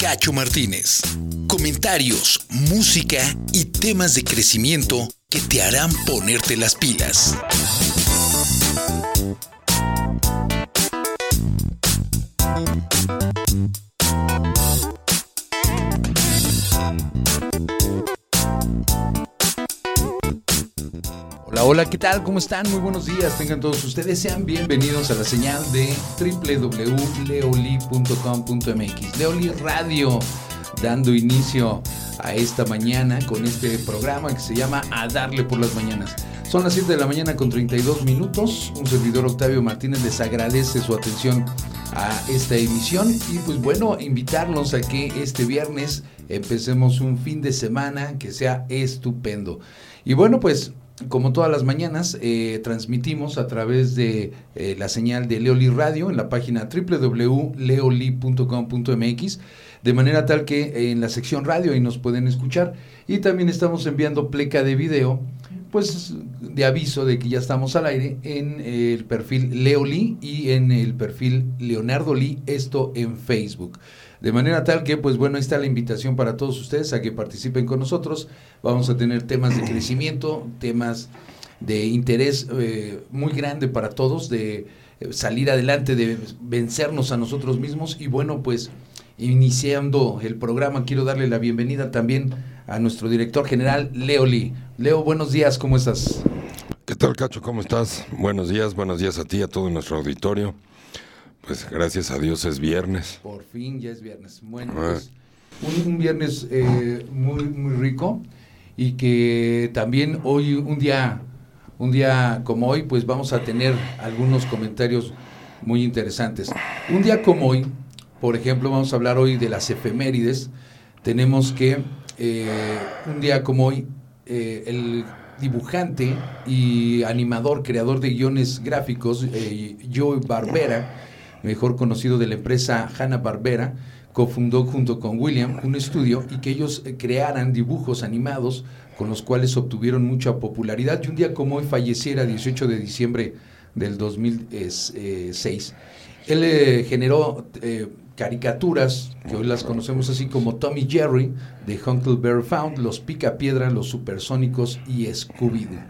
Cacho Martínez. Comentarios, música y temas de crecimiento que te harán ponerte las pilas. Hola, ¿qué tal? ¿Cómo están? Muy buenos días. Tengan todos ustedes. Sean bienvenidos a la señal de www.leoli.com.mx. Leoli Radio, dando inicio a esta mañana con este programa que se llama A Darle por las Mañanas. Son las 7 de la mañana con 32 minutos. Un servidor Octavio Martínez les agradece su atención a esta emisión y pues bueno, invitarlos a que este viernes empecemos un fin de semana que sea estupendo. Y bueno, pues como todas las mañanas, eh, transmitimos a través de eh, la señal de Leoli Radio en la página www.leoli.com.mx, de manera tal que en la sección radio nos pueden escuchar. Y también estamos enviando pleca de video, pues de aviso de que ya estamos al aire en el perfil Leoli y en el perfil Leonardo Lee, esto en Facebook. De manera tal que, pues bueno, ahí está la invitación para todos ustedes a que participen con nosotros. Vamos a tener temas de crecimiento, temas de interés eh, muy grande para todos, de eh, salir adelante, de vencernos a nosotros mismos. Y bueno, pues iniciando el programa, quiero darle la bienvenida también a nuestro director general, Leo Lee. Leo, buenos días, ¿cómo estás? ¿Qué tal, Cacho? ¿Cómo estás? Buenos días, buenos días a ti, a todo nuestro auditorio. Pues gracias a Dios es viernes. Por fin ya es viernes. Bueno, pues, un, un, viernes eh, muy, muy rico y que también hoy, un día, un día como hoy, pues vamos a tener algunos comentarios muy interesantes. Un día como hoy, por ejemplo, vamos a hablar hoy de las efemérides. Tenemos que, eh, un día como hoy, eh, el dibujante y animador, creador de guiones gráficos, eh, Joe Barbera, mejor conocido de la empresa Hanna-Barbera, cofundó junto con William un estudio y que ellos crearan dibujos animados con los cuales obtuvieron mucha popularidad. Y un día como hoy falleciera, 18 de diciembre del 2006. Él eh, generó eh, caricaturas, que hoy las conocemos así como Tommy Jerry, de Huckleberry Found, Los Picapiedra, Los Supersónicos y Scooby-Doo.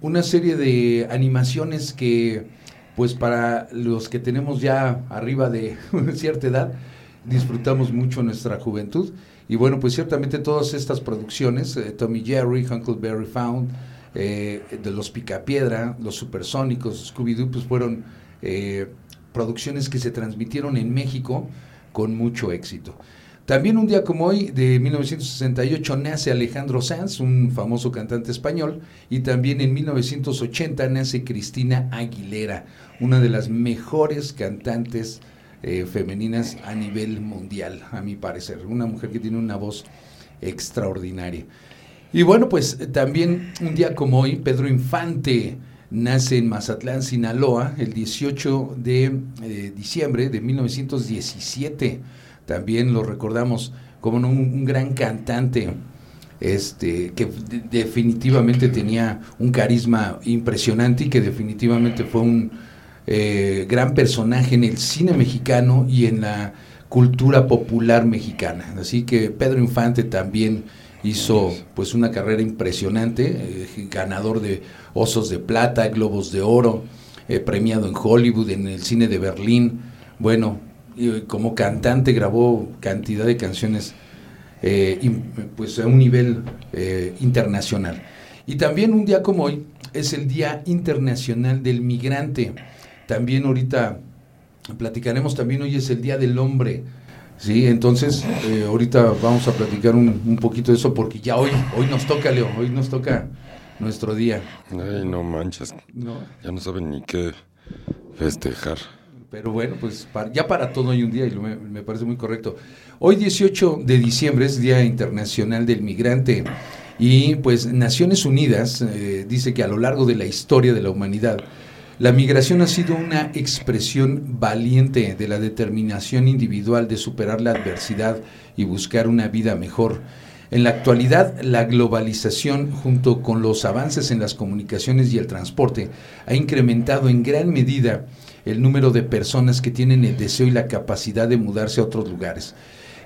Una serie de animaciones que pues para los que tenemos ya arriba de cierta edad, disfrutamos mucho nuestra juventud. Y bueno, pues ciertamente todas estas producciones, eh, Tommy Jerry, Huckleberry Found, eh, de los Picapiedra, los Supersónicos, Scooby-Doo, pues fueron eh, producciones que se transmitieron en México con mucho éxito. También un día como hoy, de 1968, nace Alejandro Sanz, un famoso cantante español, y también en 1980 nace Cristina Aguilera, una de las mejores cantantes eh, femeninas a nivel mundial, a mi parecer. Una mujer que tiene una voz extraordinaria. Y bueno, pues también un día como hoy, Pedro Infante nace en Mazatlán, Sinaloa, el 18 de eh, diciembre de 1917 también lo recordamos como un, un gran cantante este, que definitivamente tenía un carisma impresionante y que definitivamente fue un eh, gran personaje en el cine mexicano y en la cultura popular mexicana. Así que Pedro Infante también hizo pues una carrera impresionante, eh, ganador de Osos de Plata, Globos de Oro, eh, premiado en Hollywood, en el cine de Berlín. Bueno, como cantante grabó cantidad de canciones eh, pues a un nivel eh, internacional. Y también un día como hoy es el Día Internacional del Migrante. También ahorita platicaremos, también hoy es el Día del Hombre. Sí, entonces eh, ahorita vamos a platicar un, un, poquito de eso porque ya hoy, hoy nos toca, Leo, hoy nos toca nuestro día. Ay, no manches. No. Ya no saben ni qué festejar. Pero bueno, pues para, ya para todo hay un día y lo, me, me, parece muy correcto. Hoy 18 de diciembre es Día Internacional del Migrante y pues Naciones Unidas eh, dice que a lo largo de la historia de la humanidad la migración ha sido una expresión valiente de la determinación individual de superar la adversidad y buscar una vida mejor. En la actualidad, la globalización, junto con los avances en las comunicaciones y el transporte, ha incrementado en gran medida el número de personas que tienen el deseo y la capacidad de mudarse a otros lugares.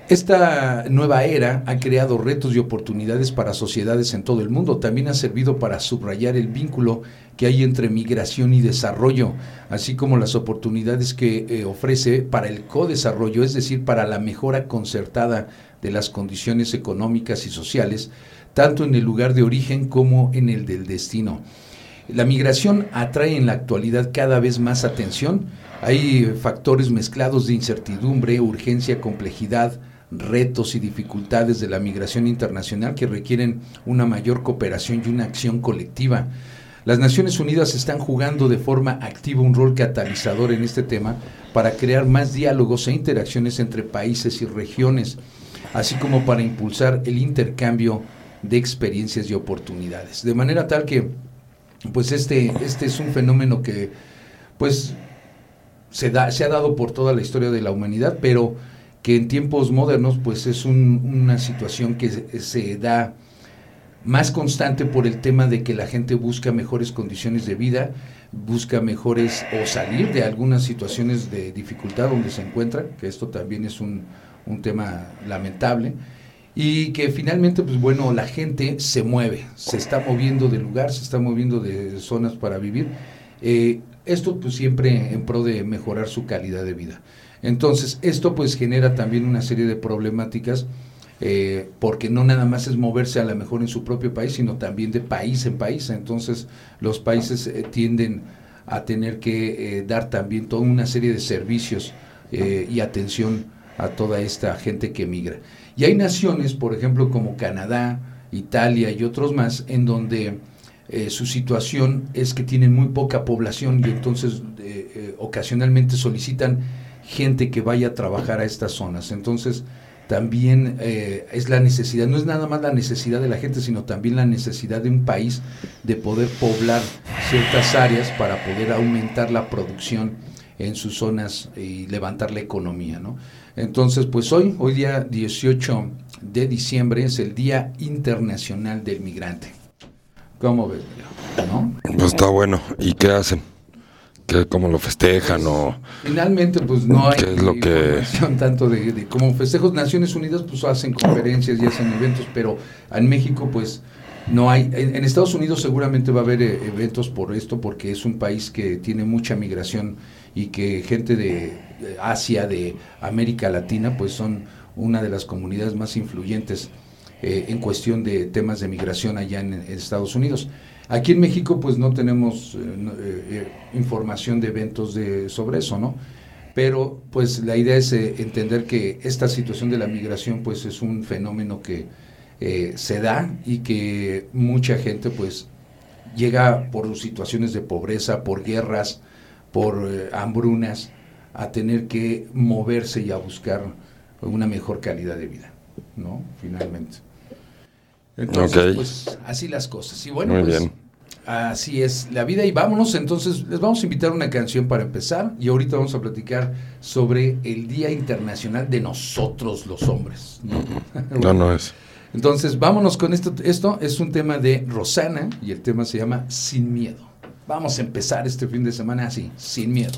Esta nueva era ha creado retos y oportunidades para sociedades en todo el mundo. También ha servido para subrayar el vínculo que hay entre migración y desarrollo, así como las oportunidades que eh, ofrece para el co-desarrollo, es decir, para la mejora concertada de las condiciones económicas y sociales, tanto en el lugar de origen como en el del destino. La migración atrae en la actualidad cada vez más atención. Hay factores mezclados de incertidumbre, urgencia, complejidad, retos y dificultades de la migración internacional que requieren una mayor cooperación y una acción colectiva. Las Naciones Unidas están jugando de forma activa un rol catalizador en este tema para crear más diálogos e interacciones entre países y regiones, así como para impulsar el intercambio de experiencias y oportunidades. De manera tal que, pues este, este es un fenómeno que, pues, se, da, se ha dado por toda la historia de la humanidad, pero que en tiempos modernos pues es una situación que se, da más constante por el tema de que la gente busca mejores condiciones de vida, busca mejores o salir de algunas situaciones de dificultad donde se encuentra, que esto también es un, tema lamentable, y que finalmente, pues bueno, la gente se mueve, se está moviendo de lugar, se está moviendo de zonas para vivir. Eh, esto pues siempre en pro de mejorar su calidad de vida. Entonces, esto pues genera también una serie de problemáticas, eh, porque no nada más es moverse a lo mejor en su propio país, sino también de país en país. Entonces, los países eh, tienden a tener que eh, dar también toda una serie de servicios y atención a toda esta gente que migra. Y hay naciones, por ejemplo, como Canadá, Italia y otros más, en donde su situación es que tienen muy poca población y entonces ocasionalmente solicitan gente que vaya a trabajar a estas zonas. Entonces, también eh, es la necesidad, no es nada más la necesidad de la gente, sino también la necesidad de un país de poder poblar ciertas áreas para poder aumentar la producción en sus zonas y levantar la economía, ¿no? Entonces, pues hoy, hoy día 18 de diciembre es el Día Internacional del Migrante. ¿Cómo ves? ¿No? Pues está bueno. ¿Y qué hacen? Cómo lo festejan o finalmente pues no hay es lo que tanto de, como festejos. Naciones Unidas pues hacen conferencias y hacen eventos pero en México pues no hay en, Estados Unidos seguramente va a haber eh, eventos por esto porque es un país que tiene mucha migración y que gente de, Asia de América Latina pues son una de las comunidades más influyentes eh, en cuestión de temas de migración allá en Estados Unidos Aquí en México pues no tenemos eh, eh, información de eventos de, sobre eso, ¿no? Pero pues la idea es eh, entender que esta situación de la migración pues es un fenómeno que se da y que mucha gente pues llega por situaciones de pobreza, por guerras, por hambrunas, a tener que moverse y a buscar una mejor calidad de vida, ¿no? Finalmente. Entonces, pues así las cosas. Y bueno, Muy pues, bien. Así es la vida y vámonos, entonces les vamos a invitar una canción para empezar y ahorita vamos a platicar sobre el Día Internacional de nosotros los hombres. No, no, es. Entonces vámonos con esto, esto es un tema de Rosana y el tema se llama Sin Miedo. Vamos a empezar este fin de semana así, sin miedo.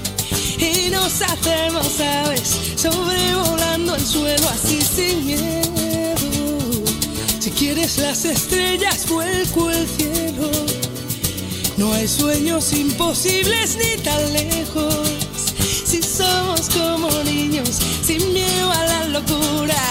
nos hacemos aves sobrevolando el suelo así sin miedo. Si quieres las estrellas, vuelco el cielo. No hay sueños imposibles ni tan lejos. Si somos como niños, sin miedo a la locura,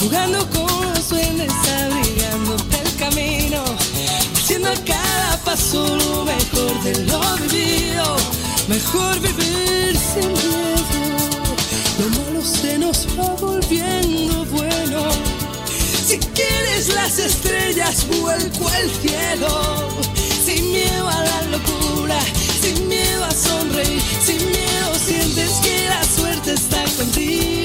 jugando con los duendes, abrigándote el camino, haciendo a cada paso lo mejor de lo vivido, mejor vivir sin miedo, lo malo se nos va volviendo bueno. Si quieres las estrellas, vuelco al cielo. Sin miedo a la locura, sin miedo a sonreír, sin miedo sientes que la suerte está contigo.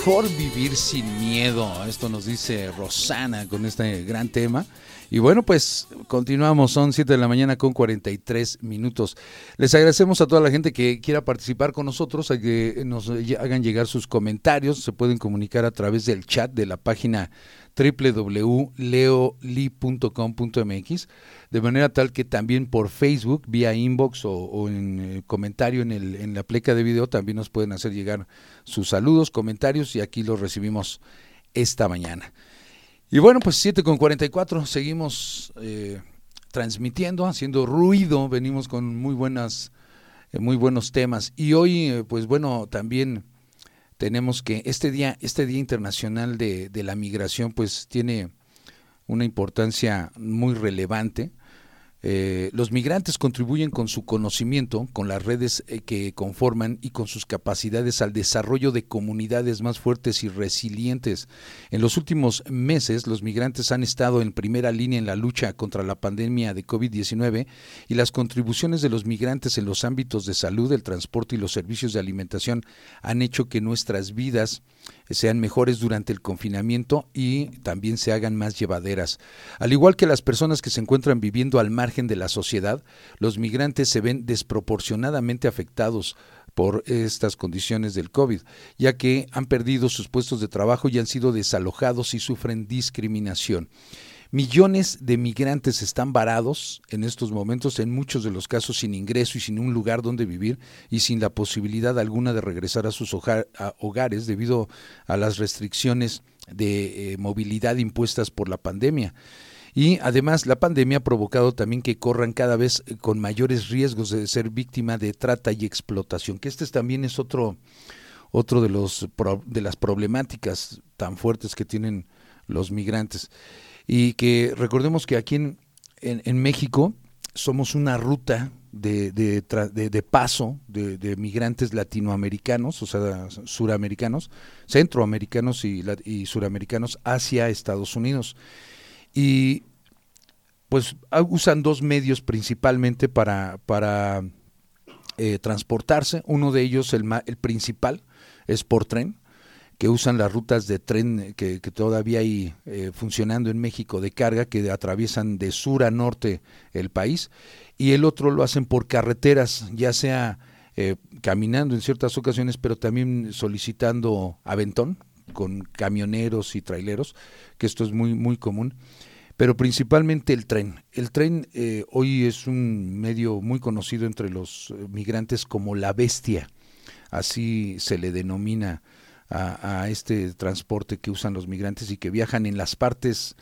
Mejor vivir sin miedo. Esto nos dice Rosana con este gran tema. Y bueno, pues continuamos. Son 7 de la mañana con 43 minutos. Les agradecemos a toda la gente que quiera participar con nosotros, a que nos hagan llegar sus comentarios. Se pueden comunicar a través del chat de la página www.leoli.com.mx de manera tal que también por Facebook, vía inbox o, o en eh, comentario en, el, en la pleca de video también nos pueden hacer llegar sus saludos, comentarios y aquí los recibimos esta mañana. Y bueno, pues 7 con 44, seguimos eh, transmitiendo, haciendo ruido, venimos con muy buenas, eh, muy buenos temas. Y hoy, pues bueno, también tenemos que este día, este Día Internacional de, de la Migración, pues tiene una importancia muy relevante. Eh, los migrantes contribuyen con su conocimiento, con las redes eh, que conforman y con sus capacidades al desarrollo de comunidades más fuertes y resilientes. En los últimos meses, los migrantes han estado en primera línea en la lucha contra la pandemia de COVID-19 y las contribuciones de los migrantes en los ámbitos de salud, el transporte y los servicios de alimentación han hecho que nuestras vidas sean mejores durante el confinamiento y también se hagan más llevaderas. Al igual que las personas que se encuentran viviendo al margen de la sociedad, los migrantes se ven desproporcionadamente afectados por estas condiciones del COVID, ya que han perdido sus puestos de trabajo y han sido desalojados y sufren discriminación. Millones de migrantes están varados en estos momentos, en muchos de los casos sin ingreso y sin un lugar donde vivir y sin la posibilidad alguna de regresar a sus hogares debido a las restricciones de eh, movilidad impuestas por la pandemia. Y además la pandemia ha provocado también que corran cada vez eh, con mayores riesgos de ser víctima de trata y explotación, que este es- también es otro, otro de, los, de las problemáticas tan fuertes que tienen los migrantes. Y que recordemos que aquí en, en, México somos una ruta de, de, de- paso de, migrantes latinoamericanos, o sea, suramericanos, centroamericanos y, y suramericanos hacia Estados Unidos. Y pues usan dos medios principalmente para, para eh, transportarse. Uno de ellos, el, el principal, es por tren, que usan las rutas de tren eh, que, todavía hay eh, funcionando en México de carga, que atraviesan de sur a norte el país. Y el otro lo hacen por carreteras, ya sea eh, caminando en ciertas ocasiones, pero también solicitando aventón con camioneros y traileros, que esto es muy, muy común pero principalmente el tren. El tren hoy es un medio muy conocido entre los migrantes como la bestia, así se le denomina a, este transporte que usan los migrantes y que viajan en las partes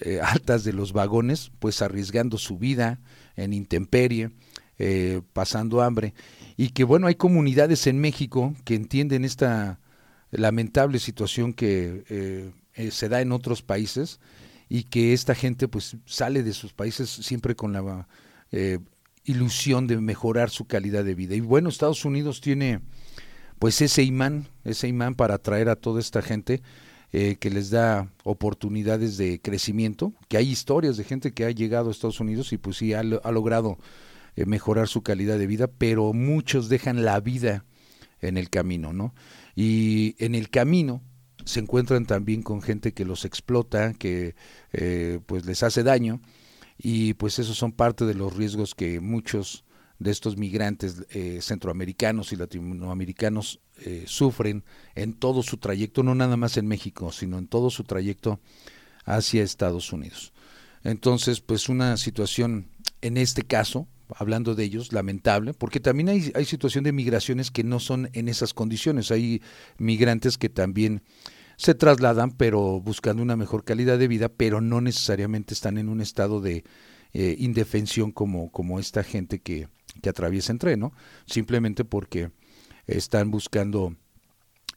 eh, altas de los vagones, pues arriesgando su vida en intemperie, eh, pasando hambre y que bueno, hay comunidades en México que entienden esta lamentable situación que eh, eh, se da en otros países y que esta gente pues sale de sus países siempre con la ilusión de mejorar su calidad de vida. Y bueno, Estados Unidos tiene pues ese imán, ese imán para atraer a toda esta gente eh, que les da oportunidades de crecimiento, que hay historias de gente que ha llegado a Estados Unidos y pues sí ha, logrado eh, mejorar su calidad de vida, pero muchos dejan la vida en el camino, ¿no? Y en el camino se encuentran también con gente que los explota, que eh, pues les hace daño y pues esos son parte de los riesgos que muchos de estos migrantes eh, centroamericanos y latinoamericanos eh, sufren en todo su trayecto, no nada más en México, sino en todo su trayecto hacia Estados Unidos. Entonces, pues una situación, en este caso, hablando de ellos, lamentable, porque también hay, hay situación de migraciones que no son en esas condiciones. Hay migrantes que también se trasladan, pero buscando una mejor calidad de vida, pero no necesariamente están en un estado de eh, indefensión como, como esta gente que, que atraviesa el tren, ¿no? Simplemente porque están buscando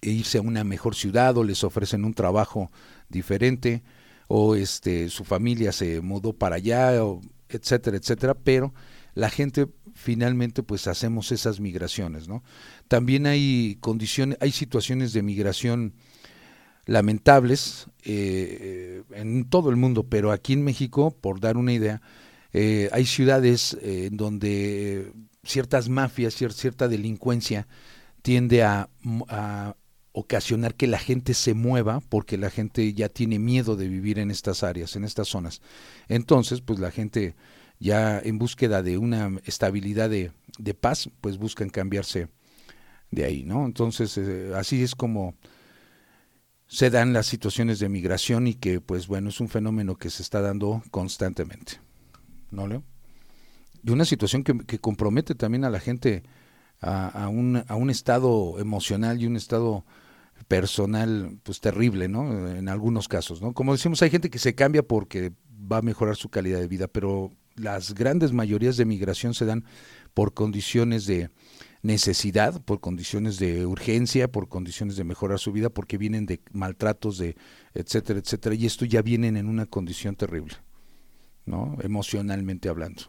irse a una mejor ciudad o les ofrecen un trabajo diferente o este su familia se mudó para allá o etcétera etcétera pero la gente finalmente pues hacemos esas migraciones no también hay condiciones hay situaciones de migración lamentables eh, en todo el mundo, pero aquí en México, por dar una idea, eh, hay ciudades eh, en donde ciertas mafias, cierta delincuencia tiende a, ocasionar que la gente se mueva porque la gente ya tiene miedo de vivir en estas áreas, en estas zonas. Entonces, pues la gente ya en búsqueda de una estabilidad de, de paz, pues buscan cambiarse de ahí, ¿no? Entonces, así es como se dan las situaciones de migración y que, pues bueno, es un fenómeno que se está dando constantemente. ¿No, Leo? Y una situación que, compromete también a la gente a, un, a un estado emocional y un estado personal pues terrible, ¿no? En algunos casos, ¿no? Como decimos, hay gente que se cambia porque va a mejorar su calidad de vida, pero las grandes mayorías de migración se dan por condiciones de, necesidad, por condiciones de urgencia, por condiciones de mejorar su vida, porque vienen de maltratos, de etcétera, etcétera, y esto ya vienen en una condición terrible, ¿no? Emocionalmente hablando.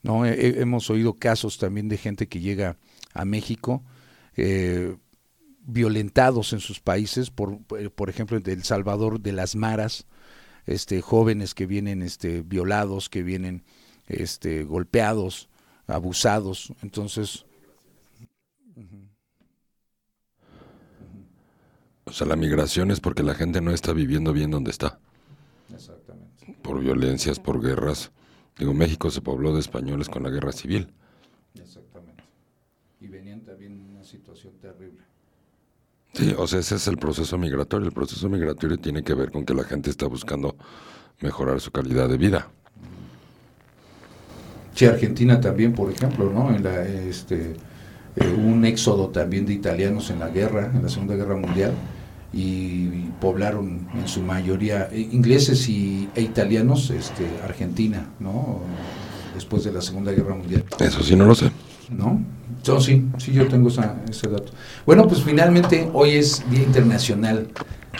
¿No? hemos oído casos también de gente que llega a México eh, violentados en sus países, por, por ejemplo, de El Salvador, de las maras, este, jóvenes que vienen este, violados, que vienen este, golpeados, abusados. Entonces, O sea, la migración es porque la gente no está viviendo bien donde está. Por violencias, por guerras. Digo, México se pobló de españoles con la guerra civil. Exactamente. Y venían también en una situación terrible. Sí, o sea, ese es el proceso migratorio. El proceso migratorio tiene que ver con que la gente está buscando mejorar su calidad de vida. Sí, Argentina también, por ejemplo, ¿no? En la, este, eh, un éxodo también de italianos en la guerra, en la Segunda Guerra Mundial, y, poblaron en su mayoría eh, ingleses y, e italianos este, Argentina, ¿no? Después de la Segunda Guerra Mundial. Eso sí no lo sé. ¿No? Yo sí, sí yo tengo ese dato. Bueno, pues finalmente hoy es Día Internacional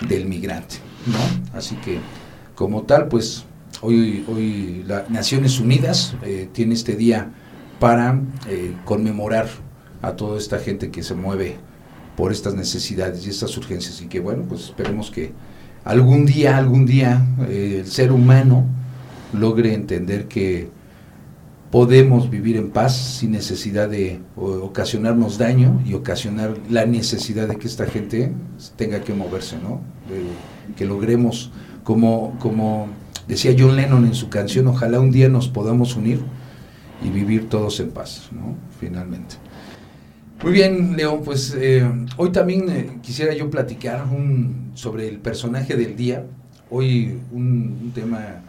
del Migrante, ¿no? Así que como tal, pues hoy, hoy las Naciones Unidas eh, tiene este día para eh, conmemorar a toda esta gente que se mueve por estas necesidades y estas urgencias y que bueno, pues esperemos que algún día, algún día eh, el ser humano logre entender que podemos vivir en paz sin necesidad de ocasionarnos daño y ocasionar la necesidad de que esta gente tenga que moverse, ¿no? que logremos, como, como decía John Lennon en su canción, ojalá un día nos podamos unir y vivir todos en paz, ¿no? Finalmente. Muy bien, León, pues eh, hoy también eh, quisiera yo platicar un, sobre el personaje del día. Hoy un, tema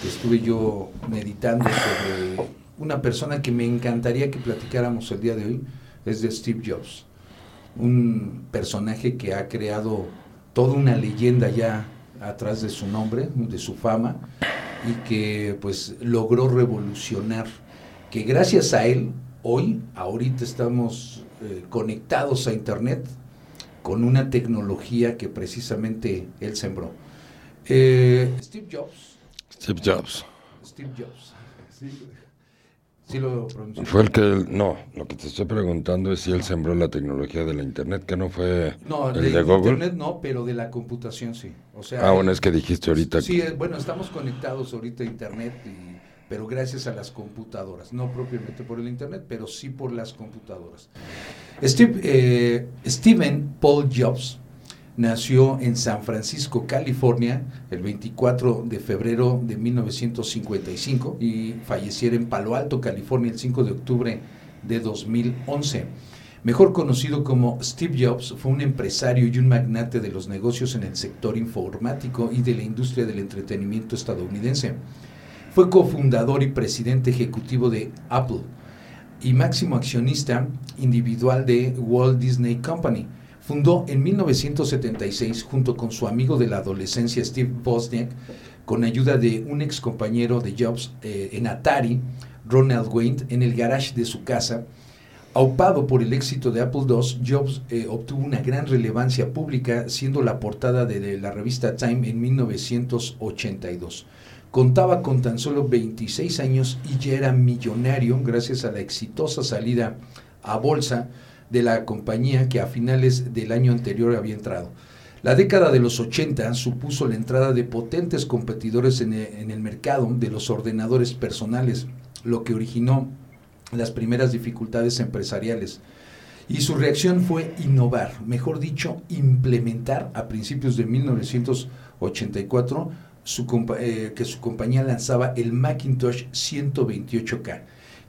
que estuve yo meditando sobre una persona que me encantaría que platicáramos el día de hoy, es de Steve Jobs. Un personaje que ha creado toda una leyenda ya atrás de su nombre, de su fama, y que pues logró revolucionar que gracias a él, hoy, ahorita estamos eh, conectados a Internet con una tecnología que precisamente él sembró. Eh, Steve Jobs. Steve Jobs. Steve Jobs. Sí, lo Fue el que, no, lo que te estoy preguntando es si él sembró la tecnología de la Internet, que no fue no, el de, Google. Internet no, pero de la computación sí. O sea, ah, bueno, es que dijiste ahorita. Sí, bueno, estamos conectados ahorita a Internet, pero gracias a las computadoras, no propiamente por el Internet, pero sí por las computadoras. Steve, eh, Steven Paul Jobs nació en San Francisco, California, el 24 de febrero de 1955 y falleciera en Palo Alto, California, el 5 de octubre de 2011. Mejor conocido como Steve Jobs, fue un empresario y un magnate de los negocios en el sector informático y de la industria del entretenimiento estadounidense. Fue cofundador y presidente ejecutivo de Apple y máximo accionista individual de Walt Disney Company Fundó en 1976 junto con su amigo de la adolescencia Steve Wozniak, con ayuda de un ex compañero de Jobs eh, en Atari, Ronald Wayne, en el garage de su casa. Aupado por el éxito de Apple II, Jobs eh, obtuvo una gran relevancia pública siendo la portada de, la revista Time en 1982. Contaba con tan solo 26 años y ya era millonario gracias a la exitosa salida a bolsa de la compañía que a finales del año anterior había entrado. La década de los 80 supuso la entrada de potentes competidores en el, mercado de los ordenadores personales, lo que originó las primeras dificultades empresariales. Y su reacción fue innovar, mejor dicho, implementar a principios de 1984 eh, que su compañía lanzaba el Macintosh 128K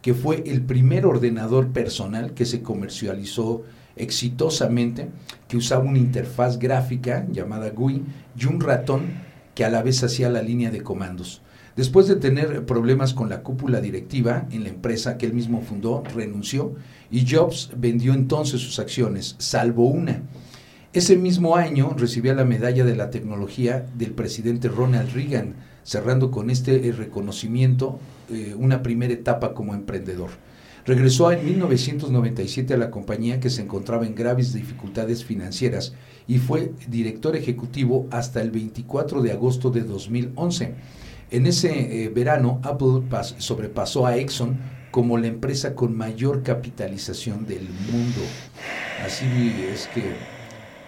que fue el primer ordenador personal que se comercializó exitosamente, que usaba una interfaz gráfica llamada GUI y un ratón que a la vez hacía la línea de comandos. Después de tener problemas con la cúpula directiva en la empresa que él mismo fundó, renunció y Jobs vendió entonces sus acciones, salvo una. Ese mismo año recibía la medalla de la tecnología del presidente Ronald Reagan, cerrando con este reconocimiento eh, una primera etapa como emprendedor. Regresó en 1997 a la compañía que se encontraba en graves dificultades financieras y fue director ejecutivo hasta el 24 de agosto de 2011. En ese eh, verano, Apple sobrepasó a Exxon como la empresa con mayor capitalización del mundo. Así es que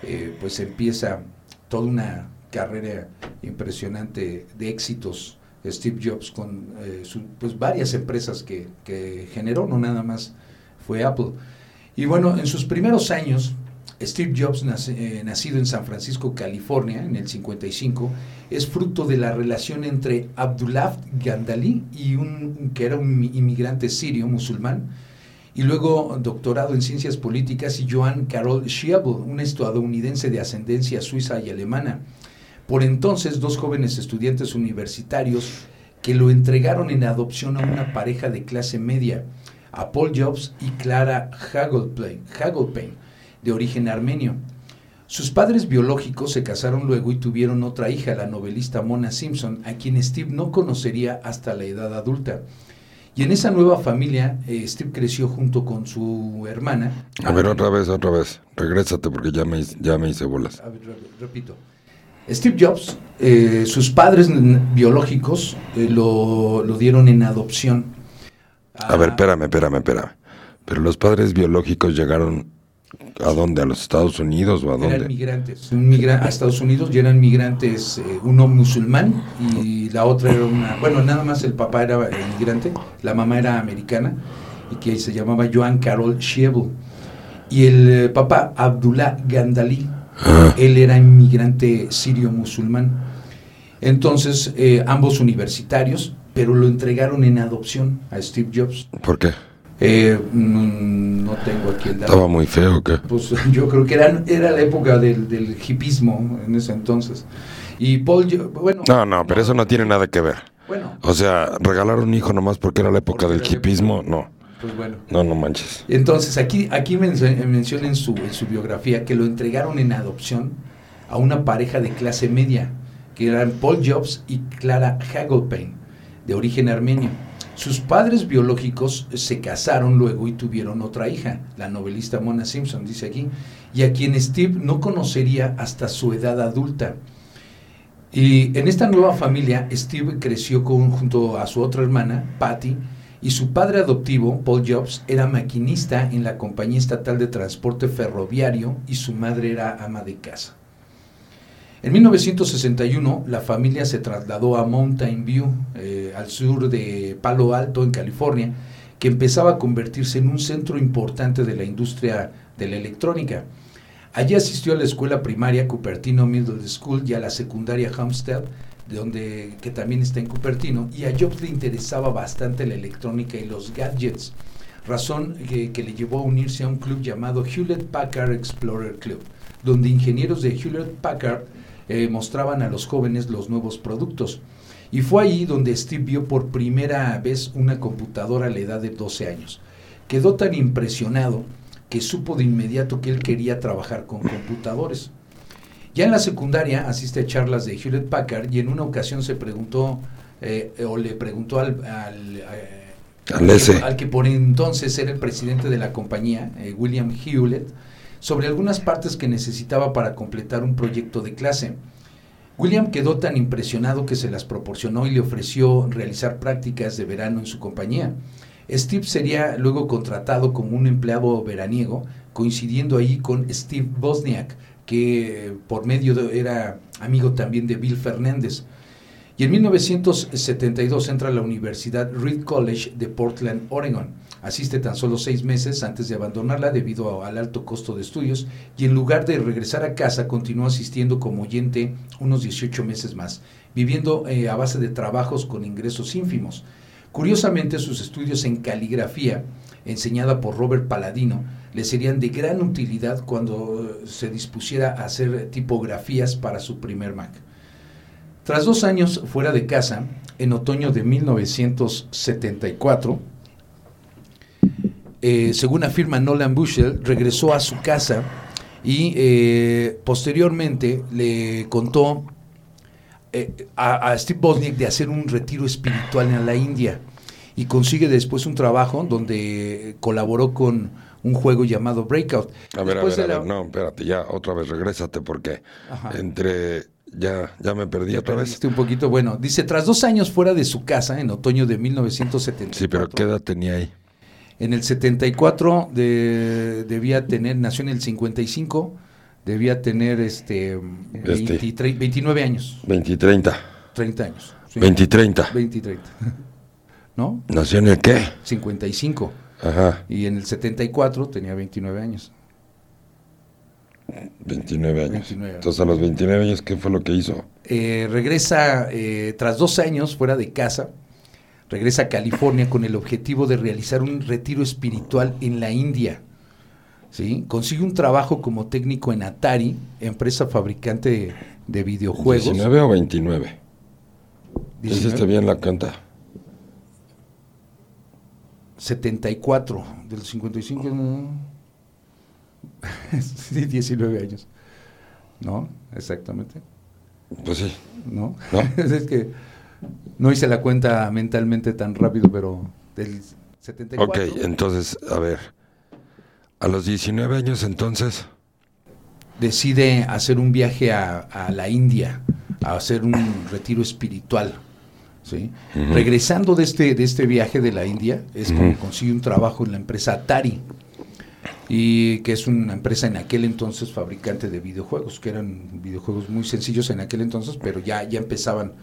eh, pues empieza toda una carrera impresionante de éxitos Steve Jobs con eh, pues varias empresas que, generó, no nada más fue Apple. Y bueno, en sus primeros años, Steve Jobs, eh, nacido en San Francisco, California, en el 55, es fruto de la relación entre Abdullah Gandali y un que era un inmigrante sirio musulmán, y luego doctorado en ciencias políticas, y Joan Carol Schiebel, un estadounidense de ascendencia suiza y alemana por entonces dos jóvenes estudiantes universitarios que lo entregaron en adopción a una pareja de clase media, a Paul Jobs y Clara Hagelpain, de origen armenio. Sus padres biológicos se casaron luego y tuvieron otra hija, la novelista Mona Simpson, a quien Steve no conocería hasta la edad adulta. Y en esa nueva familia, eh, Steve creció junto con su hermana. A ver, otra vez, otra vez. Regrésate porque ya me, ya me hice bolas. A ver, repito. Steve Jobs, eh, sus padres biológicos eh, lo, dieron en adopción. A... ver, espérame, espérame, espérame. Pero los padres biológicos llegaron ¿A dónde? ¿A los Estados Unidos o a dónde? Eran migrantes. a Estados Unidos y eran migrantes, eh, uno musulmán y la otra era una. Bueno, nada más el papá era inmigrante, la mamá era americana y que se llamaba Joan Carol Schiebel. Y el papá, Abdullah Gandali, él era inmigrante sirio musulmán. Entonces, eh, ambos universitarios, pero lo entregaron en adopción a Steve Jobs. ¿Por qué? Eh, no, tengo aquí el dato. ¿Estaba muy feo qué? Pues yo creo que era, era la época del, del hipismo en ese entonces. Y Paul, bueno... No, no, pero eso no tiene nada que ver. Bueno. O sea, regalar un hijo nomás porque era la época del hipismo, no. Pues bueno. No, no manches. Entonces, aquí, aquí menciona en su, en su biografía que lo entregaron en adopción a una pareja de clase media, que eran Paul Jobs y Clara Hagelpain, de origen armenio. Sus padres biológicos se casaron luego y tuvieron otra hija, la novelista Mona Simpson, dice aquí, y a quien Steve no conocería hasta su edad adulta. Y en esta nueva familia, Steve creció junto a su otra hermana, Patty, y su padre adoptivo, Paul Jobs, era maquinista en la compañía estatal de transporte ferroviario y su madre era ama de casa. En 1961 la familia se trasladó a Mountain View, eh, al sur de Palo Alto, en California, que empezaba a convertirse en un centro importante de la industria de la electrónica. Allí asistió a la escuela primaria Cupertino Middle School y a la secundaria Homestead, donde, que también está en Cupertino, y a Jobs le interesaba bastante la electrónica y los gadgets, razón que, que le llevó a unirse a un club llamado Hewlett Packard Explorer Club, donde ingenieros de Hewlett Packard eh, mostraban a los jóvenes los nuevos productos. Y fue ahí donde Steve vio por primera vez una computadora a la edad de 12 años. Quedó tan impresionado que supo de inmediato que él quería trabajar con computadores. Ya en la secundaria asiste a charlas de Hewlett Packard y en una ocasión se preguntó eh, o le preguntó al, al, eh, al, que por entonces era el presidente de la compañía, William Hewlett, sobre algunas partes que necesitaba para completar un proyecto de clase. William quedó tan impresionado que se las proporcionó y le ofreció realizar prácticas de verano en su compañía. Steve sería luego contratado como un empleado veraniego, coincidiendo ahí con Steve Bosniak, que por medio era amigo también de Bill Fernández. Y en 1972 entra a la Universidad Reed College de Portland, Oregon Asiste tan solo seis meses antes de abandonarla debido al alto costo de estudios y en lugar de regresar a casa continuó asistiendo como oyente unos 18 meses más, viviendo eh, a base de trabajos con ingresos ínfimos. Curiosamente, sus estudios en caligrafía, enseñada por Robert Paladino, le serían de gran utilidad cuando eh, se dispusiera a hacer tipografías para su primer Mac. Tras dos años fuera de casa, en otoño de 1974, eh, según afirma Nolan Bushell, regresó a su casa y eh, posteriormente le contó eh, a, Steve Bosniak de hacer un retiro espiritual en la India y consigue después un trabajo donde colaboró con un juego llamado Breakout. A ver, a ver, a ver, no, espérate, ya otra vez regrésate porque entre ya, ya me perdí otra vez. un poquito, bueno, dice, tras dos años fuera de su casa en otoño de 1970. Sí, pero ¿qué edad tenía ahí? En el 74 de, debía tener, nació en el 55, debía tener este, 29 años. 20 30. 30 años. 20 30. 20 30. ¿No? ¿Nació en el qué? 55. Ajá. Y en el 74 tenía 29 años. 29 años. Entonces a los 29 años, ¿qué fue lo que hizo? Eh, regresa eh, tras dos años fuera de casa regresa a California con el objetivo de realizar un retiro espiritual en la India. ¿sí? Consigue un trabajo como técnico en Atari, empresa fabricante de, videojuegos. ¿19 o 29? ¿19? está bien la canta? 74, del 55, sí, 19 años. ¿No? Exactamente. Pues sí. ¿No? ¿No? es que no hice la cuenta mentalmente tan rápido, pero del 74. Ok, entonces, a ver, a los 19 años entonces... Decide hacer un viaje a, la India, a hacer un retiro espiritual. ¿sí? Regresando de este, de este viaje de la India, es como consigue un trabajo en la empresa Atari, y que es una empresa en aquel entonces fabricante de videojuegos, que eran videojuegos muy sencillos en aquel entonces, pero ya, ya empezaban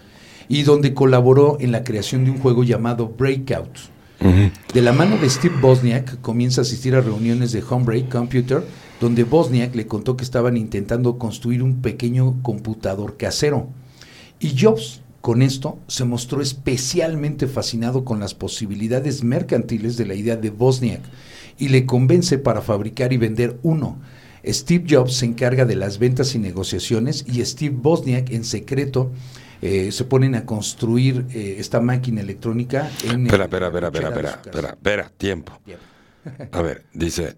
y donde colaboró en la creación de un juego llamado Breakout. De la mano de Steve Bosniak comienza a asistir a reuniones de Homebreak Computer, donde Bosniak le contó que estaban intentando construir un pequeño computador casero. Y Jobs, con esto, se mostró especialmente fascinado con las posibilidades mercantiles de la idea de Bosniak y le convence para fabricar y vender uno. Steve Jobs se encarga de las ventas y negociaciones y Steve Bosniak en secreto eh, se ponen a construir eh, esta máquina electrónica en... Espera, espera, espera, espera, espera, espera, espera, tiempo. a ver, dice,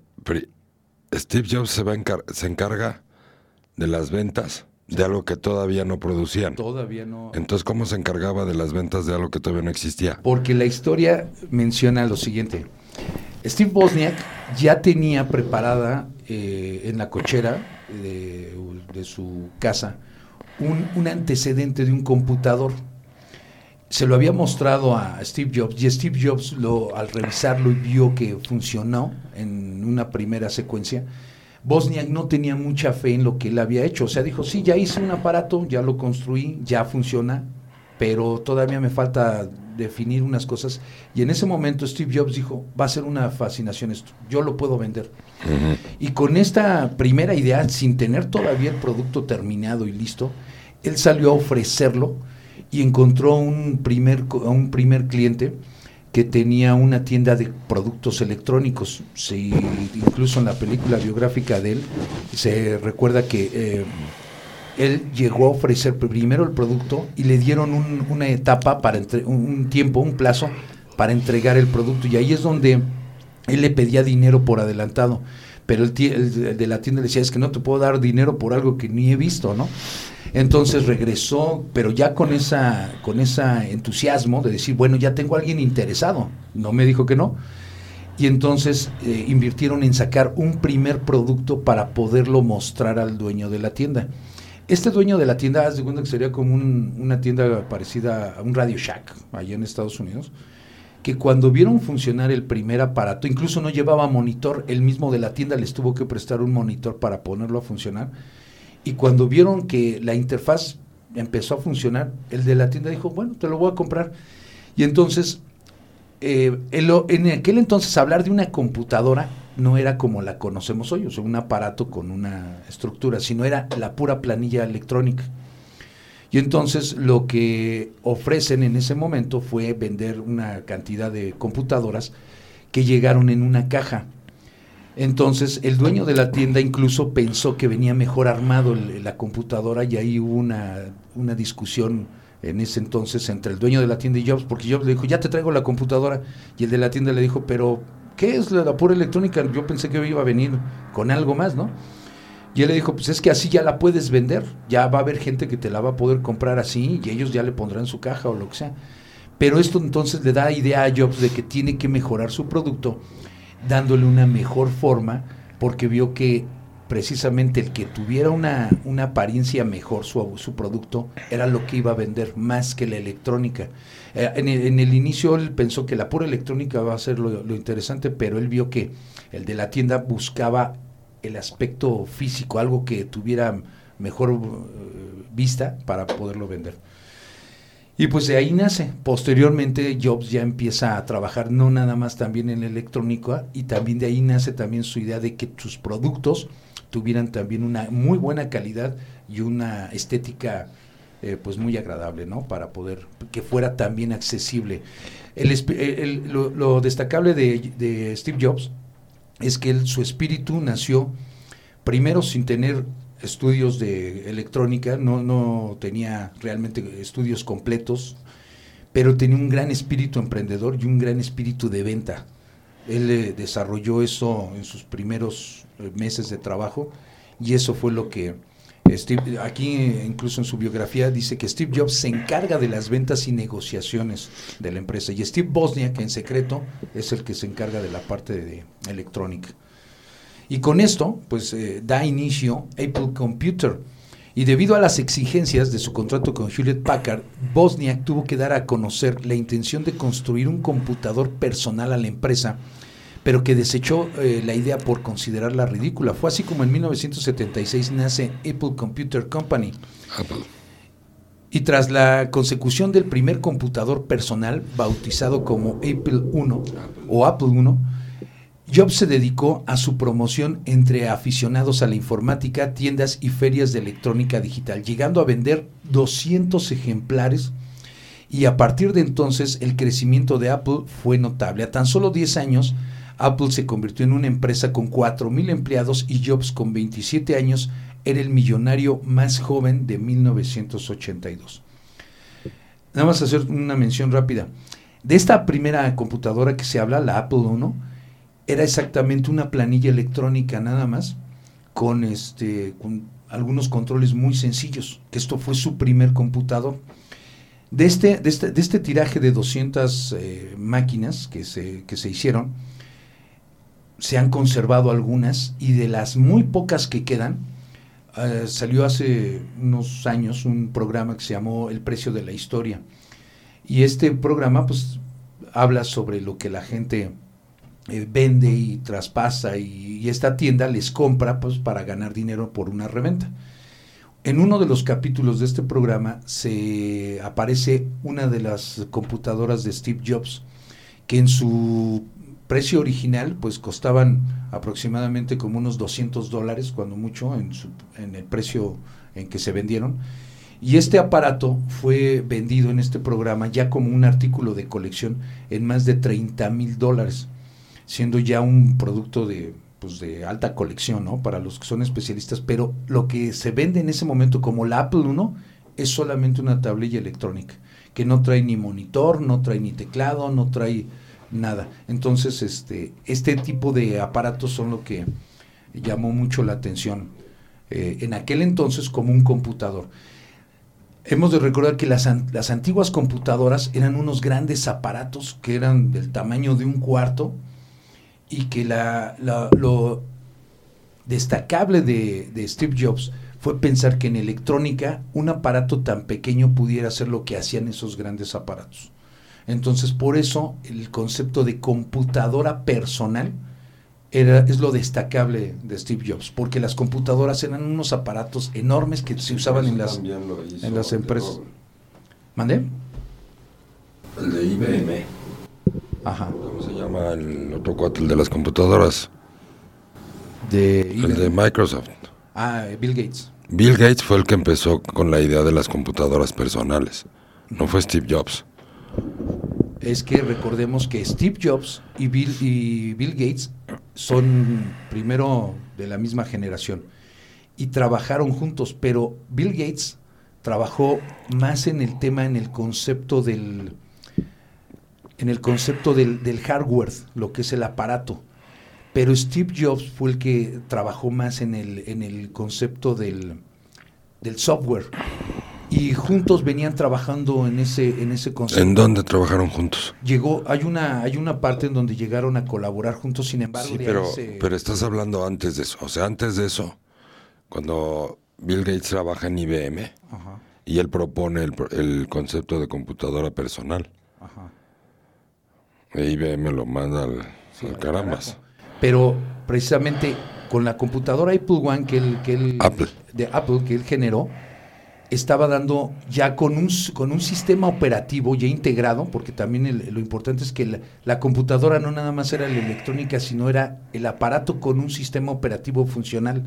Steve Jobs se, va se encarga de las ventas De algo que todavía no producían. Todavía no. Entonces, ¿cómo se encargaba de las ventas de algo que todavía no existía? Porque la historia menciona lo siguiente. Steve Bosniak ya tenía preparada eh, en la cochera de, su casa un, antecedente de un computador. Se lo había mostrado a Steve Jobs y Steve Jobs lo, al revisarlo y vio que funcionó en una primera secuencia, Bosniak no tenía mucha fe en lo que él había hecho. O sea, dijo, sí, ya hice un aparato, ya lo construí, ya funciona, pero todavía me falta definir unas cosas. Y en ese momento Steve Jobs dijo, va a ser una fascinación esto, yo lo puedo vender. Y con esta primera idea, sin tener todavía el producto terminado y listo, él salió a ofrecerlo y encontró un primer, un primer cliente que tenía una tienda de productos electrónicos. incluso en la película biográfica de él se recuerda que eh, él llegó a ofrecer primero el producto y le dieron una etapa para un tiempo, un plazo para entregar el producto y ahí es donde él le pedía dinero por adelantado. Pero el, el de la tienda le decía, es que no te puedo dar dinero por algo que ni he visto, ¿no? Entonces regresó, pero ya con esa, con ese entusiasmo de decir, bueno, ya tengo a alguien interesado. No me dijo que no. Y entonces eh, invirtieron en sacar un primer producto para poderlo mostrar al dueño de la tienda. Este dueño de la tienda, haz cuenta que sería como una tienda parecida a un Radio Shack allá en Estados Unidos, que cuando vieron funcionar el primer aparato, incluso no llevaba monitor, el mismo de la tienda les tuvo que prestar un monitor para ponerlo a funcionar y cuando vieron que la interfaz empezó a funcionar, el de la tienda dijo, bueno, te lo voy a comprar. Y entonces, eh, en, aquel entonces hablar de una computadora no era como la conocemos hoy, o sea, un aparato con una estructura, sino era la pura planilla electrónica. Y entonces lo que ofrecen en ese momento fue vender una cantidad de computadoras que llegaron en una caja. Entonces, el dueño de la tienda incluso pensó que venía mejor armado la computadora y ahí hubo una, una, discusión en ese entonces entre el dueño de la tienda y Jobs, porque Jobs le dijo, ya te traigo la computadora, y el de la tienda le dijo, pero, ¿qué es la, pura electrónica? Yo pensé que iba a venir con algo más, ¿no? Y él le dijo, pues es que así ya la puedes vender, ya va a haber gente que te la va a poder comprar así y ellos ya le pondrán su caja o lo que sea. Pero esto entonces le da idea a Jobs de que tiene que mejorar su producto dándole una mejor forma, porque vio que precisamente el que tuviera una, una apariencia mejor su, su, producto era lo que iba a vender más que la electrónica. Eh, en, el, inicio él pensó que la pura electrónica va a ser lo, interesante, pero él vio que el de la tienda buscaba el aspecto físico, algo que tuviera mejor eh, vista para poderlo vender. Y pues de ahí nace. Posteriormente Jobs ya empieza a trabajar no nada más también en electrónica y también de ahí nace también su idea de que sus productos tuvieran también una muy buena calidad y una estética eh, pues muy agradable, ¿no? Para poder que fuera también accesible. El, lo, destacable de, de, Steve Jobs es que su espíritu nació primero sin tener estudios de electrónica, no, no tenía realmente estudios completos, pero tenía un gran espíritu emprendedor y un gran espíritu de venta. Él eh, desarrolló eso en sus primeros eh, meses de trabajo y eso fue lo que Steve, aquí incluso en su biografía dice que Steve Jobs se encarga de las ventas y negociaciones de la empresa y Steve Bosniak en secreto es el que se encarga de la parte de electrónica. Y con esto, pues eh, da inicio Apple Computer. Y debido a las exigencias de su contrato con Hewlett Packard, Bosniak tuvo que dar a conocer la intención de construir un computador personal a la empresa, pero que desechó eh, la idea por considerarla ridícula. Fue así como en 1976 nace Apple Computer Company. Y tras la consecución del primer computador personal, bautizado como Apple I o Apple I, Jobs se dedicó a su promoción entre aficionados a la informática, tiendas y ferias de electrónica digital, llegando a vender 200 ejemplares y a partir de entonces el crecimiento de Apple fue notable. A tan solo 10 años, Apple se convirtió en una empresa con 4.000 empleados y Jobs con 27 años era el millonario más joven de 1982. Nada más hacer una mención rápida. De esta primera computadora que se habla, la Apple I, era exactamente una planilla electrónica nada más, con, este, algunos controles muy sencillos, que esto fue su primer computador. De este, de este, de este tiraje de 200 eh, máquinas que se, que se hicieron, se han conservado algunas y de las muy pocas que quedan, eh, salió hace unos años un programa que se llamó El precio de la historia. Y este programa pues habla sobre lo que la gente eh, vende y traspasa y, y, esta tienda les compra pues para ganar dinero por una reventa. En uno de los capítulos de este programa se aparece una de las computadoras de Steve Jobs que en su precio original pues costaban aproximadamente como unos 200 dólares cuando mucho en, el precio en que se vendieron. Y este aparato fue vendido en este programa ya como un artículo de colección en más de 30 mil dólares siendo ya un producto de pues de alta colección no para los que son especialistas. Pero lo que se vende en ese momento como la Apple 1 es solamente una tablilla electrónica que no trae ni monitor no trae ni teclado no trae nada. Entonces, este, este tipo de aparatos son lo que llamó mucho la atención eh, en aquel entonces como un computador. Hemos de recordar que las, antiguas computadoras eran unos grandes aparatos que eran del tamaño de un cuarto y que la, lo destacable de, de Steve Jobs fue pensar que en electrónica un aparato tan pequeño pudiera hacer lo que hacían esos grandes aparatos. Entonces, por eso el concepto de computadora personal era, es lo destacable de Steve Jobs, porque las computadoras eran unos aparatos enormes que se usaban en las, en las empresas. ¿Mandé? El de IBM. Ajá. ¿Cómo se llama el otro cuate, el de las computadoras? De el de Microsoft. Ah, Bill Gates. Bill Gates fue el que empezó con la idea de las computadoras personales. No fue Steve Jobs es que recordemos que Steve Jobs y Bill, y Bill Gates son primero de la misma generación y trabajaron juntos, pero Bill Gates trabajó más en el tema, en el concepto del, en el concepto del, del hardware, lo que es el aparato. Pero Steve Jobs fue el que trabajó más en el, en el concepto del, del software y juntos venían trabajando en ese en ese concepto. ¿En dónde trabajaron juntos? Llegó hay una hay una parte en donde llegaron a colaborar juntos, sin embargo, sí, pero pero estás hablando antes de eso, o sea, antes de eso cuando Bill Gates trabaja en IBM y él propone el, el, concepto de computadora personal. Ajá. E IBM lo manda al, al carambas. Pero precisamente con la computadora Apple One que él, que él Apple. de Apple que él generó estaba dando ya con un, con un sistema operativo ya integrado, porque también lo importante es que la, computadora no nada más era la electrónica, sino era el aparato con un sistema operativo funcional.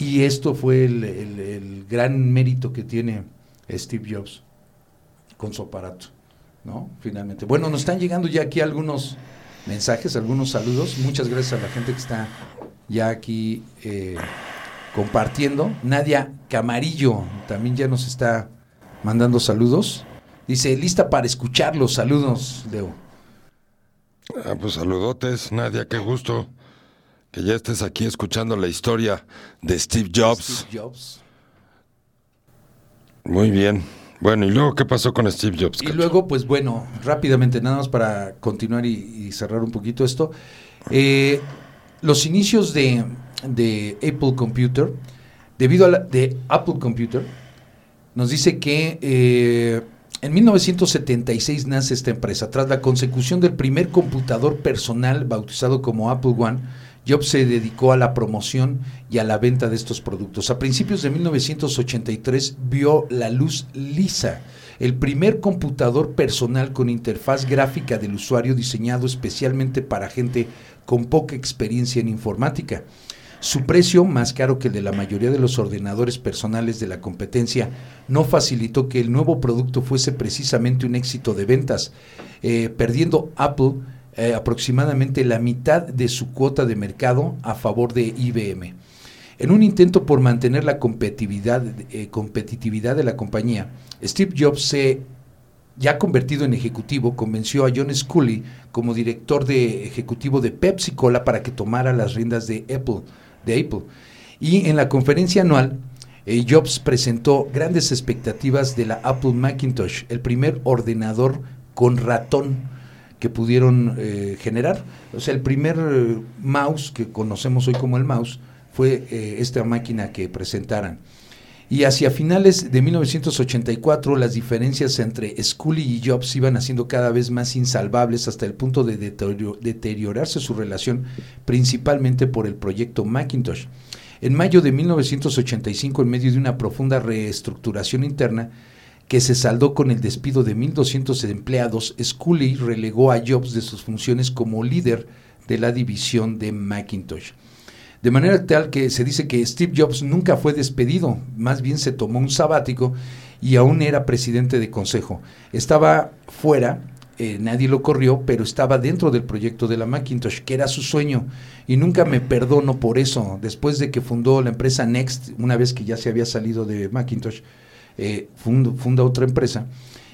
Y esto fue el, el, gran mérito que tiene Steve Jobs con su aparato, ¿no? Finalmente. Bueno, nos están llegando ya aquí algunos mensajes, algunos saludos. Muchas gracias a la gente que está ya aquí. Eh, compartiendo. Nadia Camarillo también ya nos está mandando saludos. Dice, lista para escucharlos. Saludos, Leo. Ah, pues saludotes, Nadia, qué gusto que ya estés aquí escuchando la historia de Steve Jobs. Steve Jobs. Muy bien. Bueno, ¿y luego qué pasó con Steve Jobs? Y luego, pues bueno, rápidamente, nada más para continuar y, cerrar un poquito esto. Eh, los inicios de, de Apple Computer, debido a la, de Apple Computer, nos dice que eh, en 1976 nace esta empresa. Tras la consecución del primer computador personal bautizado como Apple One, Jobs se dedicó a la promoción y a la venta de estos productos. A principios de 1983 vio la luz Lisa, el primer computador personal con interfaz gráfica del usuario diseñado especialmente para gente con poca experiencia en informática. Su precio, más caro que el de la mayoría de los ordenadores personales de la competencia, no facilitó que el nuevo producto fuese precisamente un éxito de ventas, eh, perdiendo Apple eh, aproximadamente la mitad de su cuota de mercado a favor de IBM. En un intento por mantener la competitividad, eh, competitividad de la compañía, Steve Jobs se ya convertido en ejecutivo, convenció a John Scully como director de ejecutivo de Pepsi Cola para que tomara las riendas de Apple de Apple. Y en la conferencia anual, eh, Jobs presentó grandes expectativas de la Apple Macintosh, el primer ordenador con ratón que pudieron eh, generar. O sea, el primer eh, mouse que conocemos hoy como el mouse fue esta máquina que presentaran. Y hacia finales de 1984 las diferencias entre Scully y Jobs iban haciendo cada vez más insalvables hasta el punto de deteriorarse su relación, principalmente por el proyecto Macintosh. En mayo de 1985, en medio de una profunda reestructuración interna, que se saldó con el despido de 1.200 empleados, Scully relegó a Jobs de sus funciones como líder de la división de Macintosh. De manera tal que se dice que Steve Jobs nunca fue despedido, más bien se tomó un sabático y aún era presidente de consejo. Estaba fuera, eh, nadie lo corrió, pero estaba dentro del proyecto de la Macintosh, que era su sueño, y nunca me perdono por eso. Después de que fundó la empresa Next, una vez que ya se había salido de Macintosh, eh, funda otra empresa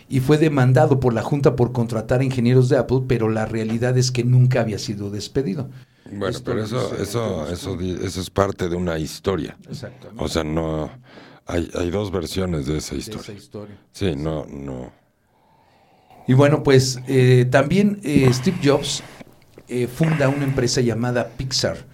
y fue demandado por la Junta por contratar ingenieros de Apple, pero la realidad es que nunca había sido despedido. Bueno, pero eso, eso, eso, eso es parte de una historia. O sea, no hay, hay dos versiones de esa historia. Sí, no, no. Y bueno, pues eh, también eh, Steve Jobs eh, funda una empresa llamada Pixar.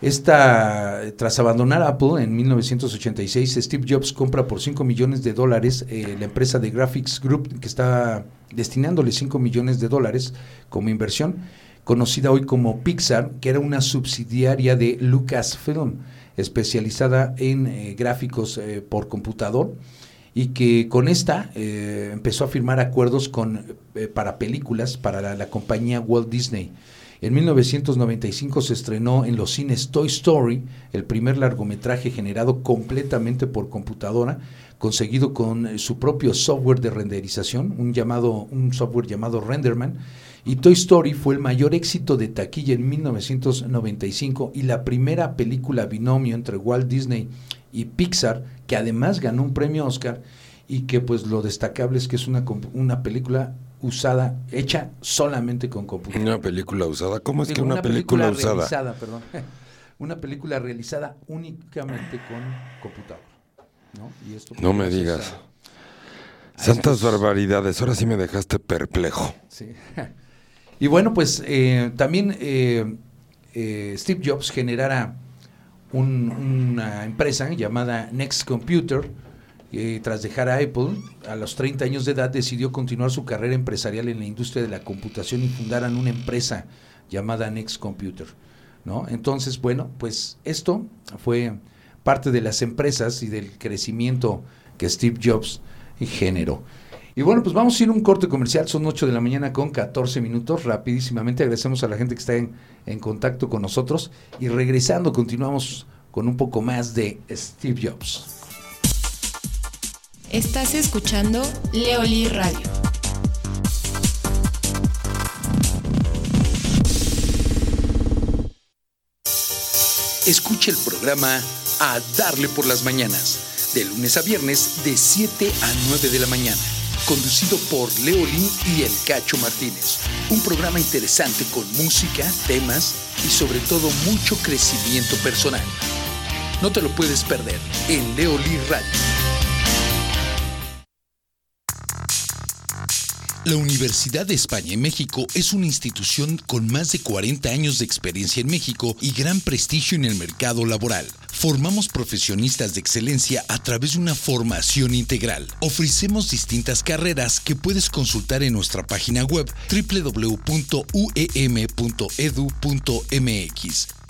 Esta, tras abandonar Apple en 1986, Steve Jobs compra por 5 millones de dólares la empresa de Graphics Group, que está destinándole 5 millones de dólares como inversión conocida hoy como Pixar, que era una subsidiaria de Lucasfilm, especializada en eh, gráficos eh, por computador y que con esta eh, empezó a firmar acuerdos con, para películas para la, compañía Walt Disney. En 1995 se estrenó en los cines Toy Story, el primer largometraje generado completamente por computadora, conseguido con su propio software de renderización, un, llamado, un software llamado Renderman, y Toy Story fue el mayor éxito de taquilla en 1995 y la primera película binomio entre Walt Disney y Pixar, que además ganó un premio Oscar y que pues lo destacable es que es una, una película usada, hecha solamente con computadora. Una película usada, ¿cómo es que una, película, usada? Realizada, perdón. una película realizada únicamente con computadora. ¿no? no me digas. Santas barbaridades, ahora sí me dejaste perplejo. Sí. Y bueno, pues eh, también eh, eh, Steve Jobs generara una empresa llamada Next Computer. y tras dejar a Apple, a los 30 años de edad decidió continuar su carrera empresarial en la industria de la computación y fundaran una empresa llamada Next Computer. ¿no? Entonces, bueno, pues esto fue parte de las empresas y del crecimiento que Steve Jobs generó. Y bueno, pues vamos a ir a un corte comercial, son 8 de la mañana con 14 minutos, rapidísimamente agradecemos a la gente que está en, en contacto con nosotros y regresando continuamos con un poco más de Steve Jobs. Estás escuchando Leoli Radio. Escucha el programa A Darle por las Mañanas, de lunes a viernes de 7 a 9 de la mañana conducido por Leolín y El Cacho Martínez. Un programa interesante con música, temas y sobre todo mucho crecimiento personal. No te lo puedes perder en Leolí Radio. La Universidad de España en México es una institución con más de 40 años de experiencia en México y gran prestigio en el mercado laboral. Formamos profesionistas de excelencia a través de una formación integral. Ofrecemos distintas carreras que puedes consultar en nuestra página web www.uem.edu.mx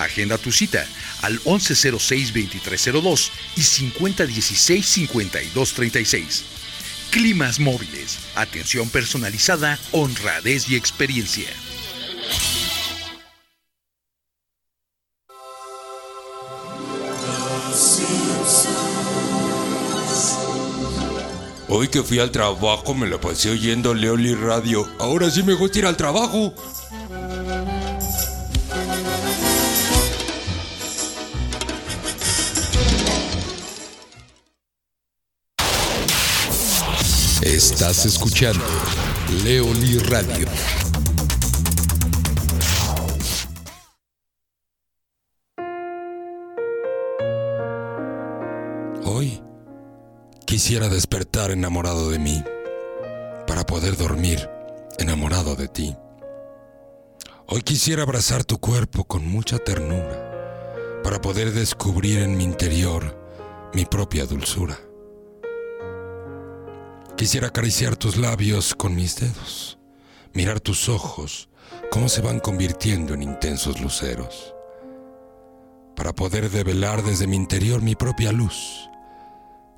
Agenda tu cita al 1106-2302 y 5016-5236. Climas móviles, atención personalizada, honradez y experiencia. Hoy que fui al trabajo me lo pasé oyendo Leoli Radio. Ahora sí me gusta ir al trabajo. Estás escuchando Leoli Radio. Hoy quisiera despertar enamorado de mí para poder dormir enamorado de ti. Hoy quisiera abrazar tu cuerpo con mucha ternura para poder descubrir en mi interior mi propia dulzura. Quisiera acariciar tus labios con mis dedos, mirar tus ojos, cómo se van convirtiendo en intensos luceros, para poder develar desde mi interior mi propia luz,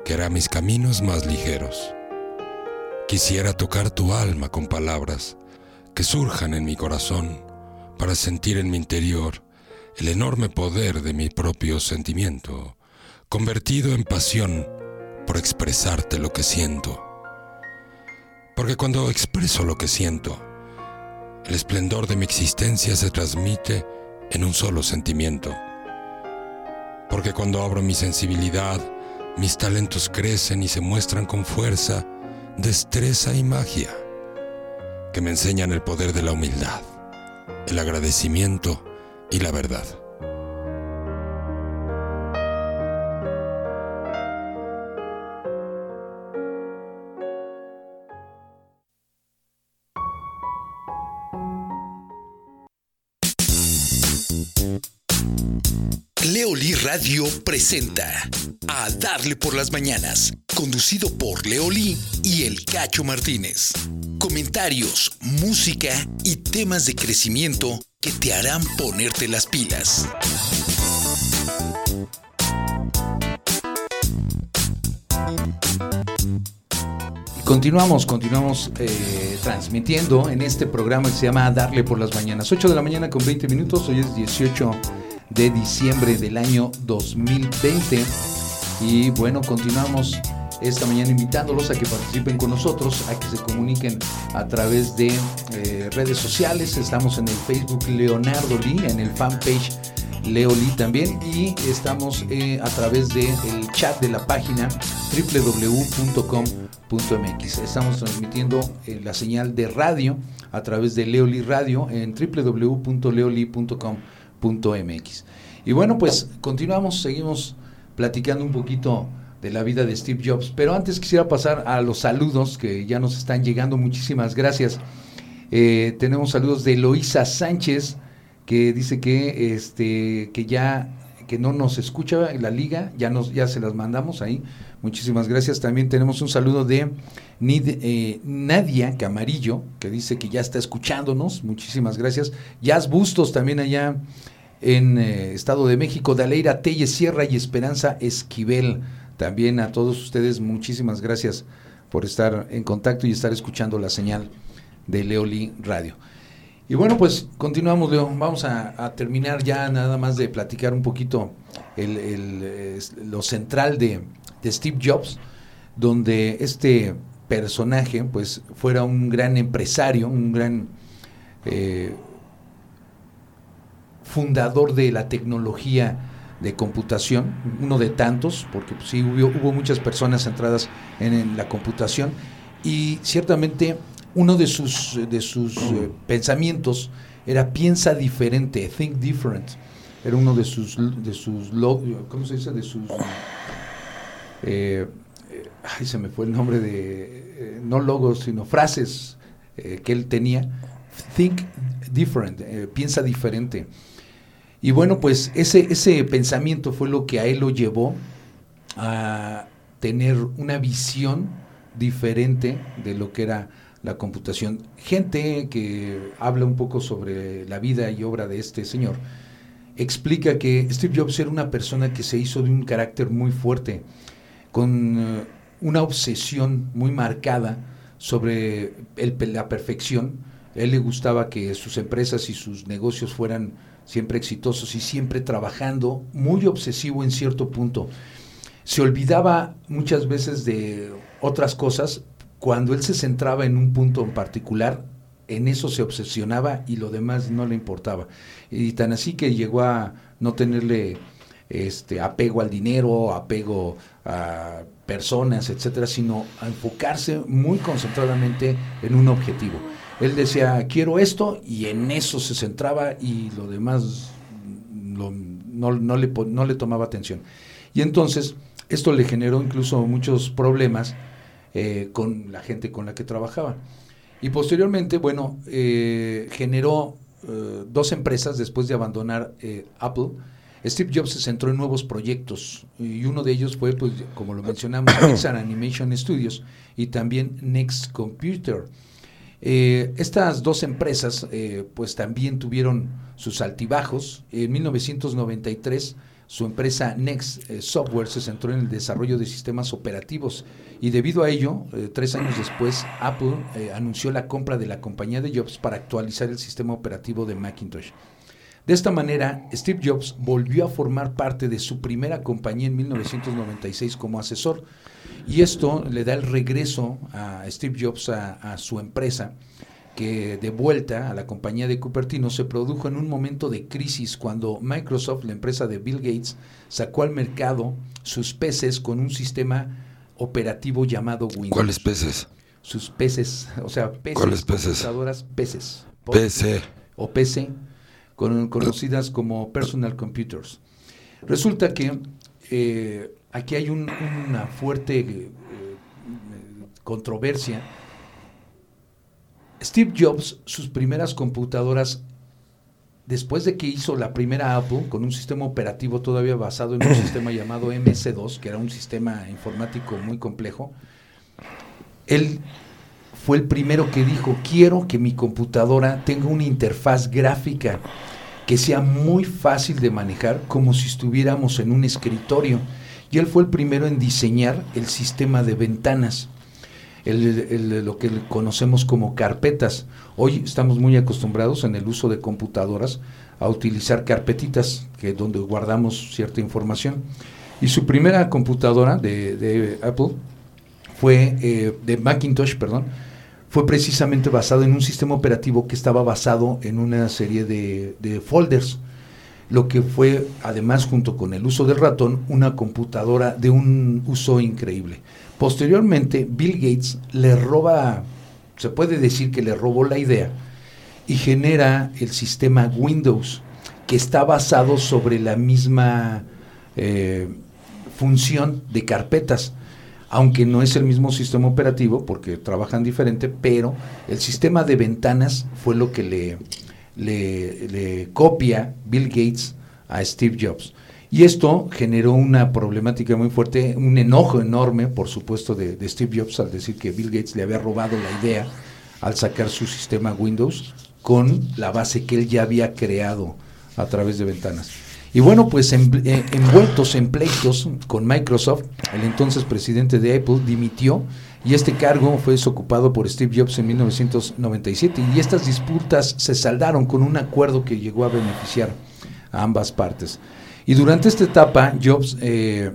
que hará mis caminos más ligeros. Quisiera tocar tu alma con palabras que surjan en mi corazón para sentir en mi interior el enorme poder de mi propio sentimiento, convertido en pasión por expresarte lo que siento. Porque cuando expreso lo que siento, el esplendor de mi existencia se transmite en un solo sentimiento. Porque cuando abro mi sensibilidad, mis talentos crecen y se muestran con fuerza, destreza y magia, que me enseñan el poder de la humildad, el agradecimiento y la verdad. Presenta A Darle por las Mañanas, conducido por Leoli y El Cacho Martínez. Comentarios, música y temas de crecimiento que te harán ponerte las pilas. Continuamos, continuamos eh, transmitiendo en este programa que se llama Darle por las Mañanas. 8 de la mañana con 20 minutos, hoy es 18 de diciembre del año 2020. Y bueno, continuamos esta mañana invitándolos a que participen con nosotros, a que se comuniquen a través de eh, redes sociales. Estamos en el Facebook Leonardo Lee, en el fanpage Leo Lee también y estamos eh, a través del el chat de la página www.com.mx. Estamos transmitiendo eh, la señal de radio a través de Leoli Radio en www.leoli.com.mx. Y bueno, pues continuamos, seguimos platicando un poquito de la vida de Steve Jobs, pero antes quisiera pasar a los saludos que ya nos están llegando. Muchísimas gracias. Eh, tenemos saludos de Eloísa Sánchez que dice que este que ya que no nos escucha la liga, ya nos ya se las mandamos ahí. Muchísimas gracias. También tenemos un saludo de eh, Nadia Camarillo, que dice que ya está escuchándonos. Muchísimas gracias. Jazz Bustos también allá en eh, Estado de México, Daleira Telle Sierra y Esperanza Esquivel también a todos ustedes muchísimas gracias por estar en contacto y estar escuchando la señal de Leoli Radio. Y bueno, pues continuamos, Leo. Vamos a, terminar ya nada más de platicar un poquito el, lo central de, Steve Jobs, donde este personaje pues fuera un gran empresario, un gran eh, fundador de la tecnología de computación, uno de tantos, porque pues, sí hubo, hubo, muchas personas centradas en la computación y ciertamente uno de sus, de sus eh, pensamientos era piensa diferente, think different. Era uno de sus, de sus ¿cómo se dice? De sus, eh, eh, ay, se me fue el nombre de, no logos, sino frases que él tenía. Think different, piensa diferente. Y bueno, pues ese, ese pensamiento fue lo que a él lo llevó a tener una visión diferente de lo que era la computación. Gente que habla un poco sobre la vida y obra de este señor, explica que Steve Jobs era una persona que se hizo de un carácter muy fuerte, con eh, una obsesión muy marcada sobre el, la perfección. él le gustaba que sus empresas y sus negocios fueran siempre exitosos y siempre trabajando, muy obsesivo en cierto punto. Se olvidaba muchas veces de otras cosas cuando él se centraba en un punto en particular, en eso se obsesionaba y lo demás no le importaba. Y tan así que llegó a no tenerle este apego al dinero, apego a personas, etcétera, sino a enfocarse muy concentradamente en un objetivo. Él decía, quiero esto, y en eso se centraba y lo demás no, le, tomaba atención. Y entonces, esto le generó incluso muchos problemas eh, con la gente con la que trabajaba. Y posteriormente, bueno, eh, generó eh, dos empresas después de abandonar Apple. Steve Jobs se centró en nuevos proyectos y uno de ellos fue, pues, como lo mencionamos, Pixar Animation Studios y también Next Computer. estas dos empresas, pues también tuvieron sus altibajos. En 1993 su empresa Next eh, Software se centró en el desarrollo de sistemas operativos y debido a ello, eh, tres años después, Apple eh, anunció la compra de la compañía de Jobs para actualizar el sistema operativo de Macintosh. De esta manera, Steve Jobs volvió a formar parte de su primera compañía en 1996 como asesor y esto le da el regreso a Steve Jobs a su empresa que de vuelta a la compañía de Cupertino se produjo en un momento de crisis cuando Microsoft, la empresa de Bill Gates, sacó al mercado sus peces con un sistema operativo llamado Windows. ¿Cuáles peces? Sus peces, o sea, peces. ¿Cuáles peces? peces. PC. O PC, conocidas como personal computers. Resulta que eh, aquí hay una fuerte eh, controversia Steve Jobs, sus primeras computadoras, después de que hizo la primera Apple con un sistema operativo todavía basado en un sistema llamado MS2, que era un sistema informático muy complejo, él fue el primero que dijo, quiero que mi computadora tenga una interfaz gráfica que sea muy fácil de manejar, como si estuviéramos en un escritorio. Y él fue el primero en diseñar el sistema de ventanas el, lo que conocemos como carpetas. Hoy estamos muy acostumbrados en el uso de computadoras a utilizar carpetitas que donde guardamos cierta información. Y su primera computadora de, Apple fue eh, de Macintosh, perdón, fue precisamente basado en un sistema operativo que estaba basado en una serie de, de folders lo que fue además junto con el uso del ratón una computadora de un uso increíble. Posteriormente, Bill Gates le roba, se puede decir que le robó la idea y genera el sistema Windows, que está basado sobre la misma eh, función de carpetas, aunque no es el mismo sistema operativo porque trabajan diferente, pero el sistema de ventanas fue lo que le, copia Bill Gates a Steve Jobs. Y esto generó una problemática muy fuerte, un enojo enorme, por supuesto, de, Steve Jobs al decir que Bill Gates le había robado la idea al sacar su sistema Windows con la base que él ya había creado a través de ventanas. Y bueno, pues eh, envueltos en pleitos con Microsoft, el entonces presidente de Apple dimitió y este cargo fue desocupado por Steve Jobs en 1997 y estas disputas se saldaron con un acuerdo que llegó a beneficiar a ambas partes. Y durante esta etapa, Jobs eh,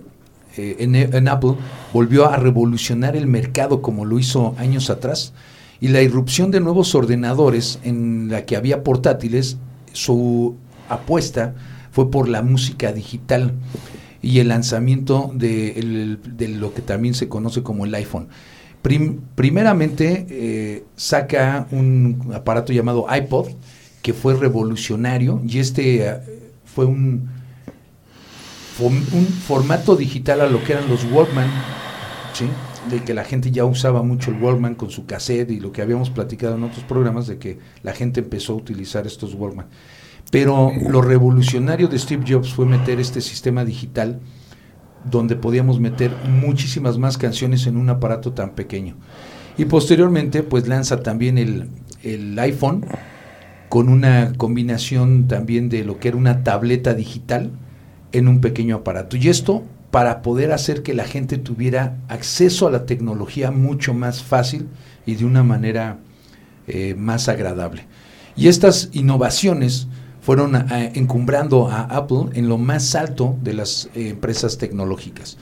eh, en, Apple volvió a revolucionar el mercado como lo hizo años atrás y la irrupción de nuevos ordenadores en la que había portátiles, su apuesta fue por la música digital y el lanzamiento de, lo que también se conoce como el iPhone. primeramente eh, saca un aparato llamado iPod, que fue revolucionario, y este eh, fue un, un formato digital a lo que eran los Walkman, de que la gente ya usaba mucho el Walkman con su cassette y lo que habíamos platicado en otros programas de que la gente empezó a utilizar estos Walkman. Pero lo revolucionario de Steve Jobs fue meter este sistema digital donde podíamos meter muchísimas más canciones en un aparato tan pequeño. Y posteriormente, pues lanza también el, el iPhone con una combinación también de lo que era una tableta digital en un pequeño aparato. Y esto para poder hacer que la gente tuviera acceso a la tecnología mucho más fácil y de una manera eh, más agradable. Y estas innovaciones fueron eh, encumbrando a Apple en lo más alto de las eh, empresas tecnológicas.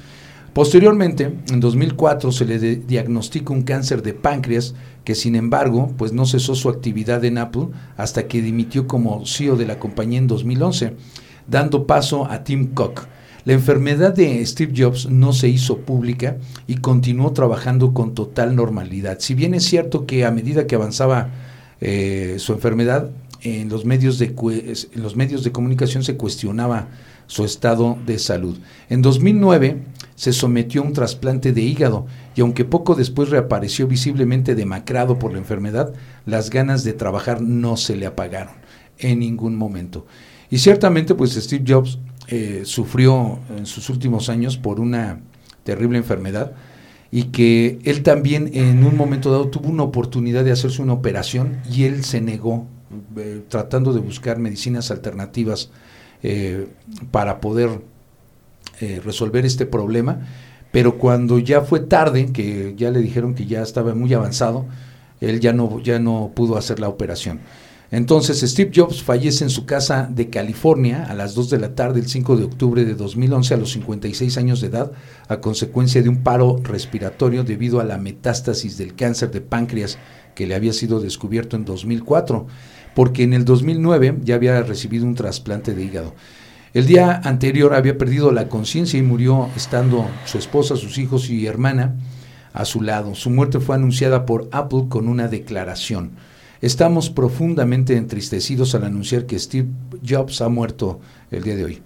Posteriormente, en 2004 se le diagnosticó un cáncer de páncreas que sin embargo, pues no cesó su actividad en Apple hasta que dimitió como CEO de la compañía en 2011, dando paso a Tim Cook. La enfermedad de Steve Jobs no se hizo pública y continuó trabajando con total normalidad. Si bien es cierto que a medida que avanzaba eh, su enfermedad, en los medios de, en los medios de comunicación se cuestionaba su estado de salud. En 2009 se sometió a un trasplante de hígado y aunque poco después reapareció visiblemente demacrado por la enfermedad, las ganas de trabajar no se le apagaron en ningún momento. Y ciertamente pues Steve Jobs eh, sufrió en sus últimos años por una terrible enfermedad y que él también en un momento dado tuvo una oportunidad de hacerse una operación y él se negó eh, tratando de buscar medicinas alternativas eh, para poder eh, resolver este problema, pero cuando ya fue tarde, que ya le dijeron que ya estaba muy avanzado, él ya no, ya no pudo hacer la operación. Entonces Steve Jobs fallece en su casa de California a las 2 de la tarde el 5 de octubre de 2011 a los 56 años de edad a consecuencia de un paro respiratorio debido a la metástasis del cáncer de páncreas que le había sido descubierto en 2004 porque en el 2009 ya había recibido un trasplante de hígado. El día anterior había perdido la conciencia y murió estando su esposa, sus hijos y hermana a su lado. Su muerte fue anunciada por Apple con una declaración. Estamos profundamente entristecidos al anunciar que Steve Jobs ha muerto el día de hoy.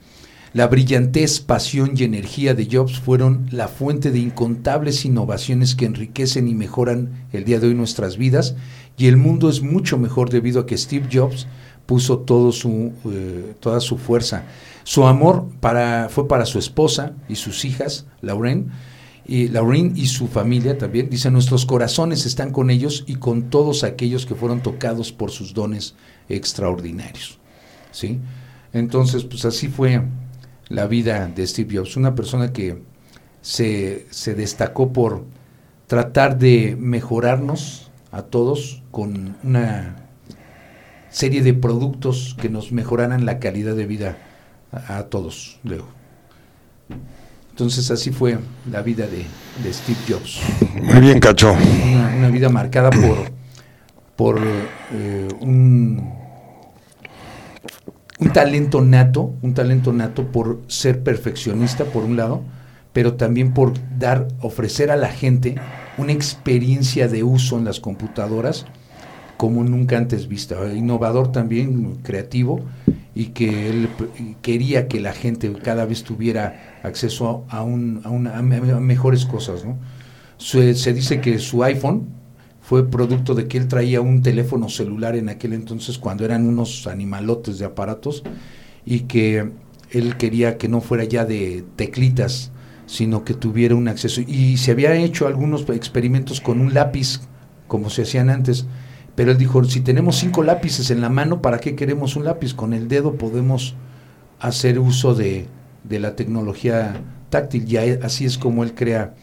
La brillantez, pasión y energía de Jobs fueron la fuente de incontables innovaciones que enriquecen y mejoran el día de hoy nuestras vidas y el mundo es mucho mejor debido a que Steve Jobs puso eh, toda su fuerza. Su amor para, fue para su esposa y sus hijas, Lauren, y y su familia también. Dice, nuestros corazones están con ellos y con todos aquellos que fueron tocados por sus dones extraordinarios. ¿Sí? Entonces, pues así fue la vida de Steve Jobs, una persona que se, destacó por tratar de mejorarnos a todos con una serie de productos que nos mejoraran la calidad de vida a, todos, Leo. Entonces así fue la vida de, Steve Jobs. Muy bien, Cacho. Una, vida marcada por, por eh, un un talento nato, un talento nato por ser perfeccionista por un lado, pero también por dar, ofrecer a la gente una experiencia de uso en las computadoras como nunca antes vista. Innovador también, creativo, y que él quería que la gente cada vez tuviera acceso a, un, a, mejores cosas. ¿no? se dice que su iPhone, fue producto de que él traía un teléfono celular en aquel entonces cuando eran unos animalotes de aparatos y que él quería que no fuera ya de teclitas, sino que tuviera un acceso. Y se había hecho algunos experimentos con un lápiz, como se hacían antes, pero él dijo, si tenemos cinco lápices en la mano, ¿para qué queremos un lápiz? Con el dedo podemos hacer uso de, de la tecnología táctil. Y así es como él crea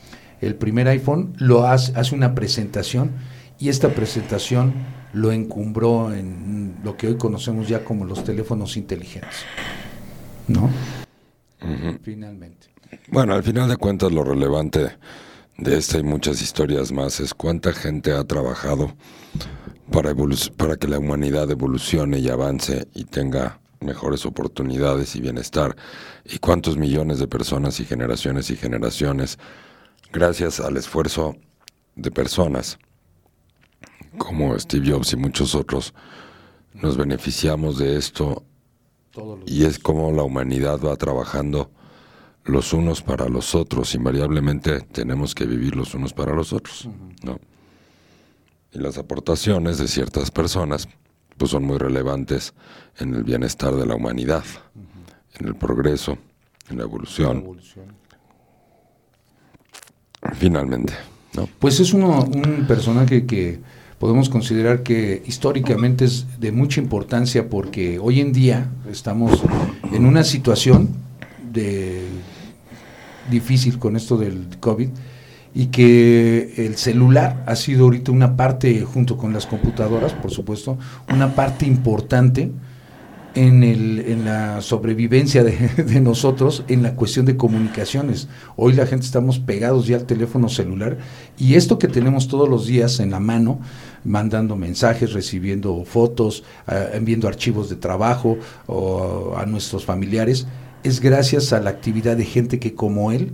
el primer iPhone, lo hace, hace una presentación y esta presentación lo encumbró en lo que hoy conocemos ya como los teléfonos inteligentes. ¿No? Finalmente. Bueno, al final de cuentas lo relevante de esta y muchas historias más es cuánta gente ha trabajado para, para que la humanidad evolucione y avance y tenga mejores oportunidades y bienestar. Y cuántos millones de personas y generaciones y generaciones, gracias al esfuerzo de personas como Steve Jobs y muchos otros, nos beneficiamos de esto y es como la humanidad va trabajando los unos para los otros. Invariablemente tenemos que vivir los unos para los otros, ¿no? Y las aportaciones de ciertas personas pues son muy relevantes en el bienestar de la humanidad, en el progreso, en la evolución. Finalmente, ¿no? Pues es uno, un personaje que podemos considerar que históricamente es de mucha importancia porque hoy en día estamos en una situación de difícil con esto del COVID y que el celular ha sido ahorita una parte, junto con las computadoras, por supuesto, una parte importante en, el, en la sobrevivencia de, de, nosotros en la cuestión de comunicaciones. Hoy la gente estamos pegados ya al teléfono celular y esto que tenemos todos los días en la mano, mandando mensajes, recibiendo fotos, enviando archivos de trabajo o a nuestros familiares, es gracias a la actividad de gente que como él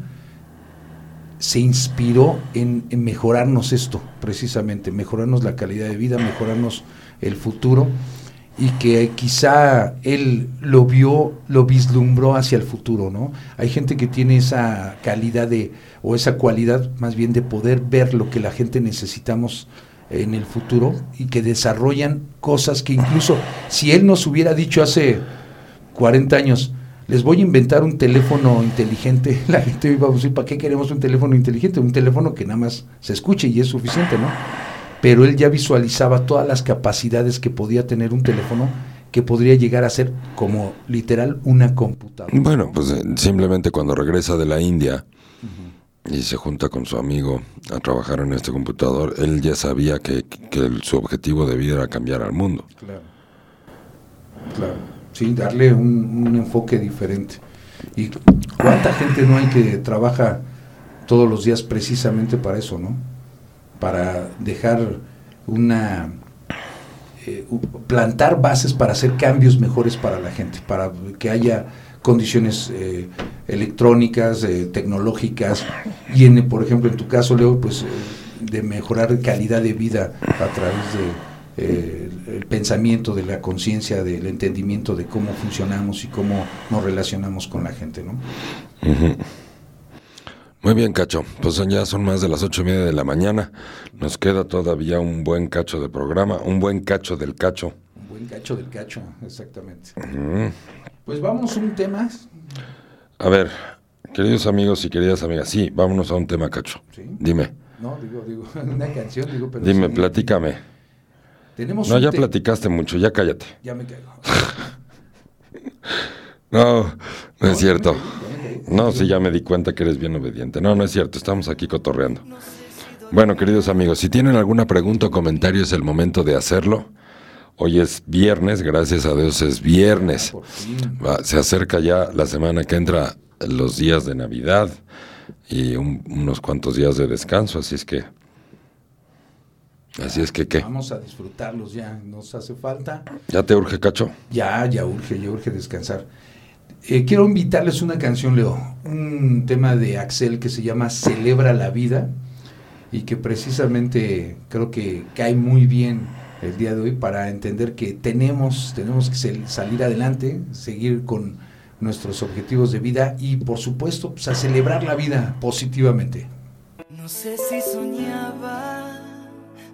se inspiró en, mejorarnos esto, precisamente, mejorarnos la calidad de vida, mejorarnos el futuro y que quizá él lo vio, lo vislumbró hacia el futuro, ¿no? Hay gente que tiene esa calidad de, o esa cualidad más bien de poder ver lo que la gente necesitamos en el futuro y que desarrollan cosas que incluso si él nos hubiera dicho hace 40 años, les voy a inventar un teléfono inteligente, la gente iba a decir, ¿para qué queremos un teléfono inteligente? Un teléfono que nada más se escuche y es suficiente, ¿no? Pero él ya visualizaba todas las capacidades que podía tener un teléfono que podría llegar a ser como literal una computadora. Bueno, pues eh, simplemente cuando regresa de la India, y se junta con su amigo a trabajar en este computador, él ya sabía que, su objetivo de vida era cambiar al mundo. Claro. Claro. Sí, darle un, enfoque diferente. ¿Y cuánta gente no hay que trabaja todos los días precisamente para eso, ¿no? Para dejar una... Eh, plantar bases para hacer cambios mejores para la gente, para que haya condiciones eh, electrónicas, eh, tecnológicas, y en, por ejemplo en tu caso, Leo, pues de mejorar calidad de vida a través de el pensamiento, de la conciencia, del entendimiento de cómo funcionamos y cómo nos relacionamos con la gente, ¿no? Muy bien, Cacho. Pues ya son más de las ocho y media de la mañana. Nos queda todavía un buen cacho de programa, un buen cacho del cacho. Un buen cacho del cacho, exactamente. Pues vamos a un tema. A ver, queridos amigos y queridas amigas, sí, vámonos a un tema, Cacho. Dime. No, digo, digo, una canción, digo, pero... Dime, platícame. Tenemos no, ya platicaste mucho, ya cállate. Ya me caigo. no, no es cierto. No, sí, ya me di cuenta que eres bien obediente. No, no es cierto, estamos aquí cotorreando. Bueno, queridos amigos, si tienen alguna pregunta o comentario es el momento de hacerlo. Hoy es viernes, gracias a Dios es viernes. se acerca ya la semana que entra los días de Navidad y unos cuantos días de descanso, así es que... Así es que, ¿qué? Vamos a disfrutarlos ya, nos hace falta. ¿Ya te urge, Cacho? Ya, ya urge, ya urge descansar. Eh, quiero invitarles una canción, Leo, un tema de Axel que se llama Celebra la Vida y que precisamente creo que cae muy bien el día de hoy para entender que tenemos, tenemos que salir adelante, seguir con nuestros objetivos de vida y por supuesto pues, a celebrar la vida positivamente. No sé si soñaba,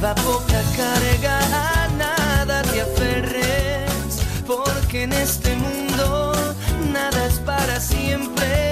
Lleva poca carga, a nada te aferres, porque en este mundo nada es para siempre.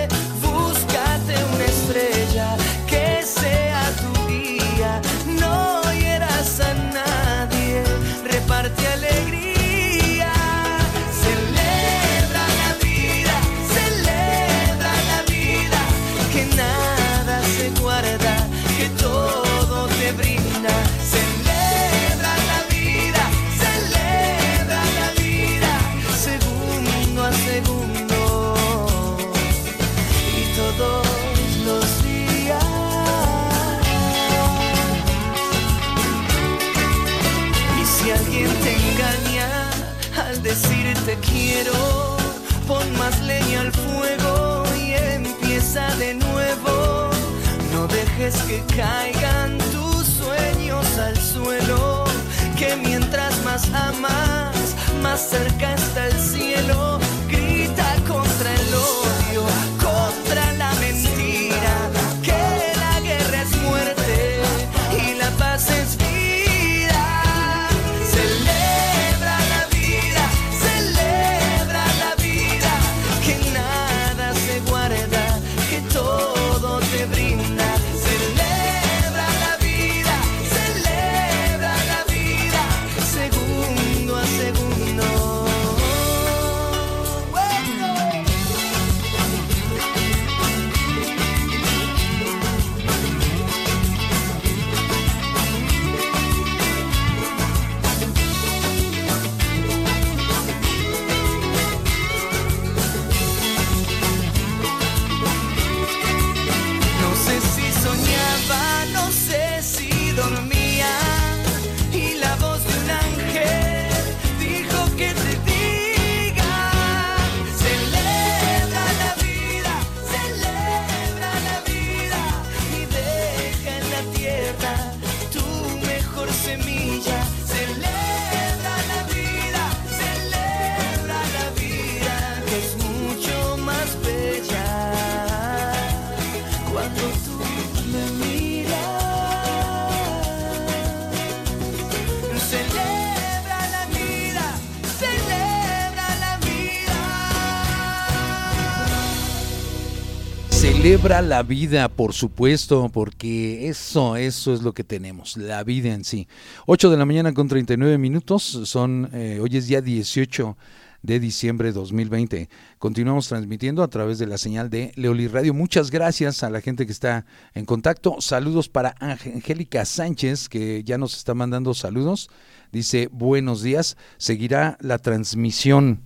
Celebra la vida, por supuesto, porque eso, eso es lo que tenemos, la vida en sí. 8 de la mañana con 39 minutos, son, eh, hoy es día 18 de diciembre de 2020. Continuamos transmitiendo a través de la señal de Leoli Radio. Muchas gracias a la gente que está en contacto. Saludos para Angélica Sánchez, que ya nos está mandando saludos. Dice, buenos días. Seguirá la transmisión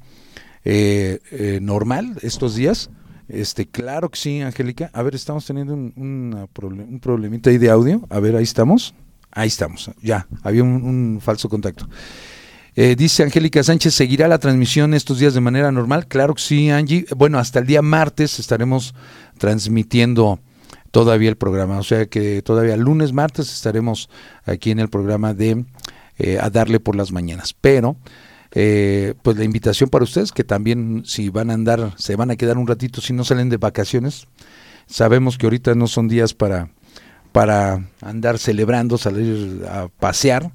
eh, eh, normal estos días. Este, claro que sí, Angélica. A ver, estamos teniendo un, proble- un problemita ahí de audio. A ver, ahí estamos. Ahí estamos. Ya, había un, un falso contacto. Eh, dice Angélica Sánchez, ¿seguirá la transmisión estos días de manera normal? Claro que sí, Angie. Bueno, hasta el día martes estaremos transmitiendo todavía el programa. O sea que todavía lunes, martes estaremos aquí en el programa de eh, A Darle por las Mañanas. Pero, eh, pues la invitación para ustedes, que también si van a andar, se van a quedar un ratito, si no salen de vacaciones, sabemos que ahorita no son días para, para andar celebrando, salir a pasear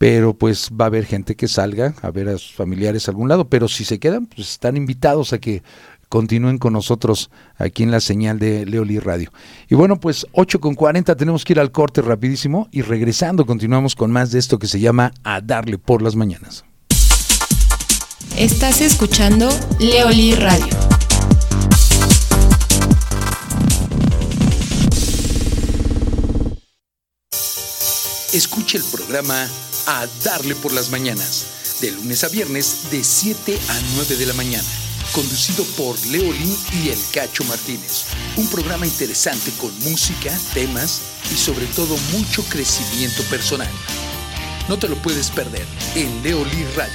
pero pues va a haber gente que salga a ver a sus familiares a algún lado, pero si se quedan, pues están invitados a que continúen con nosotros aquí en la señal de Leoli Radio. Y bueno, pues 8 con 40 tenemos que ir al corte rapidísimo y regresando continuamos con más de esto que se llama A Darle por las Mañanas. Estás escuchando Leoli Radio. Escucha el programa A Darle por las Mañanas, de lunes a viernes de 7 a 9 de la mañana, conducido por Leolín y El Cacho Martínez. Un programa interesante con música, temas y sobre todo mucho crecimiento personal. No te lo puedes perder en Leolí Radio.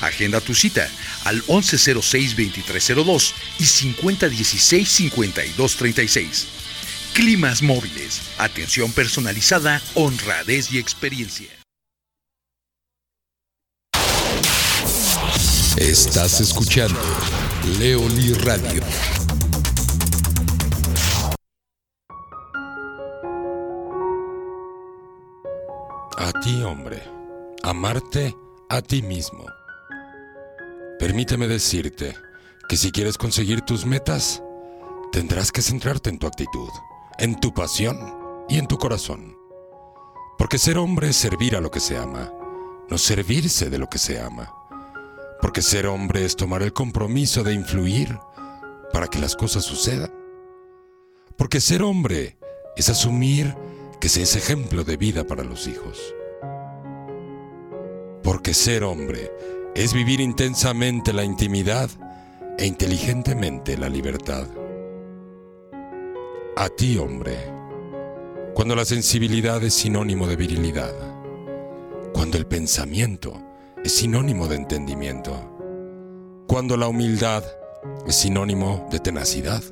Agenda tu cita al 1106-2302 y 5016-5236. Climas móviles, atención personalizada, honradez y experiencia. Estás escuchando Leoli Radio. A ti, hombre, amarte a ti mismo. Permíteme decirte que si quieres conseguir tus metas, tendrás que centrarte en tu actitud, en tu pasión y en tu corazón. Porque ser hombre es servir a lo que se ama, no servirse de lo que se ama. Porque ser hombre es tomar el compromiso de influir para que las cosas sucedan. Porque ser hombre es asumir que se es ejemplo de vida para los hijos. Porque ser hombre es vivir intensamente la intimidad e inteligentemente la libertad. A ti, hombre, cuando la sensibilidad es sinónimo de virilidad, cuando el pensamiento es sinónimo de entendimiento, cuando la humildad es sinónimo de tenacidad,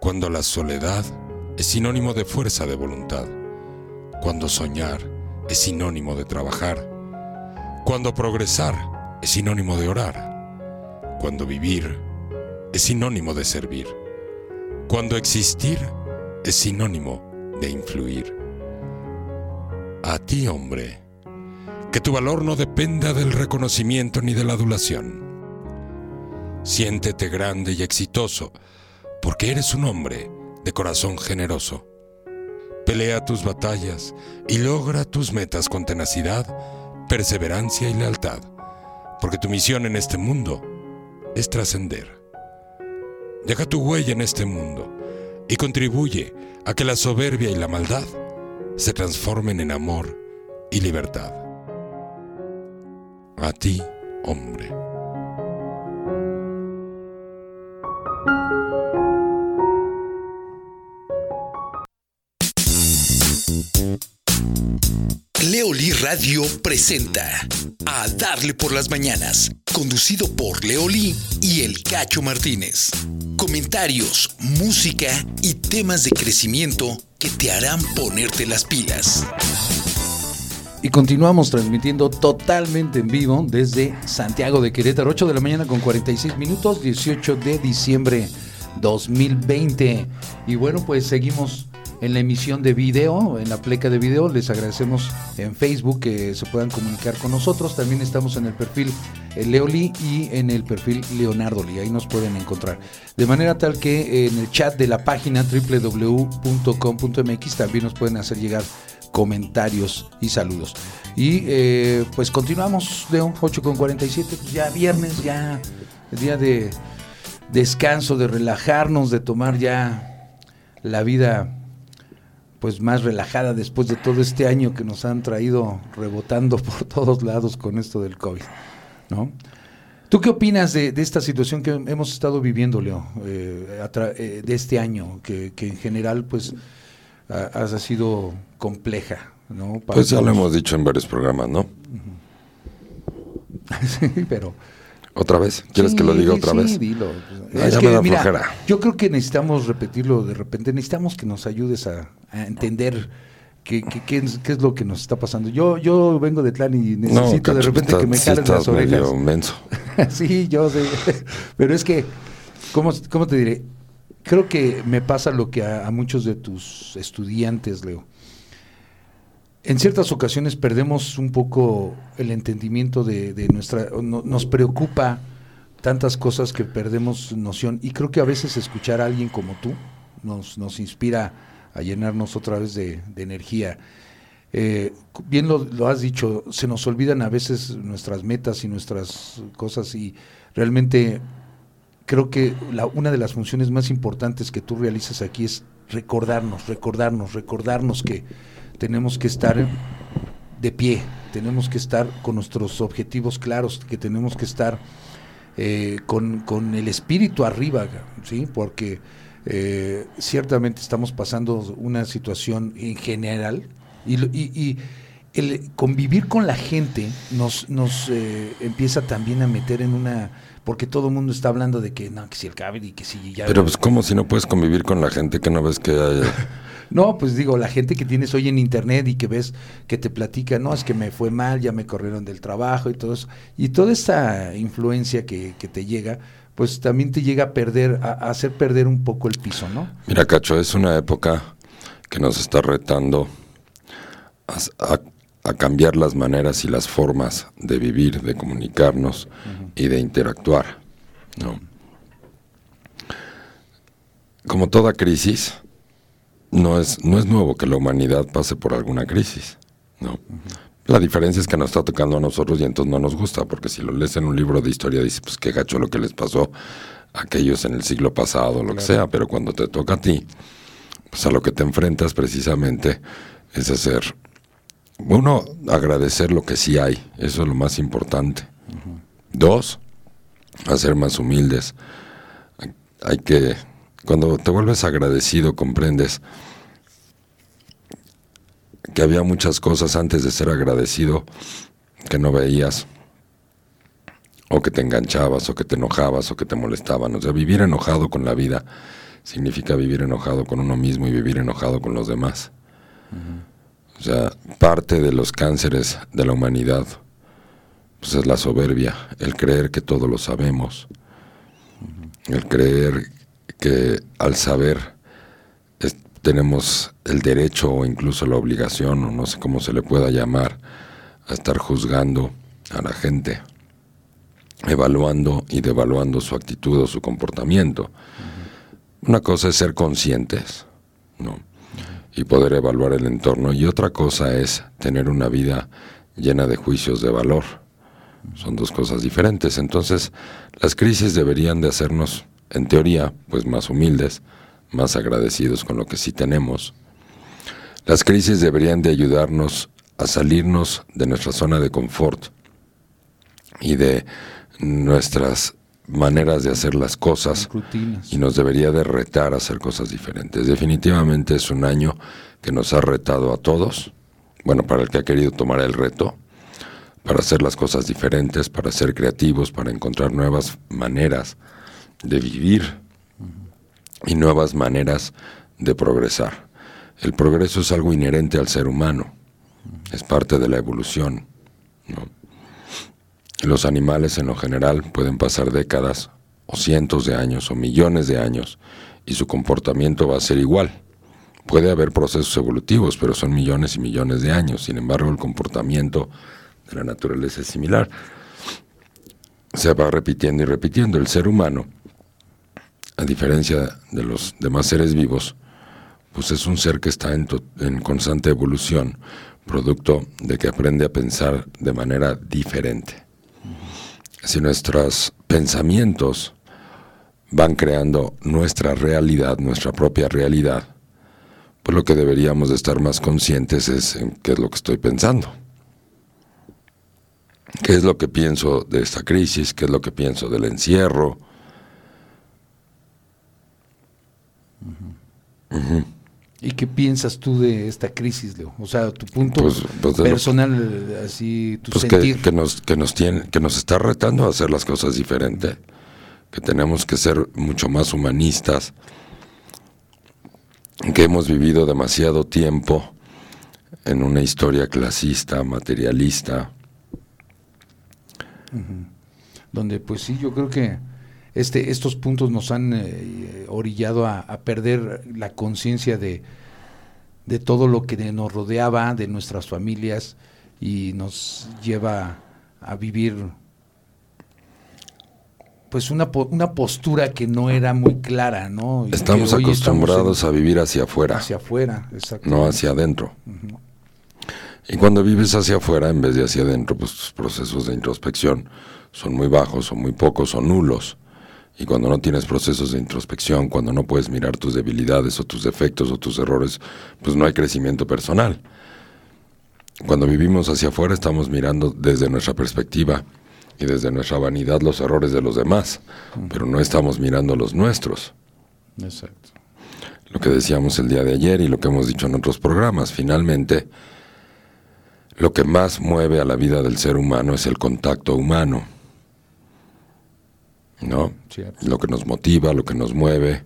cuando la soledad es sinónimo de fuerza de voluntad, cuando soñar es sinónimo de trabajar, cuando progresar es sinónimo de orar. Cuando vivir es sinónimo de servir. Cuando existir es sinónimo de influir. A ti, hombre, que tu valor no dependa del reconocimiento ni de la adulación. Siéntete grande y exitoso, porque eres un hombre de corazón generoso. Pelea tus batallas y logra tus metas con tenacidad perseverancia y lealtad, porque tu misión en este mundo es trascender. Deja tu huella en este mundo y contribuye a que la soberbia y la maldad se transformen en amor y libertad. A ti, hombre. Radio presenta A Darle por las Mañanas, conducido por Leoli y El Cacho Martínez. Comentarios, música y temas de crecimiento que te harán ponerte las pilas. Y continuamos transmitiendo totalmente en vivo desde Santiago de Querétaro, 8 de la mañana con 46 minutos, 18 de diciembre 2020. Y bueno, pues seguimos en la emisión de video, en la pleca de video. Les agradecemos en Facebook que se puedan comunicar con nosotros. También estamos en el perfil eh, Leoli y en el perfil Leonardo Lee. Ahí nos pueden encontrar. De manera tal que en el chat de la página www.com.mx también nos pueden hacer llegar comentarios y saludos. Y eh, pues continuamos, de 8 con 47, pues ya viernes, ya día de descanso, de relajarnos, de tomar ya la vida pues más relajada después de todo este año que nos han traído rebotando por todos lados con esto del COVID, ¿no? ¿Tú qué opinas de, esta situación que hemos estado viviendo, Leo, eh, eh, de este año, que, en general pues ha, sido compleja, ¿no? pues ya lo hemos dicho en varios programas, ¿no? sí, pero ¿Otra vez? ¿Quieres que lo diga otra vez? Dilo. es que, mira, yo creo que necesitamos repetirlo de repente. Necesitamos que nos ayudes a, entender qué, qué, es, lo que nos está pasando. Yo yo vengo de Tlán y necesito de repente que me calen las orejas. Menso. sí, yo sé. Pero es que, ¿cómo, ¿cómo, te diré? Creo que me pasa lo que a muchos de tus estudiantes, Leo en ciertas ocasiones perdemos un poco el entendimiento de, nuestra, nos preocupa tantas cosas que perdemos noción y creo que a veces escuchar a alguien como tú nos, nos inspira a llenarnos otra vez de, energía. Eh, bien lo, has dicho, se nos olvidan a veces nuestras metas y nuestras cosas y realmente creo que la, una de las funciones más importantes que tú realizas aquí es recordarnos, recordarnos, recordarnos que tenemos que estar de pie, tenemos que estar con nuestros objetivos claros, que tenemos que estar eh, con, el espíritu arriba, ¿sí? porque eh, ciertamente estamos pasando una situación en general y, y, el convivir con la gente nos, nos eh, empieza también a meter en una porque todo el mundo está hablando de que no, que si el cable y que si ya... Pero pues como si no puedes convivir con la gente que no ves que hay... no, pues digo, la gente que tienes hoy en internet y que ves que te platica, no, es que me fue mal, ya me corrieron del trabajo y todo eso. Y toda esa influencia que, te llega, pues también te llega a perder, a, hacer perder un poco el piso, ¿no? Mira, Cacho, es una época que nos está retando a, a cambiar las maneras y las formas de vivir, de comunicarnos y de interactuar. ¿no? Como toda crisis, no es, no es nuevo que la humanidad pase por alguna crisis. ¿no? La diferencia es que nos está tocando a nosotros y entonces no nos gusta, porque si lo lees en un libro de historia, dices, pues qué gacho lo que les pasó a aquellos en el siglo pasado, lo que sea, pero cuando te toca a ti, pues a lo que te enfrentas precisamente es hacer uno, agradecer lo que sí hay, eso es lo más importante. Dos, hacer más humildes. Hay que, cuando te vuelves agradecido, comprendes que había muchas cosas antes de ser agradecido que no veías, o que te enganchabas, o que te enojabas, o que te molestaban. O sea, vivir enojado con la vida significa vivir enojado con uno mismo y vivir enojado con los demás. O sea, parte de los cánceres de la humanidad pues es la soberbia, el creer que todo lo sabemos, el creer que al saber tenemos el derecho o incluso la obligación, o no sé cómo se le pueda llamar, a estar juzgando a la gente, evaluando y devaluando su actitud o su comportamiento. Una cosa es ser conscientes, ¿no? y poder evaluar el entorno. Y otra cosa es tener una vida llena de juicios de valor. Son dos cosas diferentes. Entonces, las crisis deberían de hacernos, en teoría, pues más humildes, más agradecidos con lo que sí tenemos. Las crisis deberían de ayudarnos a salirnos de nuestra zona de confort y de nuestras maneras de hacer las cosas y nos debería de retar a hacer cosas diferentes. Definitivamente es un año que nos ha retado a todos, bueno, para el que ha querido tomar el reto, para hacer las cosas diferentes, para ser creativos, para encontrar nuevas maneras de vivir y nuevas maneras de progresar. El progreso es algo inherente al ser humano, es parte de la evolución. Los animales en lo general pueden pasar décadas o cientos de años, o millones de años, y su comportamiento va a ser igual. Puede haber procesos evolutivos, pero son millones y millones de años. Sin embargo, el comportamiento de la naturaleza es similar. Se va repitiendo y repitiendo. El ser humano, a diferencia de los demás seres vivos, pues es un ser que está en, constante evolución, producto de que aprende a pensar de manera diferente. Si nuestros pensamientos van creando nuestra realidad, nuestra propia realidad, pues lo que deberíamos de estar más conscientes es en qué es lo que estoy pensando. ¿Qué es lo que pienso de esta crisis? ¿Qué es lo que pienso del encierro? ¿Y qué piensas tú de esta crisis, Leo? O sea, tu punto pues, pues personal, así, tu pues sentir. Que, nos, que, nos tiene, que nos está retando a hacer las cosas diferente, que tenemos que ser mucho más humanistas, que hemos vivido demasiado tiempo en una historia clasista, materialista. Donde, pues sí, yo creo que este, estos puntos nos han eh, orillado a, perder la conciencia de, de todo lo que nos rodeaba, de nuestras familias, y nos lleva a vivir pues una, una postura que no era muy clara, ¿no? estamos acostumbrados a vivir hacia afuera. Hacia afuera, exacto. No hacia adentro. Y cuando vives hacia afuera en vez de hacia adentro, pues tus procesos de introspección son muy bajos o muy pocos o nulos. Y cuando no tienes procesos de introspección, cuando no puedes mirar tus debilidades o tus defectos o tus errores, pues no hay crecimiento personal. Cuando vivimos hacia afuera estamos mirando desde nuestra perspectiva y desde nuestra vanidad los errores de los demás, pero no estamos mirando los nuestros. Exacto. Lo que decíamos el día de ayer y lo que hemos dicho en otros programas, finalmente, lo que más mueve a la vida del ser humano es el contacto humano. ¿No? Lo que nos motiva, lo que nos mueve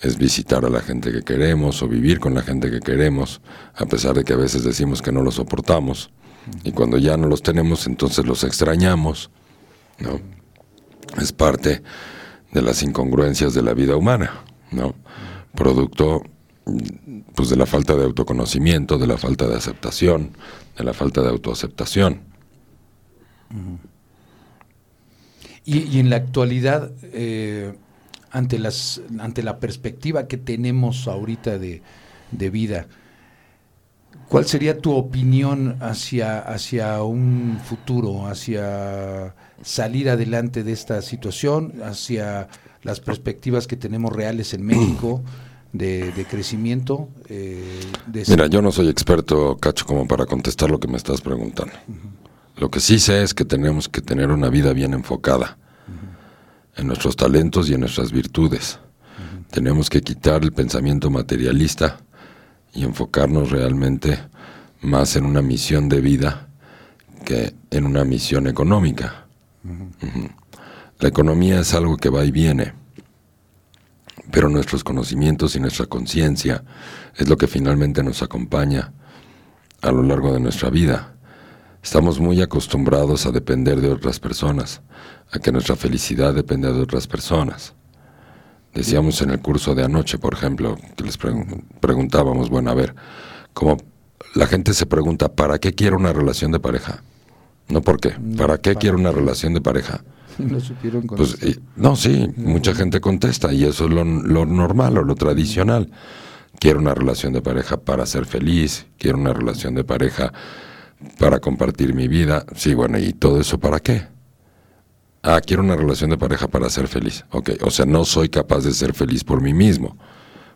es visitar a la gente que queremos o vivir con la gente que queremos, a pesar de que a veces decimos que no lo soportamos. Y cuando ya no los tenemos, entonces los extrañamos. ¿no? Es parte de las incongruencias de la vida humana, ¿no? Producto pues de la falta de autoconocimiento, de la falta de aceptación, de la falta de autoaceptación. Y, en la actualidad, eh, ante, las, ante la perspectiva que tenemos ahorita de, de vida, ¿Cuál sería tu opinión hacia, hacia un futuro, hacia salir adelante de esta situación, hacia las perspectivas que tenemos reales en México de, crecimiento? Eh, Mira, yo no soy experto, Cacho, como para contestar lo que me estás preguntando. Lo que sí sé es que tenemos que tener una vida bien enfocada en nuestros talentos y en nuestras virtudes. Tenemos que quitar el pensamiento materialista y enfocarnos realmente más en una misión de vida que en una misión económica. La economía es algo que va y viene, pero nuestros conocimientos y nuestra conciencia es lo que finalmente nos acompaña a lo largo de nuestra vida. Estamos muy acostumbrados a depender de otras personas, a que nuestra felicidad dependa de otras personas. Decíamos en el curso de anoche, por ejemplo, que les preguntábamos, bueno, a ver, como la gente se pregunta, ¿para qué quiero una relación de pareja? No, ¿por qué? ¿Para qué quiero una relación de pareja? No supieron pues, No, sí, mucha gente contesta y eso es lo, lo normal o lo tradicional. Quiero una relación de pareja para ser feliz, quiero una relación de pareja para compartir mi vida. Sí, bueno, ¿y todo eso para qué? Ah, quiero una relación de pareja para ser feliz. Ok, o sea, no soy capaz de ser feliz por mí mismo,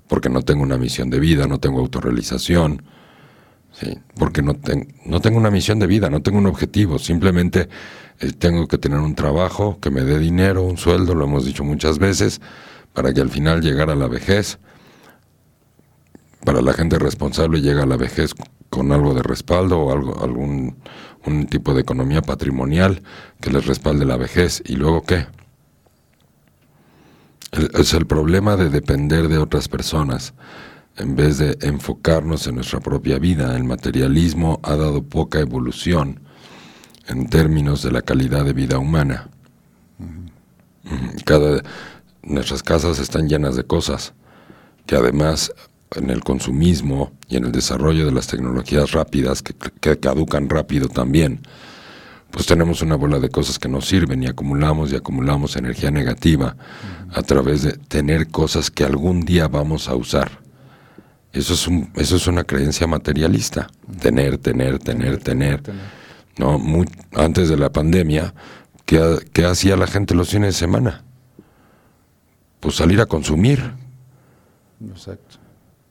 porque no tengo una misión de vida, no tengo autorrealización, ¿sí? porque no, no tengo una misión de vida, no tengo un objetivo, simplemente eh, tengo que tener un trabajo que me dé dinero, un sueldo, lo hemos dicho muchas veces, para que al final llegar a la vejez, para la gente responsable llega a la vejez con algo de respaldo o algo, algún un tipo de economía patrimonial que les respalde la vejez. ¿Y luego qué? es el problema de depender de otras personas en vez de enfocarnos en nuestra propia vida. El materialismo ha dado poca evolución en términos de la calidad de vida humana. Cada, nuestras casas están llenas de cosas que además en el consumismo y en el desarrollo de las tecnologías rápidas que, que caducan rápido también, pues tenemos una bola de cosas que no sirven y acumulamos y acumulamos energía negativa a través de tener cosas que algún día vamos a usar. Eso es, un, eso es una creencia materialista, tener, tener, tener, tener. No, antes de la pandemia, ¿qué, ¿qué hacía la gente los fines de semana? Pues salir a consumir. Exacto.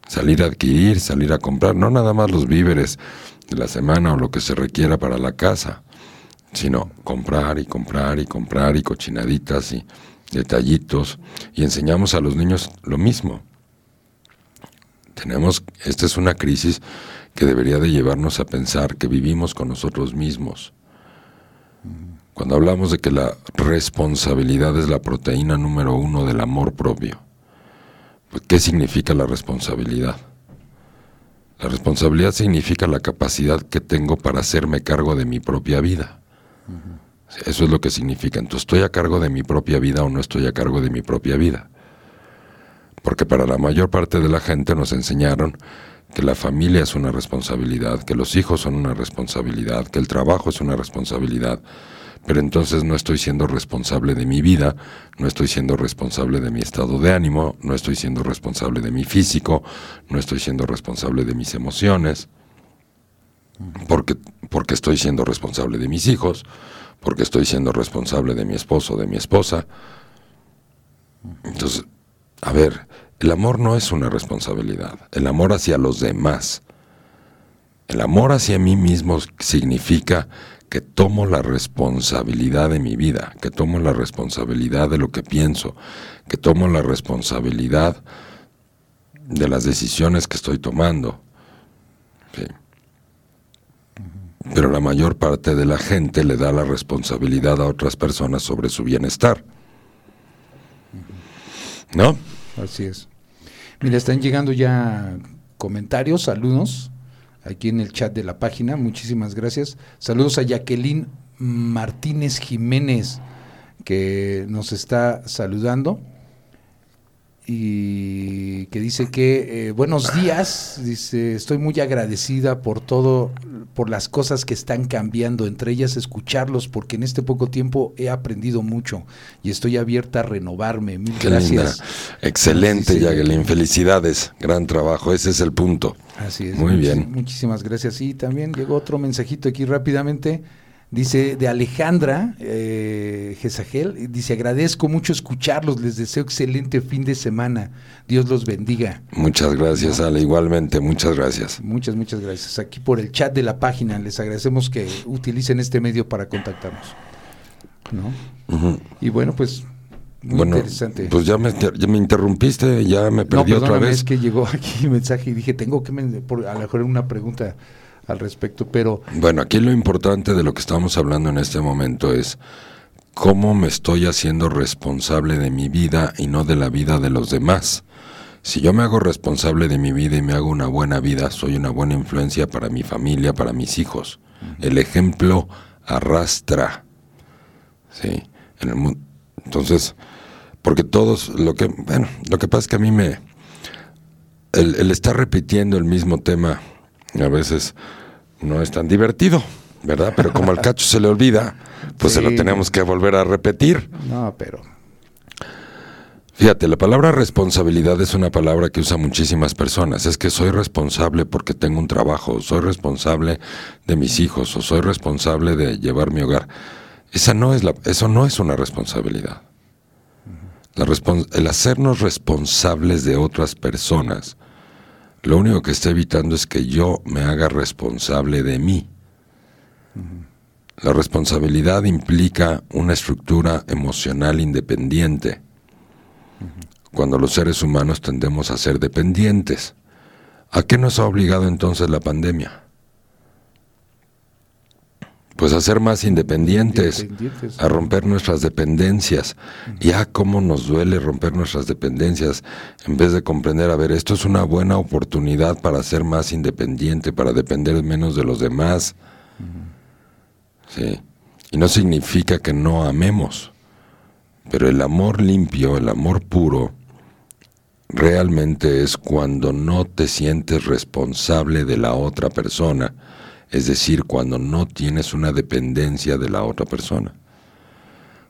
Salir a adquirir, salir a comprar, no nada más los víveres de la semana o lo que se requiera para la casa sino comprar y comprar y comprar y cochinaditas y detallitos y enseñamos a los niños lo mismo. Tenemos, esta es una crisis que debería de llevarnos a pensar que vivimos con nosotros mismos. Cuando hablamos de que la responsabilidad es la proteína número uno del amor propio, ¿qué significa la responsabilidad? La responsabilidad significa la capacidad que tengo para hacerme cargo de mi propia vida. Eso es lo que significa. Entonces, ¿estoy a cargo de mi propia vida o no estoy a cargo de mi propia vida? Porque para la mayor parte de la gente nos enseñaron que la familia es una responsabilidad, que los hijos son una responsabilidad, que el trabajo es una responsabilidad, pero entonces no estoy siendo responsable de mi vida, no estoy siendo responsable de mi estado de ánimo, no estoy siendo responsable de mi físico, no estoy siendo responsable de mis emociones porque, porque estoy siendo responsable de mis hijos, porque estoy siendo responsable de mi esposo, de mi esposa. Entonces, a ver, el amor no es una responsabilidad, el amor hacia los demás. El amor hacia mí mismo significa que tomo la responsabilidad de mi vida, que tomo la responsabilidad de lo que pienso, que tomo la responsabilidad de las decisiones que estoy tomando. pero la mayor parte de la gente le da la responsabilidad a otras personas sobre su bienestar. ¿No? Así es. Mira, están llegando ya comentarios, saludos, aquí en el chat de la página, muchísimas gracias. Saludos a Jacqueline Martínez Jiménez, que nos está saludando y que dice que eh, buenos días, dice, estoy muy agradecida por todo, por las cosas que están cambiando, entre ellas escucharlos, porque en este poco tiempo he aprendido mucho y estoy abierta a renovarme. Mil gracias. Excelente, Yagelin, felicidades, gran trabajo, ese es el punto. Así es. Muy bien. Muchísimas gracias. Y también llegó otro mensajito aquí rápidamente. Dice de Alejandra eh, dice, agradezco mucho escucharlos, les deseo excelente fin de semana, Dios los bendiga. Muchas gracias, Ale, igualmente, muchas gracias. Muchas, muchas gracias. Aquí por el chat de la página, les agradecemos que utilicen este medio para contactarnos. ¿no? Y bueno, pues muy interesante. Pues ya me, ya me interrumpiste, ya me perdí otra vez. es que llegó aquí un mensaje y dije, tengo que, por, a lo mejor una pregunta al respecto, pero... Bueno, aquí lo importante de lo que estamos hablando en este momento es cómo me estoy haciendo responsable de mi vida y no de la vida de los demás. Si yo me hago responsable de mi vida y me hago una buena vida, soy una buena influencia para mi familia, para mis hijos. El ejemplo arrastra. Sí, en el mundo. Entonces, porque todos, lo que, bueno, lo que pasa es que a mí me, el, el estar repitiendo el mismo tema, a veces no es tan divertido, ¿verdad? Pero como al cacho se le olvida, pues se lo tenemos que volver a repetir. No, pero... Fíjate, la palabra responsabilidad es una palabra que usan muchísimas personas. Es que soy responsable porque tengo un trabajo, soy responsable de mis hijos, o soy responsable de llevar mi hogar. Esa no es la, eso no es una responsabilidad. La el hacernos responsables de otras personas lo único que está evitando es que yo me haga responsable de mí. La responsabilidad implica una estructura emocional independiente. Cuando los seres humanos tendemos a ser dependientes. ¿A qué nos ha obligado entonces la pandemia? Pues a ser más independientes, a romper nuestras dependencias. Y a cómo nos duele romper nuestras dependencias, en vez de comprender, a ver, esto es una buena oportunidad para ser más independiente, para depender menos de los demás. Sí. Y no significa que no amemos, Pero el amor limpio, el amor puro, realmente es cuando no te sientes responsable de la otra persona, es decir, cuando no tienes una dependencia de la otra persona.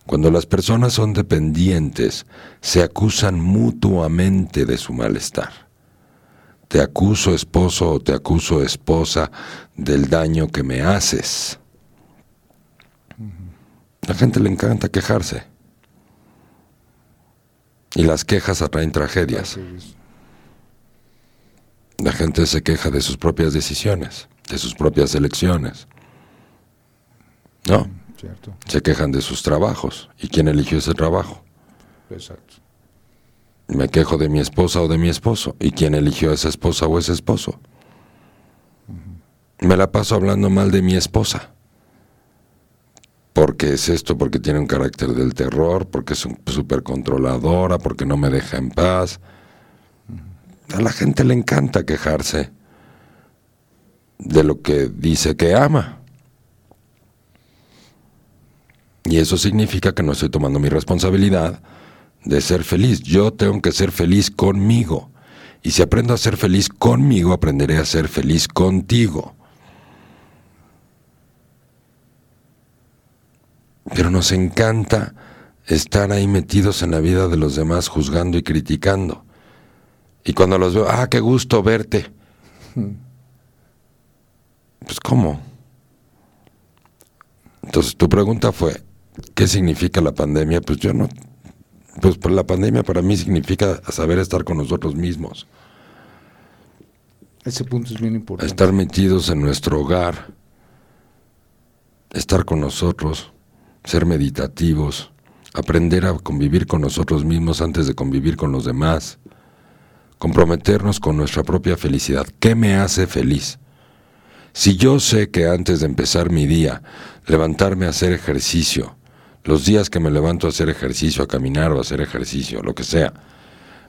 Cuando las personas son dependientes, se acusan mutuamente de su malestar. Te acuso esposo o te acuso esposa del daño que me haces. La gente le encanta quejarse. Y las quejas atraen tragedias. La gente se queja de sus propias decisiones, de sus propias elecciones. ¿No? Cierto. Se quejan de sus trabajos. ¿Y quién eligió ese trabajo? Exacto. Me quejo de mi esposa o de mi esposo. ¿Y quién eligió a esa esposa o ese esposo? Me la paso hablando mal de mi esposa porque es esto, porque tiene un carácter del terror, porque es súper controladora, porque no me deja en paz. A la gente le encanta quejarse de lo que dice que ama. Y eso significa que no estoy tomando mi responsabilidad de ser feliz. Yo tengo que ser feliz conmigo. Y si aprendo a ser feliz conmigo, aprenderé a ser feliz contigo. pero nos encanta estar ahí metidos en la vida de los demás, juzgando y criticando. Y cuando los veo, ah, qué gusto verte. Pues ¿cómo? Entonces tu pregunta fue, ¿qué significa la pandemia? Pues yo no, pues, pues la pandemia para mí significa saber estar con nosotros mismos. Ese punto es bien importante. Estar metidos en nuestro hogar, estar con nosotros ser meditativos, aprender a convivir con nosotros mismos antes de convivir con los demás, comprometernos con nuestra propia felicidad. ¿Qué me hace feliz? Si yo sé que antes de empezar mi día, levantarme a hacer ejercicio, los días que me levanto a hacer ejercicio, a caminar o a hacer ejercicio, lo que sea,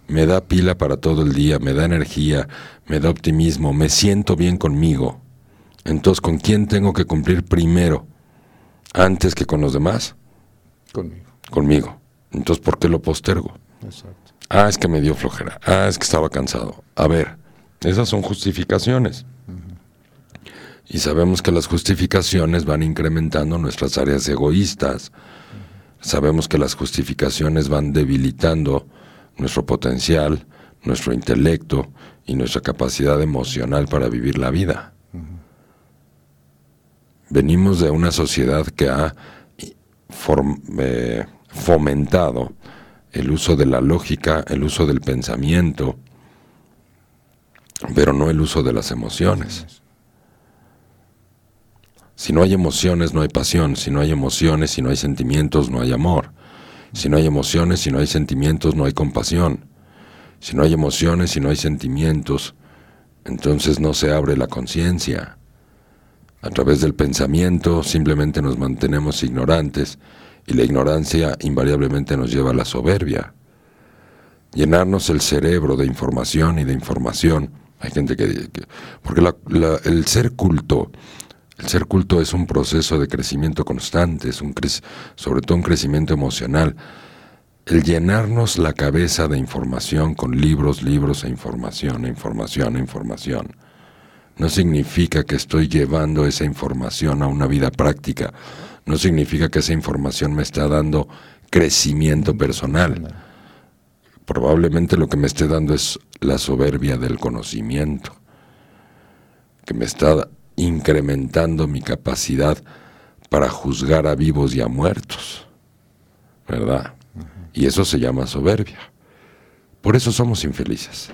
me da pila para todo el día, me da energía, me da optimismo, me siento bien conmigo. Entonces, ¿con quién tengo que cumplir primero? antes que con los demás? Conmigo. Conmigo. Entonces, ¿por qué lo postergo? Exacto. Ah, es que me dio flojera. Ah, es que estaba cansado. A ver, esas son justificaciones. Y sabemos que las justificaciones van incrementando nuestras áreas egoístas. Sabemos que las justificaciones van debilitando nuestro potencial, nuestro intelecto y nuestra capacidad emocional para vivir la vida. Venimos de una sociedad que ha eh, fomentado el uso de la lógica, el uso del pensamiento, pero no el uso de las emociones. Si no hay emociones, no hay pasión. Si no hay emociones, si no hay sentimientos, no hay amor. Si no hay emociones, si no hay sentimientos, no hay compasión. Si no hay emociones, si no hay sentimientos, entonces no se abre la conciencia. A través del pensamiento simplemente nos mantenemos ignorantes y la ignorancia invariablemente nos lleva a la soberbia. Llenarnos el cerebro de información y de información. Hay gente que... porque el ser culto, el ser culto es un proceso de crecimiento constante, es un sobre todo un crecimiento emocional. El llenarnos la cabeza de información con libros, libros e información, e información, e información no significa que estoy llevando esa información a una vida práctica, no significa que esa información me está dando crecimiento personal. Probablemente lo que me esté dando es la soberbia del conocimiento, que me está incrementando mi capacidad para juzgar a vivos y a muertos, ¿verdad? Y eso se llama soberbia. Por eso somos infelices.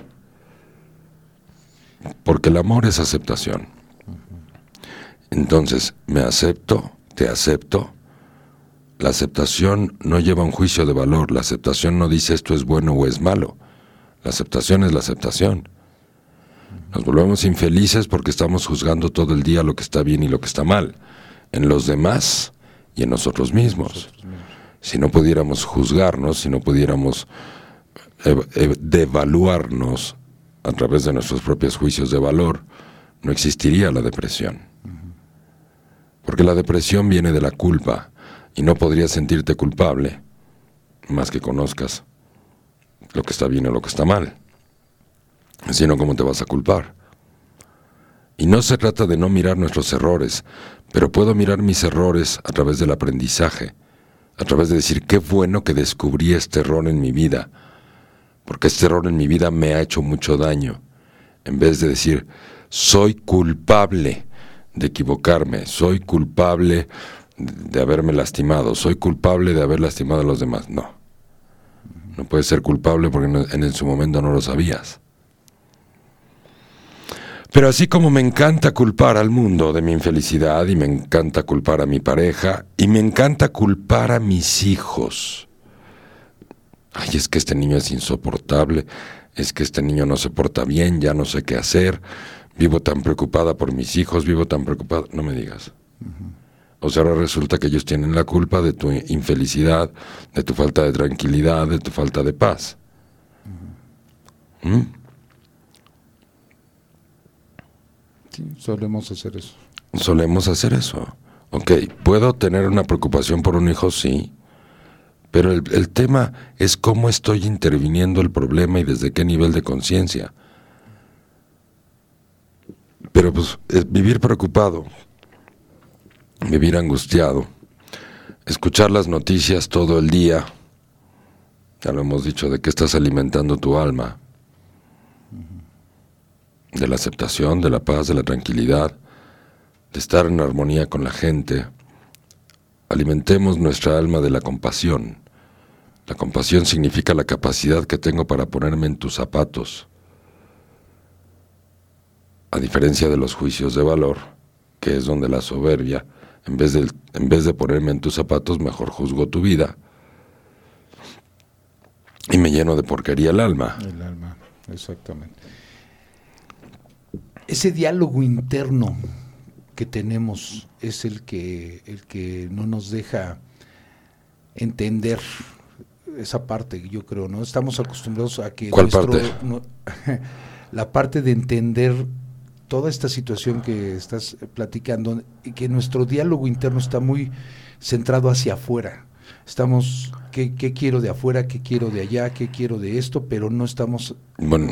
Porque el amor es aceptación. Entonces, me acepto, te acepto. La aceptación no lleva un juicio de valor. La aceptación no dice esto es bueno o es malo. La aceptación es la aceptación. Nos volvemos infelices porque estamos juzgando todo el día lo que está bien y lo que está mal, en los demás y en nosotros mismos. Si no pudiéramos juzgarnos, si no pudiéramos devaluarnos a través de nuestros propios juicios de valor, no existiría la depresión. Porque la depresión viene de la culpa y no podrías sentirte culpable más que conozcas lo que está bien o lo que está mal, sino cómo te vas a culpar. Y no se trata de no mirar nuestros errores, pero puedo mirar mis errores a través del aprendizaje, a través de decir qué bueno que descubrí este error en mi vida, porque este error en mi vida me ha hecho mucho daño, en vez de decir soy culpable de equivocarme, soy culpable de haberme lastimado, soy culpable de haber lastimado a los demás. No, no puedes ser culpable porque en, su momento no lo sabías. Pero así como me encanta culpar al mundo de mi infelicidad y me encanta culpar a mi pareja y me encanta culpar a mis hijos. Ay, es que este niño es insoportable, es que este niño no se porta bien, ya no sé qué hacer, vivo tan preocupada por mis hijos, vivo tan preocupada, no me digas. O sea, ahora resulta que ellos tienen la culpa de tu infelicidad, de tu falta de tranquilidad, de tu falta de paz. ¿Mm? Solemos hacer eso. Solemos hacer eso. Ok, puedo tener una preocupación por un hijo, sí, pero el, el tema es cómo estoy interviniendo el problema y desde qué nivel de conciencia. Pero pues vivir preocupado, vivir angustiado, escuchar las noticias todo el día, ya lo hemos dicho, de que estás alimentando tu alma, de la aceptación, de la paz, de la tranquilidad, de estar en armonía con la gente. Alimentemos nuestra alma de la compasión. La compasión significa la capacidad que tengo para ponerme en tus zapatos. A diferencia de los juicios de valor, que es donde la soberbia, en vez de, en vez de ponerme en tus zapatos, mejor juzgo tu vida. Y me lleno de porquería el alma. El alma, exactamente ese diálogo interno que tenemos es el que, el que no nos deja entender esa parte, yo creo, ¿no? Estamos acostumbrados a que... ¿Cuál parte? la parte de entender toda esta situación que estás platicando y que nuestro diálogo interno está muy centrado hacia afuera. Estamos qué, quiero de afuera, qué quiero de allá, qué quiero de esto, pero no estamos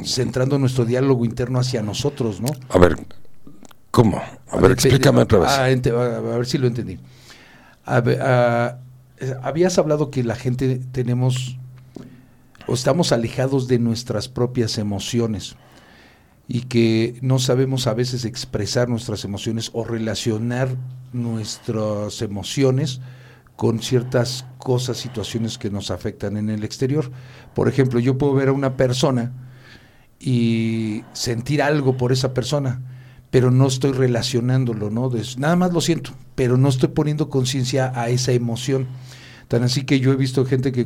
centrando nuestro diálogo interno hacia nosotros, ¿no? A ver, ¿cómo? A, ver, explícame otra vez. Ah, a, ver si lo entendí. Ah, habías hablado que la gente tenemos o estamos alejados de nuestras propias emociones y que no sabemos a veces expresar nuestras emociones o relacionar nuestras emociones con ciertas cosas, situaciones que nos afectan en el exterior. Por ejemplo, yo puedo ver a una persona y sentir algo por esa persona, pero no estoy relacionándolo, ¿no? nada más lo siento, pero no estoy poniendo conciencia a esa emoción. Tan así que yo he visto gente que,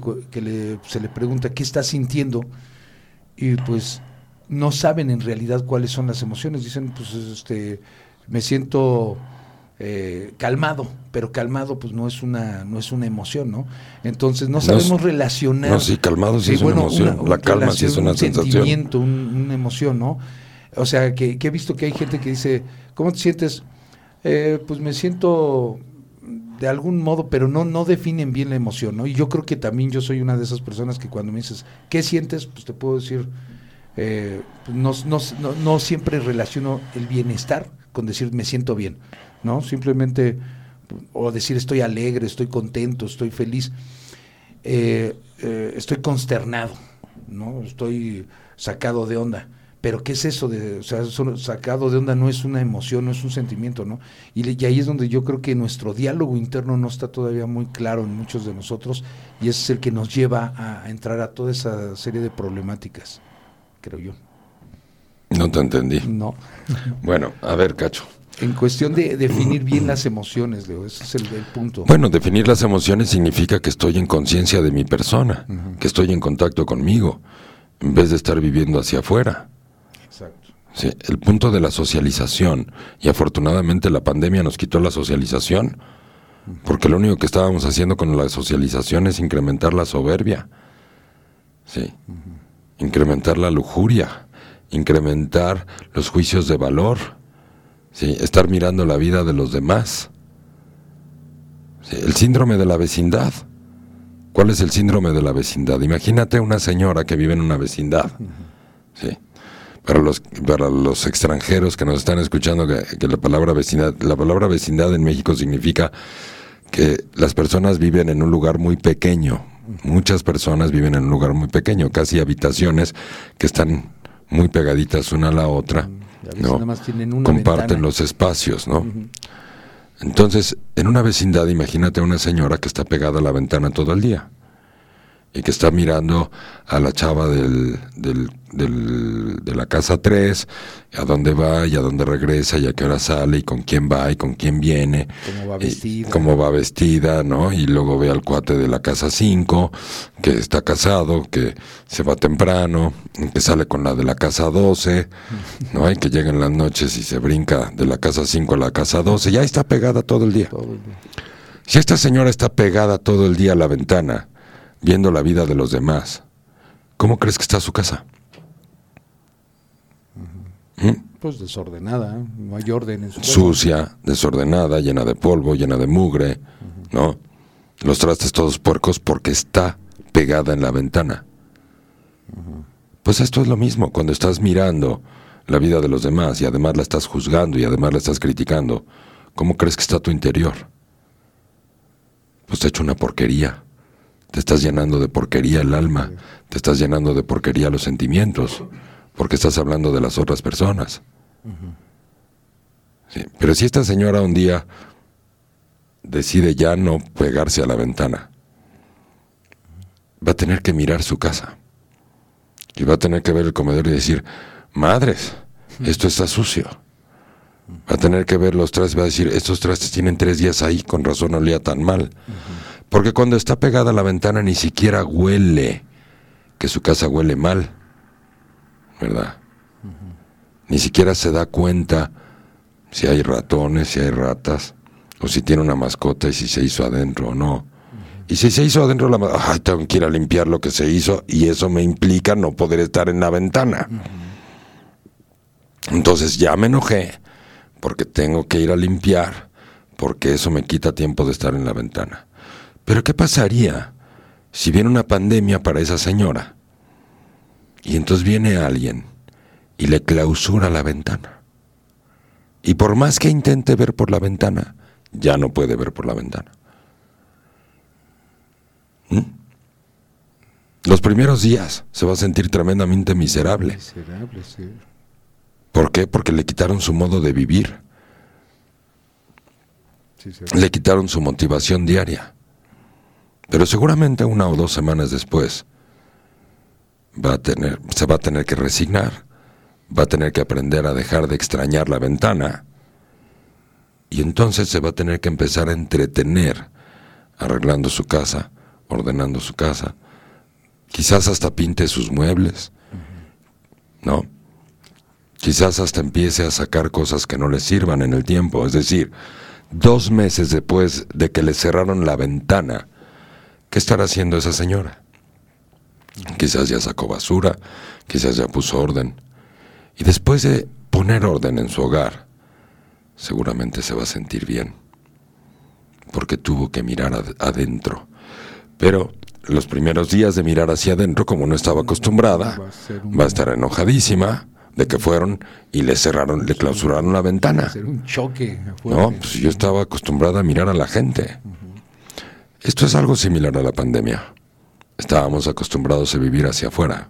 se le pregunta qué está sintiendo y pues no saben en realidad cuáles son las emociones. Dicen, pues este, me siento eh, calmado, pero calmado pues no es una no es una emoción, ¿no? Entonces no sabemos relacionar. No, sí, calmado sí, es una emoción. la calma sí es una un sensación. Sentimiento, una emoción, ¿no? O sea, que, he visto que hay gente que dice, ¿cómo te sientes? Eh, pues me siento de algún modo, pero no, no definen bien la emoción, ¿no? Y yo creo que también yo soy una de esas personas que cuando me dices, ¿qué sientes? Pues te puedo decir, eh, no, no, no siempre relaciono el bienestar con decir me siento bien. ¿No? Simplemente, o decir estoy alegre, estoy contento, estoy feliz, eh, eh, estoy consternado, ¿no? Estoy sacado de onda. Pero ¿qué es eso de, o sea, sacado de onda no es una emoción, no es un sentimiento, ¿no? Y, ahí es donde yo creo que nuestro diálogo interno no está todavía muy claro en muchos de nosotros y ese es el que nos lleva a entrar a toda esa serie de problemáticas, creo yo. No te entendí. No. Bueno, a ver, Cacho. En cuestión de definir bien las emociones, Leo, ese es el, punto. Bueno, definir las emociones significa que estoy en conciencia de mi persona, que estoy en contacto conmigo, en vez de estar viviendo hacia afuera. Exacto. Sí, el punto de la socialización, y afortunadamente la pandemia nos quitó la socialización, porque lo único que estábamos haciendo con la socialización es incrementar la soberbia, sí, incrementar la lujuria, incrementar los juicios de valor ¿sí? estar mirando la vida de los demás. El síndrome de la vecindad. ¿Cuál es el síndrome de la vecindad? Imagínate una señora que vive en una vecindad. ¿sí? Para los, para los extranjeros que nos están escuchando, que, la palabra vecindad, la palabra vecindad en México significa que las personas viven en un lugar muy pequeño. Muchas personas viven en un lugar muy pequeño, casi habitaciones que están muy pegaditas una a la otra. ¿No? Comparten los espacios, ¿no? Entonces, en una vecindad, imagínate a una señora que está pegada a la ventana todo el día y que está mirando a la chava del, del, de la casa 3, a dónde va y a dónde regresa y a qué hora sale y con quién va y con quién viene. Cómo va vestida. cómo va vestida, ¿no? Y luego ve al cuate de la casa 5, que está casado, que se va temprano, que sale con la de la casa 12, ¿no? Y que llega en las noches y se brinca de la casa 5 a la casa 12. Ya está pegada todo el día. Todo el día. Si esta señora está pegada todo el día a la ventana, viendo la vida de los demás, ¿cómo crees que está su casa? ¿Mm? Pues desordenada, no hay orden en su Sucia, desordenada, llena de polvo, llena de mugre, ¿no? Los trastes todos puercos porque está pegada en la ventana. Pues esto es lo mismo, cuando estás mirando la vida de los demás y además la estás juzgando y además la estás criticando, ¿cómo crees que está tu interior? Pues te hecho una porquería. Te estás llenando de porquería el alma, te estás llenando de porquería los sentimientos, porque estás hablando de las otras personas. Pero si esta señora un día decide ya no pegarse a la ventana, va a tener que mirar su casa. Y va a tener que ver el comedor y decir, madres, esto está sucio. Va a tener que ver los trastes, va a decir, estos trastes tienen tres días ahí, con razón olía tan mal. Porque cuando está pegada a la ventana ni siquiera huele que su casa huele mal, ¿verdad? Ni siquiera se da cuenta si hay ratones, si hay ratas, o si tiene una mascota y si se hizo adentro o no. Y si se hizo adentro, la ay, tengo que ir a limpiar lo que se hizo y eso me implica no poder estar en la ventana. Entonces ya me enojé porque tengo que ir a limpiar, porque eso me quita tiempo de estar en la ventana. Pero ¿qué pasaría si viene una pandemia para esa señora? Y entonces viene alguien y le clausura la ventana. Y por más que intente ver por la ventana, ya no puede ver por la ventana. ¿Mm? Los primeros días se va a sentir tremendamente miserable. Miserable, sí. ¿Por qué? Porque le quitaron su modo de vivir. le quitaron su motivación diaria. Pero seguramente una o dos semanas después va a tener, se va a tener que resignar, va a tener que aprender a dejar de extrañar la ventana y entonces se va a tener que empezar a entretener arreglando su casa, ordenando su casa, quizás hasta pinte sus muebles, ¿no? Quizás hasta empiece a sacar cosas que no le sirvan en el tiempo, es decir, dos meses después de que le cerraron la ventana, ¿Qué estará haciendo esa señora? Quizás ya sacó basura, quizás ya puso orden. Y después de poner orden en su hogar, seguramente se va a sentir bien, porque tuvo que mirar adentro. Pero los primeros días de mirar hacia adentro, como no estaba acostumbrada, va a, estar enojadísima de que fueron y le cerraron, le clausuraron la ventana. Va a ser un choque. No, pues yo estaba acostumbrada a mirar a la gente. Esto es algo similar a la pandemia. Estábamos acostumbrados a vivir hacia afuera.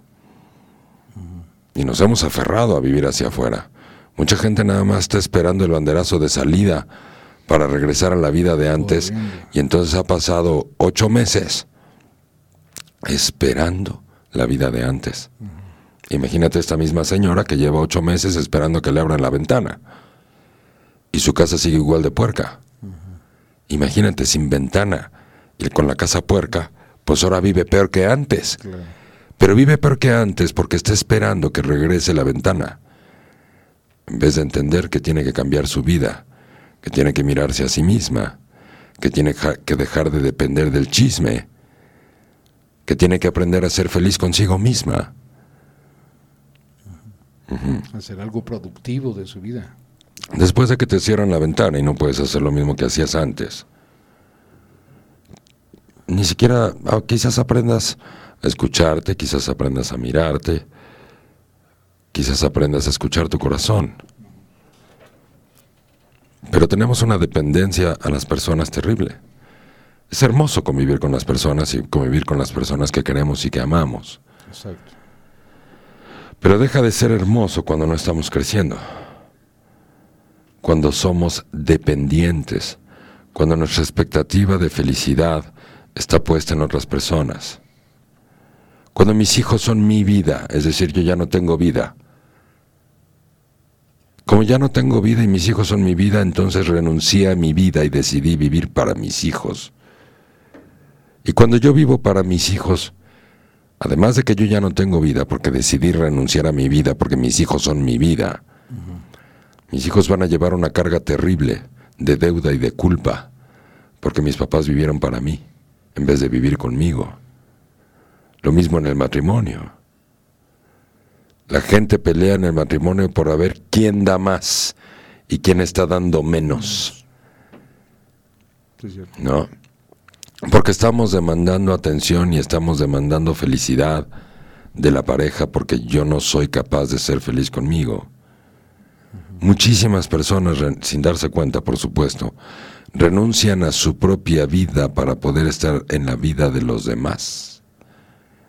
Y nos hemos aferrado a vivir hacia afuera. Mucha gente nada más está esperando el banderazo de salida para regresar a la vida de antes. Y entonces ha pasado ocho meses esperando la vida de antes. Imagínate esta misma señora que lleva ocho meses esperando que le abran la ventana. Y su casa sigue igual de puerca. Imagínate sin ventana y con la casa puerca, pues ahora vive peor que antes. Pero vive peor que antes porque está esperando que regrese la ventana. En vez de entender que tiene que cambiar su vida, que tiene que mirarse a sí misma, que tiene que dejar de depender del chisme, que tiene que aprender a ser feliz consigo misma. Hacer algo productivo de su vida. Después de que te cierran la ventana y no puedes hacer lo mismo que hacías antes, ni siquiera, ah, quizás aprendas a escucharte, quizás aprendas a mirarte, quizás aprendas a escuchar tu corazón. Pero tenemos una dependencia a las personas terrible. Es hermoso convivir con las personas y convivir con las personas que queremos y que amamos. Exacto. Pero deja de ser hermoso cuando no estamos creciendo. Cuando somos dependientes. Cuando nuestra expectativa de felicidad está puesta en otras personas. Cuando mis hijos son mi vida, es decir, yo ya no tengo vida. Como ya no tengo vida y mis hijos son mi vida, entonces renuncié a mi vida y decidí vivir para mis hijos. Y cuando yo vivo para mis hijos, además de que yo ya no tengo vida porque decidí renunciar a mi vida porque mis hijos son mi vida, mis hijos van a llevar una carga terrible de deuda y de culpa porque mis papás vivieron para mí en vez de vivir conmigo. Lo mismo en el matrimonio. La gente pelea en el matrimonio por ver quién da más y quién está dando menos. ¿No? Porque estamos demandando atención y estamos demandando felicidad de la pareja porque yo no soy capaz de ser feliz conmigo. Muchísimas personas, sin darse cuenta, por supuesto, renuncian a su propia vida para poder estar en la vida de los demás.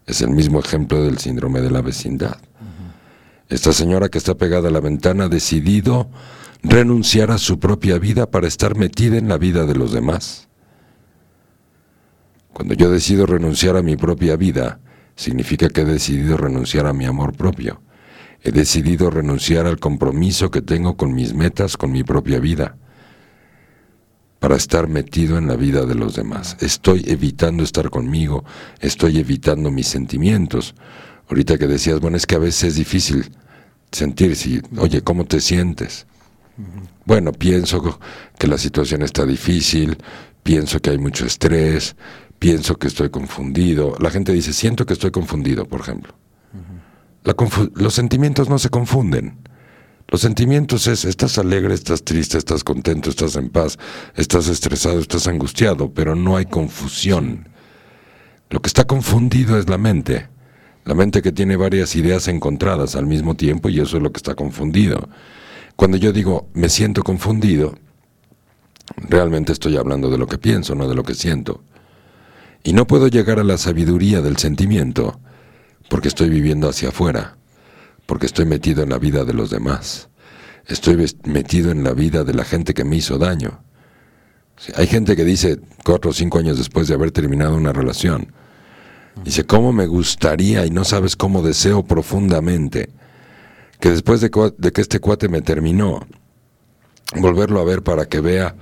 Es el mismo ejemplo del síndrome de la vecindad. Esta señora que está pegada a la ventana ha decidido renunciar a su propia vida para estar metida en la vida de los demás. Cuando yo decido renunciar a mi propia vida, significa que he decidido renunciar a mi amor propio. He decidido renunciar al compromiso que tengo con mis metas, con mi propia vida para estar metido en la vida de los demás. Estoy evitando estar conmigo, estoy evitando mis sentimientos. Ahorita que decías, bueno, es que a veces es difícil sentir si, oye, ¿cómo te sientes? Bueno, pienso que la situación está difícil, pienso que hay mucho estrés, pienso que estoy confundido. La gente dice, siento que estoy confundido, por ejemplo. los sentimientos no se confunden. Los sentimientos es, estás alegre, estás triste, estás contento, estás en paz, estás estresado, estás angustiado, pero no hay confusión. Lo que está confundido es la mente. La mente que tiene varias ideas encontradas al mismo tiempo y eso es lo que está confundido. Cuando yo digo me siento confundido, realmente estoy hablando de lo que pienso, no de lo que siento. Y no puedo llegar a la sabiduría del sentimiento porque estoy viviendo hacia afuera porque estoy metido en la vida de los demás. Estoy metido en la vida de la gente que me hizo daño. Hay gente que dice, cuatro o cinco años después de haber terminado una relación, dice, ¿cómo me gustaría y no sabes cómo deseo profundamente que después de, que este cuate me terminó, volverlo a ver para que vea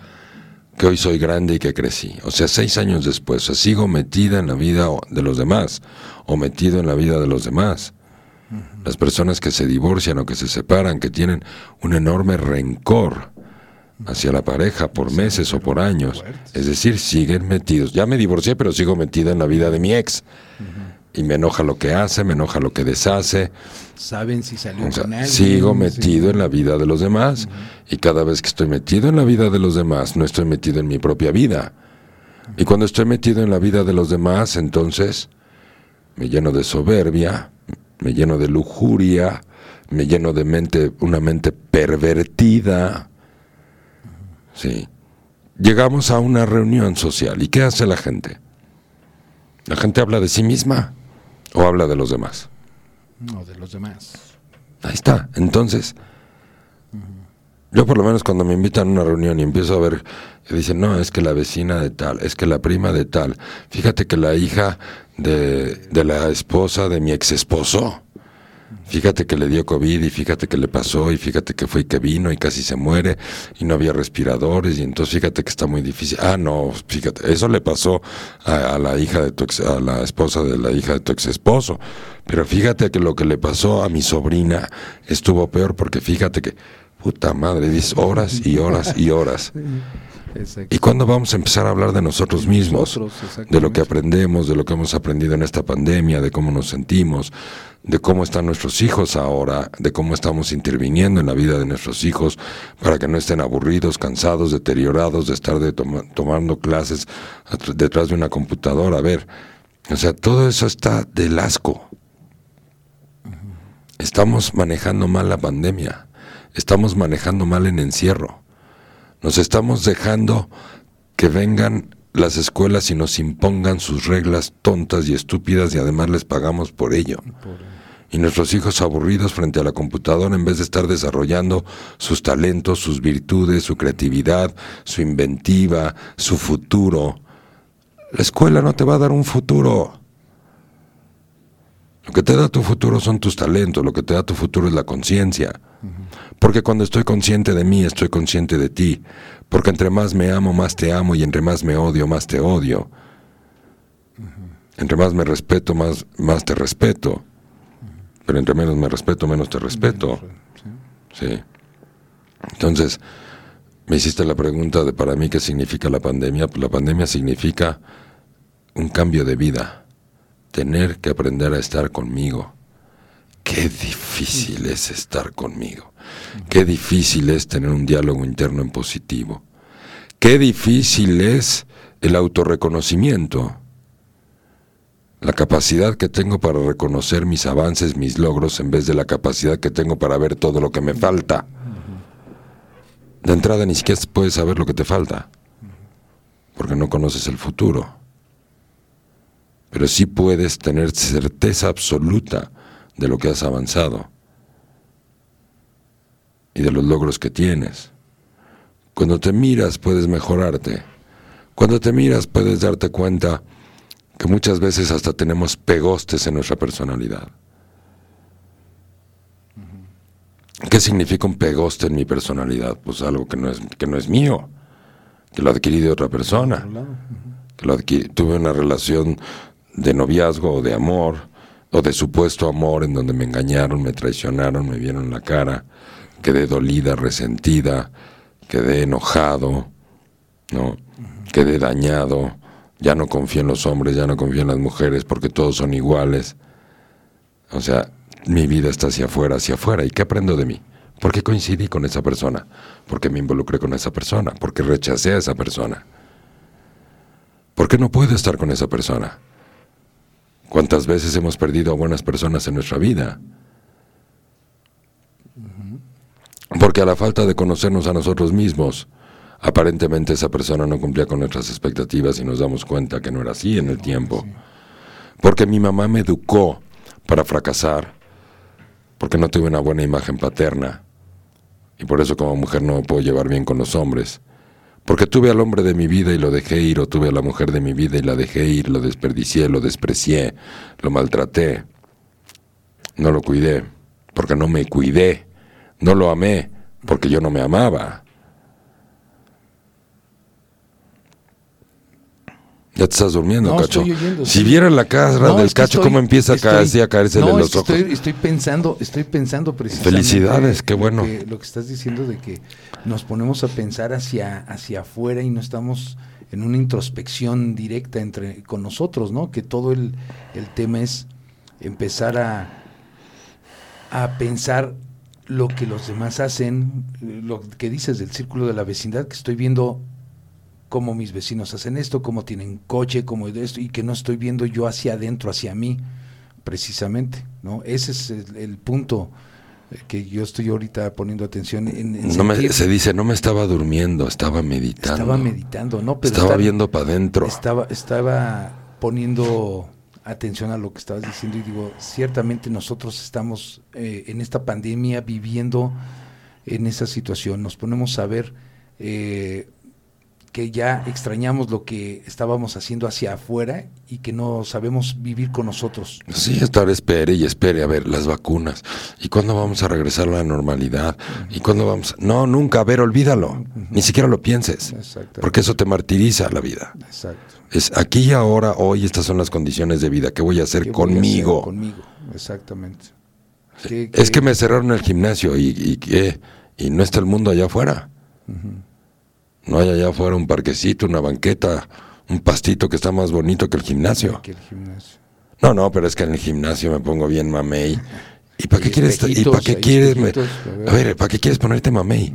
que hoy soy grande y que crecí. O sea, seis años después, sigo metida en la vida de los demás o metido en la vida de los demás. Las personas que se divorcian o que se separan, que tienen un enorme rencor hacia la pareja por meses o por años. Es decir, siguen metidos. Ya me divorcié, pero sigo metida en la vida de mi ex. Y me enoja lo que hace, me enoja lo que deshace. Saben si salió con alguien. Sigo metido en la vida de los demás. Y cada vez que estoy metido en la vida de los demás, no estoy metido en mi propia vida. Y cuando estoy metido en la vida de los demás, entonces me lleno de soberbia, me lleno de lujuria, me lleno de mente, una mente pervertida. Sí. Llegamos a una reunión social. ¿Y qué hace la gente? ¿La gente habla de sí misma o habla de los demás? No, de los demás. Ahí está. Entonces, yo por lo menos cuando me invitan a una reunión y empiezo a ver, dicen, no, es que la vecina de tal, es que la prima de tal, fíjate que la hija de, de la esposa de mi ex esposo, fíjate que le dio COVID y fíjate que le pasó y fíjate que fue y que vino y casi se muere y no había respiradores y entonces fíjate que está muy difícil. Ah, no, fíjate, eso le pasó a, la hija de tu ex, a la esposa de la hija de tu ex esposo. Pero fíjate que lo que le pasó a mi sobrina estuvo peor porque fíjate que Puta madre, diez horas y horas y horas. ¿Y cuándo vamos a empezar a hablar de nosotros mismos? de lo que aprendemos, de lo que hemos aprendido en esta pandemia, de cómo nos sentimos, de cómo están nuestros hijos ahora, de cómo estamos interviniendo en la vida de nuestros hijos para que no estén aburridos, cansados, deteriorados de estar de tomando clases detrás de una computadora. A ver, o sea, todo eso está del asco. Estamos manejando mal la pandemia, estamos manejando mal el encierro, nos estamos dejando que vengan las escuelas y nos impongan sus reglas tontas y estúpidas y además les pagamos por ello y nuestros hijos aburridos frente a la computadora en vez de estar desarrollando sus talentos, sus virtudes, su creatividad, su inventiva, su futuro. La escuela no te va a dar un futuro. Lo que te da tu futuro son tus talentos, lo que te da tu futuro es la conciencia. Porque cuando estoy consciente de mí, estoy consciente de ti. Porque entre más me amo, más te amo, y entre más me odio, más te odio. Entre más me respeto, más, más te respeto. Pero entre menos me respeto, menos te respeto. Sí. Entonces, me hiciste la pregunta de para mí qué significa la pandemia. Pues la pandemia significa un cambio de vida, tener que aprender a estar conmigo. Qué difícil es estar conmigo. Qué difícil es tener un diálogo interno en positivo. Qué difícil es el autorreconocimiento la capacidad que tengo para reconocer mis avances, mis logros, en vez de la capacidad que tengo para ver todo lo que me falta. De entrada ni siquiera puedes saber lo que te falta, porque no conoces el futuro. Pero sí puedes tener certeza absoluta de lo que has avanzado y de los logros que tienes. Cuando te miras puedes mejorarte. Cuando te miras puedes darte cuenta que muchas veces hasta tenemos pegostes en nuestra personalidad. ¿Qué significa un pegoste en mi personalidad? Pues algo que no es, que no es mío, que lo adquirí de otra persona, que lo tuve una relación de noviazgo o de amor, o de supuesto amor en donde me engañaron, me traicionaron, me vieron la cara, quedé dolida, resentida, quedé enojado, ¿no? quedé dañado, ya no confío en los hombres, ya no confío en las mujeres porque todos son iguales. O sea, mi vida está hacia afuera, hacia afuera. ¿Y qué aprendo de mí? ¿Por qué coincidí con esa persona? ¿Por qué me involucré con esa persona? ¿Por qué rechacé a esa persona? ¿Por qué no puedo estar con esa persona? ¿Cuántas veces hemos perdido a buenas personas en nuestra vida? Porque a la falta de conocernos a nosotros mismos, aparentemente esa persona no cumplía con nuestras expectativas y nos damos cuenta que no era así en el tiempo. Porque mi mamá me educó para fracasar, porque no tuve una buena imagen paterna y por eso como mujer no me puedo llevar bien con los hombres. Porque tuve al hombre de mi vida y lo dejé ir, o tuve a la mujer de mi vida y la dejé ir, lo desperdicié, lo desprecié, lo maltraté. No lo cuidé, porque no me cuidé. No lo amé, porque yo no me amaba. Ya te estás durmiendo, Cacho. si vieran la cara del Cacho, cómo empieza a, caerse, a caerse no, los ojos. Estoy, estoy, pensando, estoy pensando precisamente. Felicidades, qué bueno. lo que estás diciendo de que nos ponemos a pensar hacia, hacia afuera y no estamos en una introspección directa entre con nosotros, ¿no? Que todo el, el tema es empezar a, a pensar lo que los demás hacen, lo que dices del círculo de la vecindad, que estoy viendo cómo mis vecinos hacen esto, cómo tienen coche, cómo esto, y que no estoy viendo yo hacia adentro, hacia mí, precisamente, ¿no? Ese es el, punto eh, que yo estoy ahorita poniendo atención en, no se dice no me estaba durmiendo estaba meditando. Estaba meditando no pero estaba viendo para adentro. estaba estaba poniendo atención a lo que estabas diciendo y digo ciertamente nosotros estamos eh, en esta pandemia viviendo en esa situación. Nos ponemos a ver eh, que ya extrañamos lo que estábamos haciendo hacia afuera y que no sabemos vivir con nosotros. Sí, estar espere y espere a ver las vacunas. ¿Y cuándo vamos a regresar a la normalidad? ¿Y cuándo vamos? No, nunca, a ver, olvídalo. Ni siquiera lo pienses. Porque eso te martiriza la vida. Exacto. Es aquí y ahora, hoy, estas son las condiciones de vida. ¿Qué voy a hacer conmigo? conmigo, exactamente. es que me cerraron el gimnasio y, y, y no está el mundo allá afuera. No hay allá afuera un parquecito, una banqueta, un pastito que está más bonito que el gimnasio. Que el gimnasio. No, no, pero es que en el gimnasio me pongo bien mamey. ¿Y para qué quieres, y para qué quieres, me- a ver. ¿para qué quieres ponerte mamey?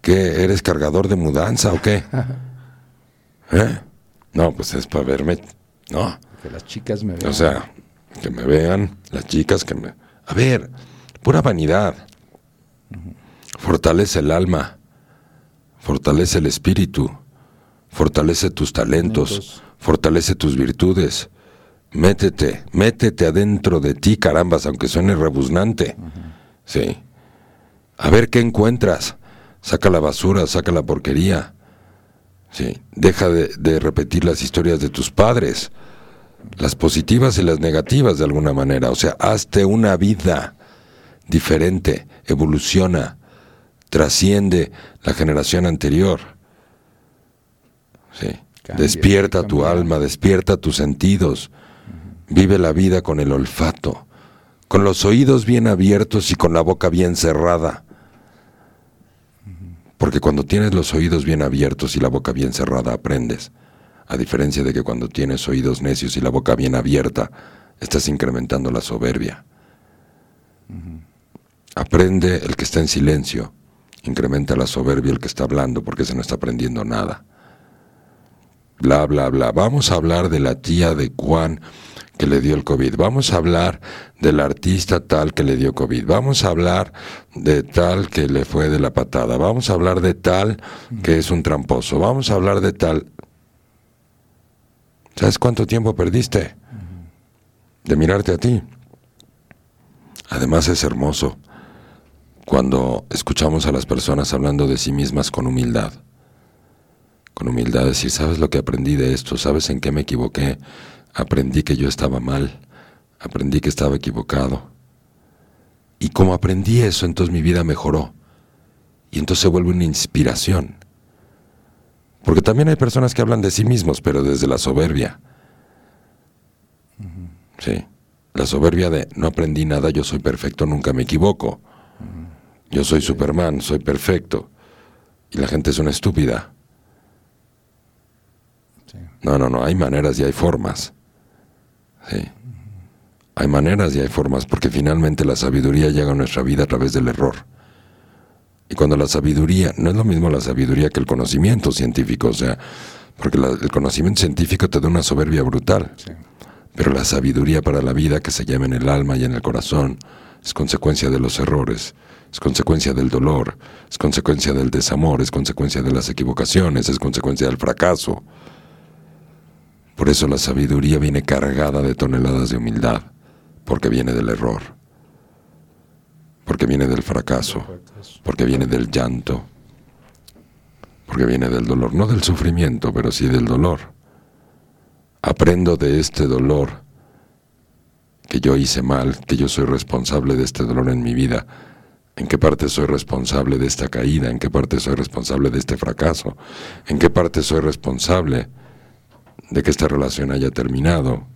¿Qué, eres cargador de mudanza o qué? ¿Eh? No, pues es para verme, no. Que las chicas me vean. O sea, que me vean, las chicas que me... A ver, pura vanidad. Fortalece el alma, fortalece el espíritu, fortalece tus talentos, fortalece tus virtudes. Métete, métete adentro de ti, carambas, aunque suene rebuznante. Sí. A ver qué encuentras. Saca la basura, saca la porquería. Sí. Deja de, de repetir las historias de tus padres las positivas y las negativas de alguna manera. O sea, hazte una vida diferente, evoluciona, trasciende la generación anterior. Sí. Cambia, despierta tu alma, despierta tus sentidos. Vive la vida con el olfato, con los oídos bien abiertos y con la boca bien cerrada. Porque cuando tienes los oídos bien abiertos y la boca bien cerrada, aprendes. A diferencia de que cuando tienes oídos necios y la boca bien abierta, estás incrementando la soberbia. Aprende el que está en silencio, incrementa la soberbia el que está hablando porque se no está aprendiendo nada. Bla, bla, bla. Vamos a hablar de la tía de Juan que le dio el COVID. Vamos a hablar del artista tal que le dio COVID. Vamos a hablar de tal que le fue de la patada. Vamos a hablar de tal que es un tramposo. Vamos a hablar de tal. ¿Sabes cuánto tiempo perdiste? De mirarte a ti. Además es hermoso cuando escuchamos a las personas hablando de sí mismas con humildad. Con humildad decir, ¿sabes lo que aprendí de esto? ¿Sabes en qué me equivoqué? Aprendí que yo estaba mal. Aprendí que estaba equivocado. Y como aprendí eso, entonces mi vida mejoró. Y entonces se vuelve una inspiración. Porque también hay personas que hablan de sí mismos, pero desde la soberbia. Sí. La soberbia de no aprendí nada, yo soy perfecto, nunca me equivoco. Yo soy Superman, soy perfecto. Y la gente es una estúpida. Sí. No, no, no, hay maneras y hay formas. Sí. Hay maneras y hay formas, porque finalmente la sabiduría llega a nuestra vida a través del error. Y cuando la sabiduría, no es lo mismo la sabiduría que el conocimiento científico, o sea, porque la- el conocimiento científico te da una soberbia brutal. Sí. Pero la sabiduría para la vida que se llama en el alma y en el corazón es consecuencia de los errores, es consecuencia del dolor, es consecuencia del desamor, es consecuencia de las equivocaciones, es consecuencia del fracaso. Por eso la sabiduría viene cargada de toneladas de humildad, porque viene del error, porque viene del fracaso, porque viene del llanto, porque viene del dolor, no del sufrimiento, pero sí del dolor. Aprendo de este dolor que yo hice mal, que yo soy responsable de este dolor en mi vida. ¿En qué parte soy responsable de esta caída? ¿En qué parte soy responsable de este fracaso? ¿En qué parte soy responsable de que esta relación haya terminado?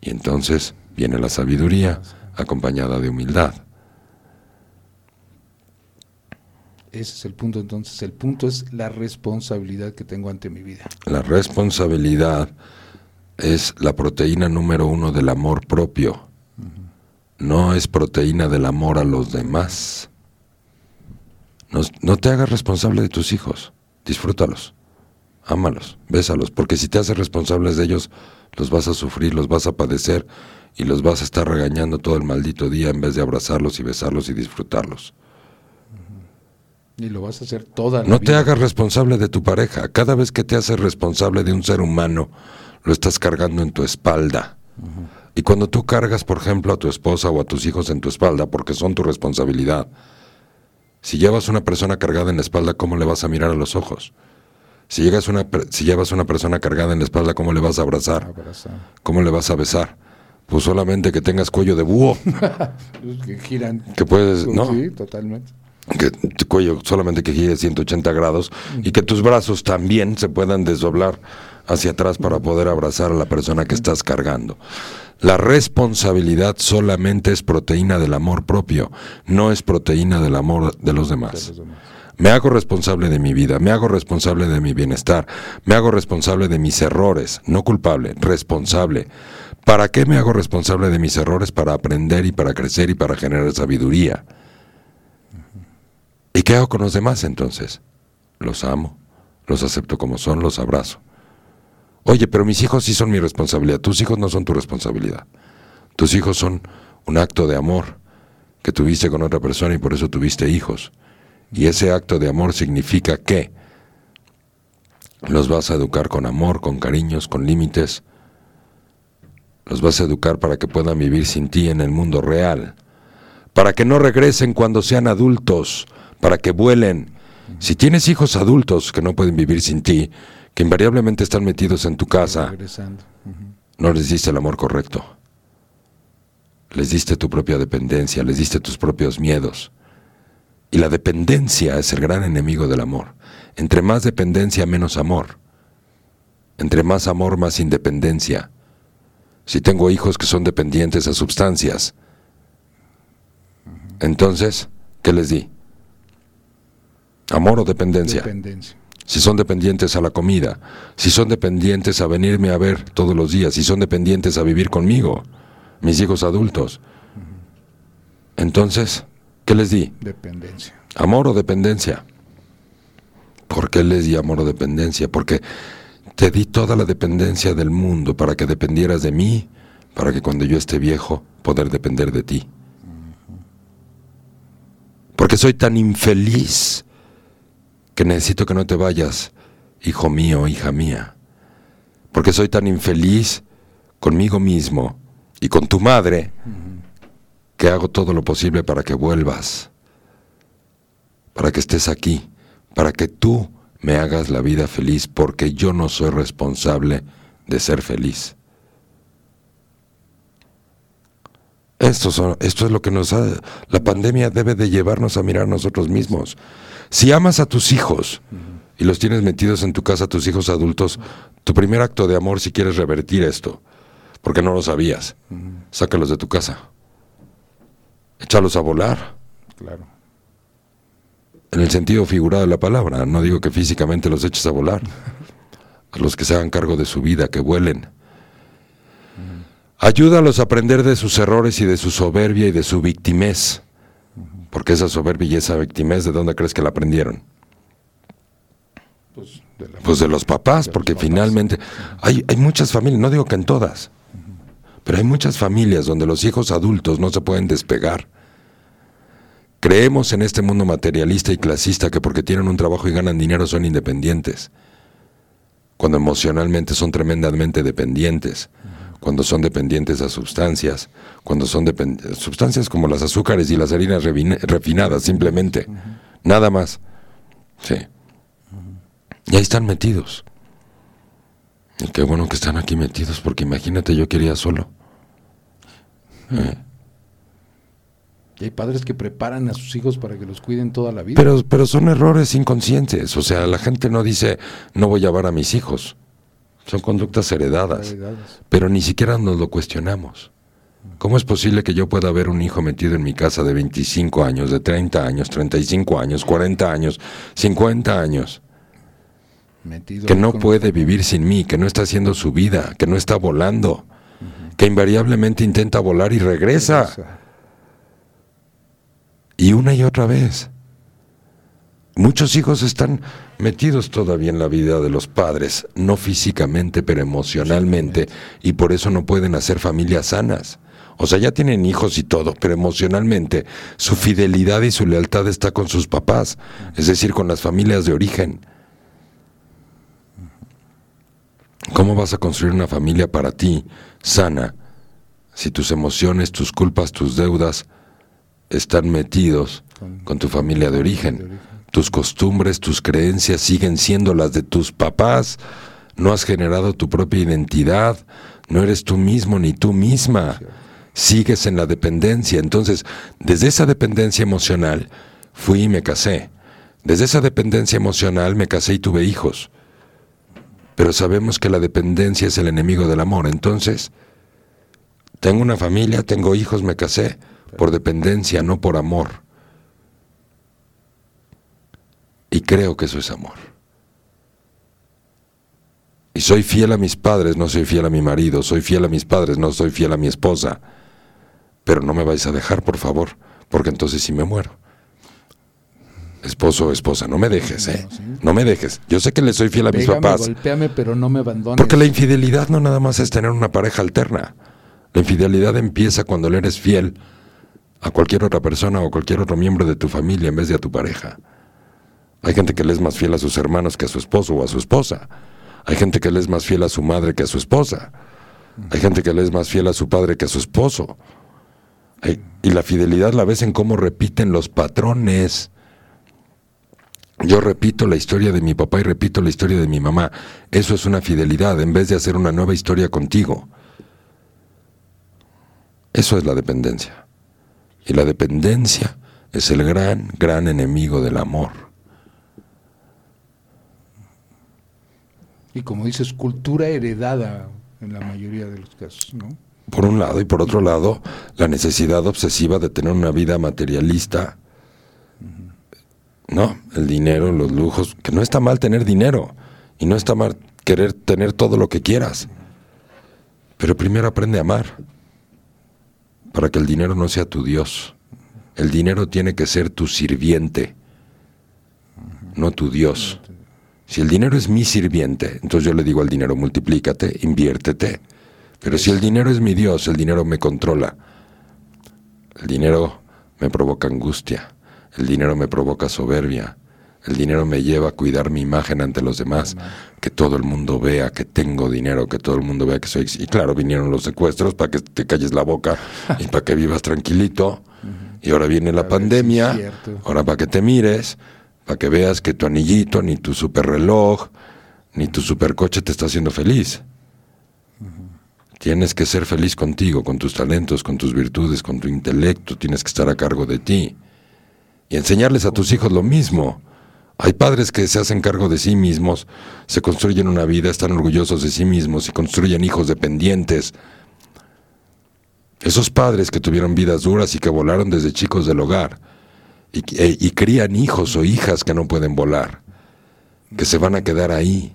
Y entonces viene la sabiduría acompañada de humildad. Ese es el punto entonces. El punto es la responsabilidad que tengo ante mi vida. La responsabilidad es la proteína número uno del amor propio. No es proteína del amor a los demás. No, no te hagas responsable de tus hijos. Disfrútalos. Ámalos. Bésalos. Porque si te haces responsables de ellos, los vas a sufrir, los vas a padecer y los vas a estar regañando todo el maldito día en vez de abrazarlos y besarlos y disfrutarlos. Y lo vas a hacer toda la No te hagas responsable de tu pareja. Cada vez que te haces responsable de un ser humano, lo estás cargando en tu espalda. Y cuando tú cargas, por ejemplo, a tu esposa o a tus hijos en tu espalda, porque son tu responsabilidad, si llevas una persona cargada en la espalda, ¿cómo le vas a mirar a los ojos? Si, llegas una, si llevas una persona cargada en la espalda, ¿cómo le vas a abrazar? Abrazar. ¿Cómo le vas a besar? Pues solamente que tengas cuello de búho, que giran. que puedes, ¿no? Sí, totalmente. que tu cuello solamente que gire 180 grados y que tus brazos también se puedan desdoblar hacia atrás para poder abrazar a la persona que estás cargando. La responsabilidad solamente es proteína del amor propio, no es proteína del amor de los demás. Me hago responsable de mi vida, me hago responsable de mi bienestar, me hago responsable de mis errores, no culpable, responsable. ¿Para qué me hago responsable de mis errores? Para aprender y para crecer y para generar sabiduría. ¿Y qué hago con los demás entonces? Los amo, los acepto como son, los abrazo. Oye, pero mis hijos sí son mi responsabilidad, tus hijos no son tu responsabilidad. Tus hijos son un acto de amor que tuviste con otra persona y por eso tuviste hijos. Y ese acto de amor significa que los vas a educar con amor, con cariños, con límites. Los vas a educar para que puedan vivir sin ti en el mundo real. Para que no regresen cuando sean adultos, para que vuelen. Si tienes hijos adultos que no pueden vivir sin ti, que invariablemente están metidos en tu casa, no les diste el amor correcto. Les diste tu propia dependencia, les diste tus propios miedos. Y la dependencia es el gran enemigo del amor. Entre más dependencia, menos amor. Entre más amor, más independencia. Si tengo hijos que son dependientes a sustancias, entonces, ¿qué les di? ¿Amor o dependencia? Dependencia. Si son dependientes a la comida, si son dependientes a venirme a ver todos los días, si son dependientes a vivir conmigo, mis hijos adultos. Entonces, ¿qué les di? Dependencia. ¿Amor o dependencia? ¿Por qué les di amor o dependencia? Porque te di toda la dependencia del mundo para que dependieras de mí, para que cuando yo esté viejo poder depender de ti. Porque soy tan infeliz necesito que no te vayas, hijo mío, hija mía. Porque soy tan infeliz conmigo mismo y con tu madre que hago todo lo posible para que vuelvas, para que estés aquí, para que tú me hagas la vida feliz, porque yo no soy responsable de ser feliz. Esto, esto es lo que nos ha... La pandemia debe de llevarnos a mirar nosotros mismos. Si amas a tus hijos y los tienes metidos en tu casa, tus hijos adultos, tu primer acto de amor, si quieres revertir esto, porque no lo sabías, sácalos de tu casa. Échalos a volar. Claro. En el sentido figurado de la palabra, no digo que físicamente los eches a volar. A los que se hagan cargo de su vida, que vuelen. Ayúdalos a aprender de sus errores y de su soberbia y de su victimez. Porque esa soberbia y esa victimez, ¿de dónde crees que la aprendieron? Pues de, Pues de los papás, porque finalmente hay, hay muchas familias, no digo que en todas, pero hay muchas familias donde los hijos adultos no se pueden despegar. Creemos en este mundo materialista y clasista que porque tienen un trabajo y ganan dinero son independientes, cuando emocionalmente son tremendamente dependientes, cuando son dependientes a sustancias, cuando son sustancias como las azúcares y las harinas refinadas, simplemente, nada más. Sí. Y ahí están metidos. Y qué bueno que están aquí metidos, porque imagínate, yo quería solo. Eh, Y hay padres que preparan a sus hijos para que los cuiden toda la vida. Pero, pero son errores inconscientes. O sea, la gente no dice, no voy a llevar a mis hijos. Son conductas heredadas. Heredadas. Pero ni siquiera nos lo cuestionamos. ¿Cómo es posible que yo pueda ver un hijo metido en mi casa de 25 años, de 30 años, 35 años, 40 años, 50 años? Metido que no puede vivir sin mí, que no está haciendo su vida, que no está volando, que invariablemente intenta volar y regresa, y una y otra vez. Muchos hijos están metidos todavía en la vida de los padres, no físicamente, pero emocionalmente, y por eso no pueden hacer familias sanas. O sea, ya tienen hijos y todo, pero emocionalmente su fidelidad y su lealtad está con sus papás, es decir, con las familias de origen. ¿Cómo vas a construir una familia para ti sana si tus emociones, tus culpas, tus deudas están metidos con tu familia de origen? Tus costumbres, tus creencias siguen siendo las de tus papás. No has generado tu propia identidad. No eres tú mismo ni tú misma. Sigues en la dependencia. Entonces, desde esa dependencia emocional, fui y me casé. Desde esa dependencia emocional me casé y tuve hijos pero sabemos que la dependencia es el enemigo del amor. Entonces, tengo una familia, tengo hijos, me casé por dependencia, no por amor. Y creo que eso es amor. Y soy fiel a mis padres, no soy fiel a mi marido, soy fiel a mis padres, no soy fiel a mi esposa. Pero no me vais a dejar, por favor, porque entonces sí me muero. Esposo o esposa, no me dejes, ¿eh? No me dejes. Yo sé que le soy fiel a mis papás. Golpéame, pero no me abandones. Porque la infidelidad no nada más es tener una pareja alterna. La infidelidad empieza cuando le eres fiel a cualquier otra persona o cualquier otro miembro de tu familia en vez de a tu pareja. Hay gente que le es más fiel a sus hermanos que a su esposo o a su esposa. Hay gente que le es más fiel a su madre que a su esposa. Hay gente que le es más fiel a su padre que a su esposo. y la fidelidad la ves en cómo repiten los patrones. Yo repito la historia de mi papá y repito la historia de mi mamá. Eso es una fidelidad en vez de hacer una nueva historia contigo. Eso es la dependencia. Y la dependencia es el gran, gran enemigo del amor. Y como dices, cultura heredada en la mayoría de los casos, ¿no? Por un lado, y por otro lado, la necesidad obsesiva de tener una vida materialista no, el dinero, los lujos, que no está mal tener dinero y no está mal querer tener todo lo que quieras. Pero primero aprende a amar para que el dinero no sea tu Dios. El dinero tiene que ser tu sirviente, no tu Dios. Si el dinero es mi sirviente, entonces yo le digo al dinero, multiplícate, inviértete. Pero si el dinero es mi Dios, el dinero me controla. El dinero me provoca angustia. El dinero me provoca soberbia. El dinero me lleva a cuidar mi imagen ante los demás, que todo el mundo vea que tengo dinero, que todo el mundo vea que soy... Y claro, vinieron los secuestros para que te calles la boca y para que vivas tranquilito. Y ahora viene la pandemia, ahora para que te mires, para que veas que tu anillito, ni tu super reloj, ni tu supercoche te está haciendo feliz. Tienes que ser feliz contigo, con tus talentos, con tus virtudes, con tu intelecto, tienes que estar a cargo de ti y enseñarles a tus hijos lo mismo. Hay padres que se hacen cargo de sí mismos, se construyen una vida, están orgullosos de sí mismos y construyen hijos dependientes. Esos padres que tuvieron vidas duras y que volaron desde chicos del hogar y, e, y crían hijos o hijas que no pueden volar, que se van a quedar ahí,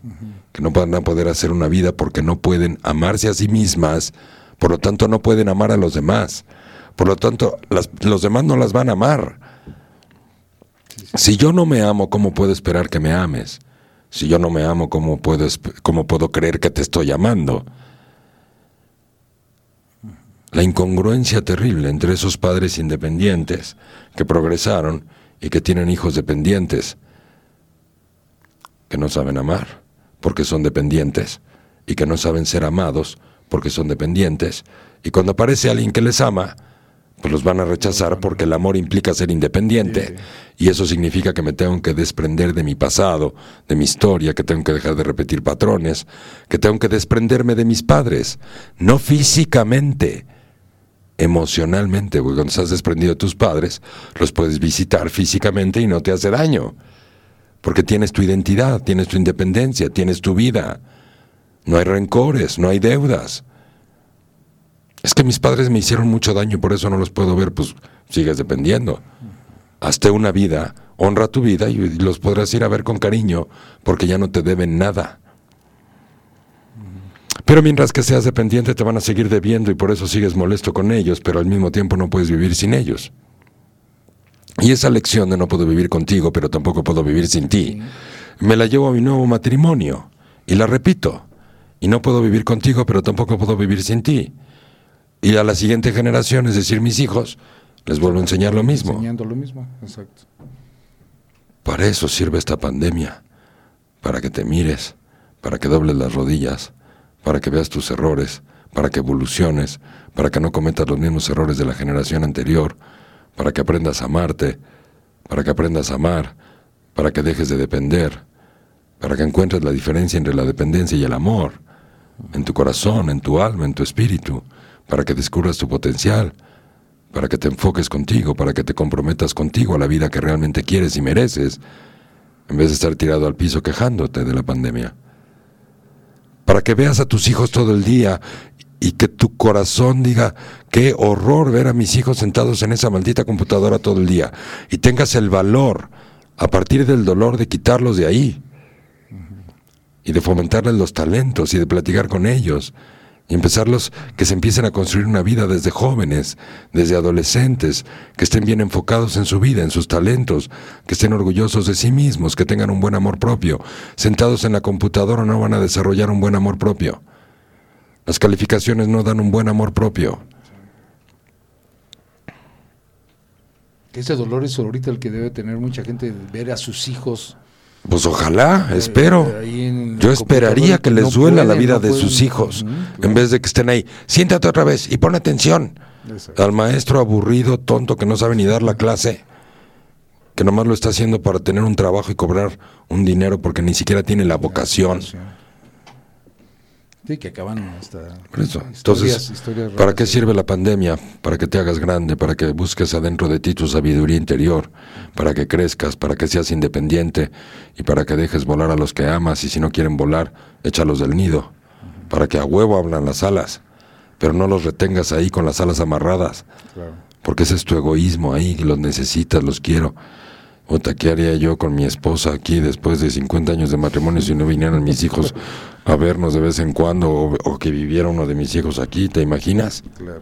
que no van a poder hacer una vida porque no pueden amarse a sí mismas, por lo tanto no pueden amar a los demás, por lo tanto los demás no las van a amar si yo no me amo, ¿cómo puedo esperar que me ames? Si yo no me amo, ¿cómo puedo, cómo puedo creer que te estoy amando? La incongruencia terrible entre esos padres independientes que progresaron y que tienen hijos dependientes, que no saben amar porque son dependientes y que no saben ser amados porque son dependientes, y cuando aparece alguien que les ama, pues los van a rechazar porque el amor implica ser independiente. Y eso significa que me tengo que desprender de mi pasado, de mi historia, que tengo que dejar de repetir patrones, que tengo que desprenderme de mis padres, no físicamente, emocionalmente, porque cuando estás desprendido de tus padres, los puedes visitar físicamente y no te hace daño, porque tienes tu identidad, tienes tu independencia, tienes tu vida, no hay rencores, no hay deudas. Es que mis padres me hicieron mucho daño, por eso no los puedo ver, pues sigues dependiendo. Hazte una vida, honra tu vida y los podrás ir a ver con cariño, porque ya no te deben nada. Pero mientras que seas dependiente te van a seguir debiendo y por eso sigues molesto con ellos, pero al mismo tiempo no puedes vivir sin ellos. Y esa lección de no puedo vivir contigo, pero tampoco puedo vivir sin ti, me la llevo a mi nuevo matrimonio y la repito. Y no puedo vivir contigo, pero tampoco puedo vivir sin ti. Y a la siguiente generación, es decir, mis hijos, les vuelvo a enseñar lo mismo. Enseñando lo mismo, exacto. Para eso sirve esta pandemia, para que te mires, para que dobles las rodillas, para que veas tus errores, para que evoluciones, para que no cometas los mismos errores de la generación anterior, para que aprendas a amarte, para que aprendas a amar, para que dejes de depender, para que encuentres la diferencia entre la dependencia y el amor, en tu corazón, en tu alma, en tu espíritu para que descubras tu potencial, para que te enfoques contigo, para que te comprometas contigo a la vida que realmente quieres y mereces, en vez de estar tirado al piso quejándote de la pandemia. Para que veas a tus hijos todo el día y que tu corazón diga, qué horror ver a mis hijos sentados en esa maldita computadora todo el día, y tengas el valor a partir del dolor de quitarlos de ahí y de fomentarles los talentos y de platicar con ellos y empezarlos que se empiecen a construir una vida desde jóvenes, desde adolescentes, que estén bien enfocados en su vida, en sus talentos, que estén orgullosos de sí mismos, que tengan un buen amor propio. Sentados en la computadora no van a desarrollar un buen amor propio. Las calificaciones no dan un buen amor propio. Ese dolor es ahorita el que debe tener mucha gente, ver a sus hijos. Pues ojalá, eh, espero. ahí en Yo esperaría que les no duela la vida no de sus hijos, en claro. vez de que estén ahí. Siéntate otra vez y pon atención. Exacto. Al maestro aburrido, tonto, que no sabe ni dar la clase, que nomás lo está haciendo para tener un trabajo y cobrar un dinero porque ni siquiera tiene la vocación. Sí, que acaban hasta. Por eso. historias- Entonces, historias ¿para qué sirve la pandemia? Para que te hagas grande, para que busques adentro de ti tu sabiduría interior, para que crezcas, para que seas independiente y para que dejes volar a los que amas y si no quieren volar, échalos del nido, para que a huevo hablan las alas, pero no los retengas ahí con las alas amarradas, Claro. porque ese es tu egoísmo ahí, los necesitas, los quiero. ¿qué haría yo con mi esposa aquí después de 50 años de matrimonio si no vinieran mis hijos a vernos de vez en cuando o, o que viviera uno de mis hijos aquí? ¿Te imaginas? Claro.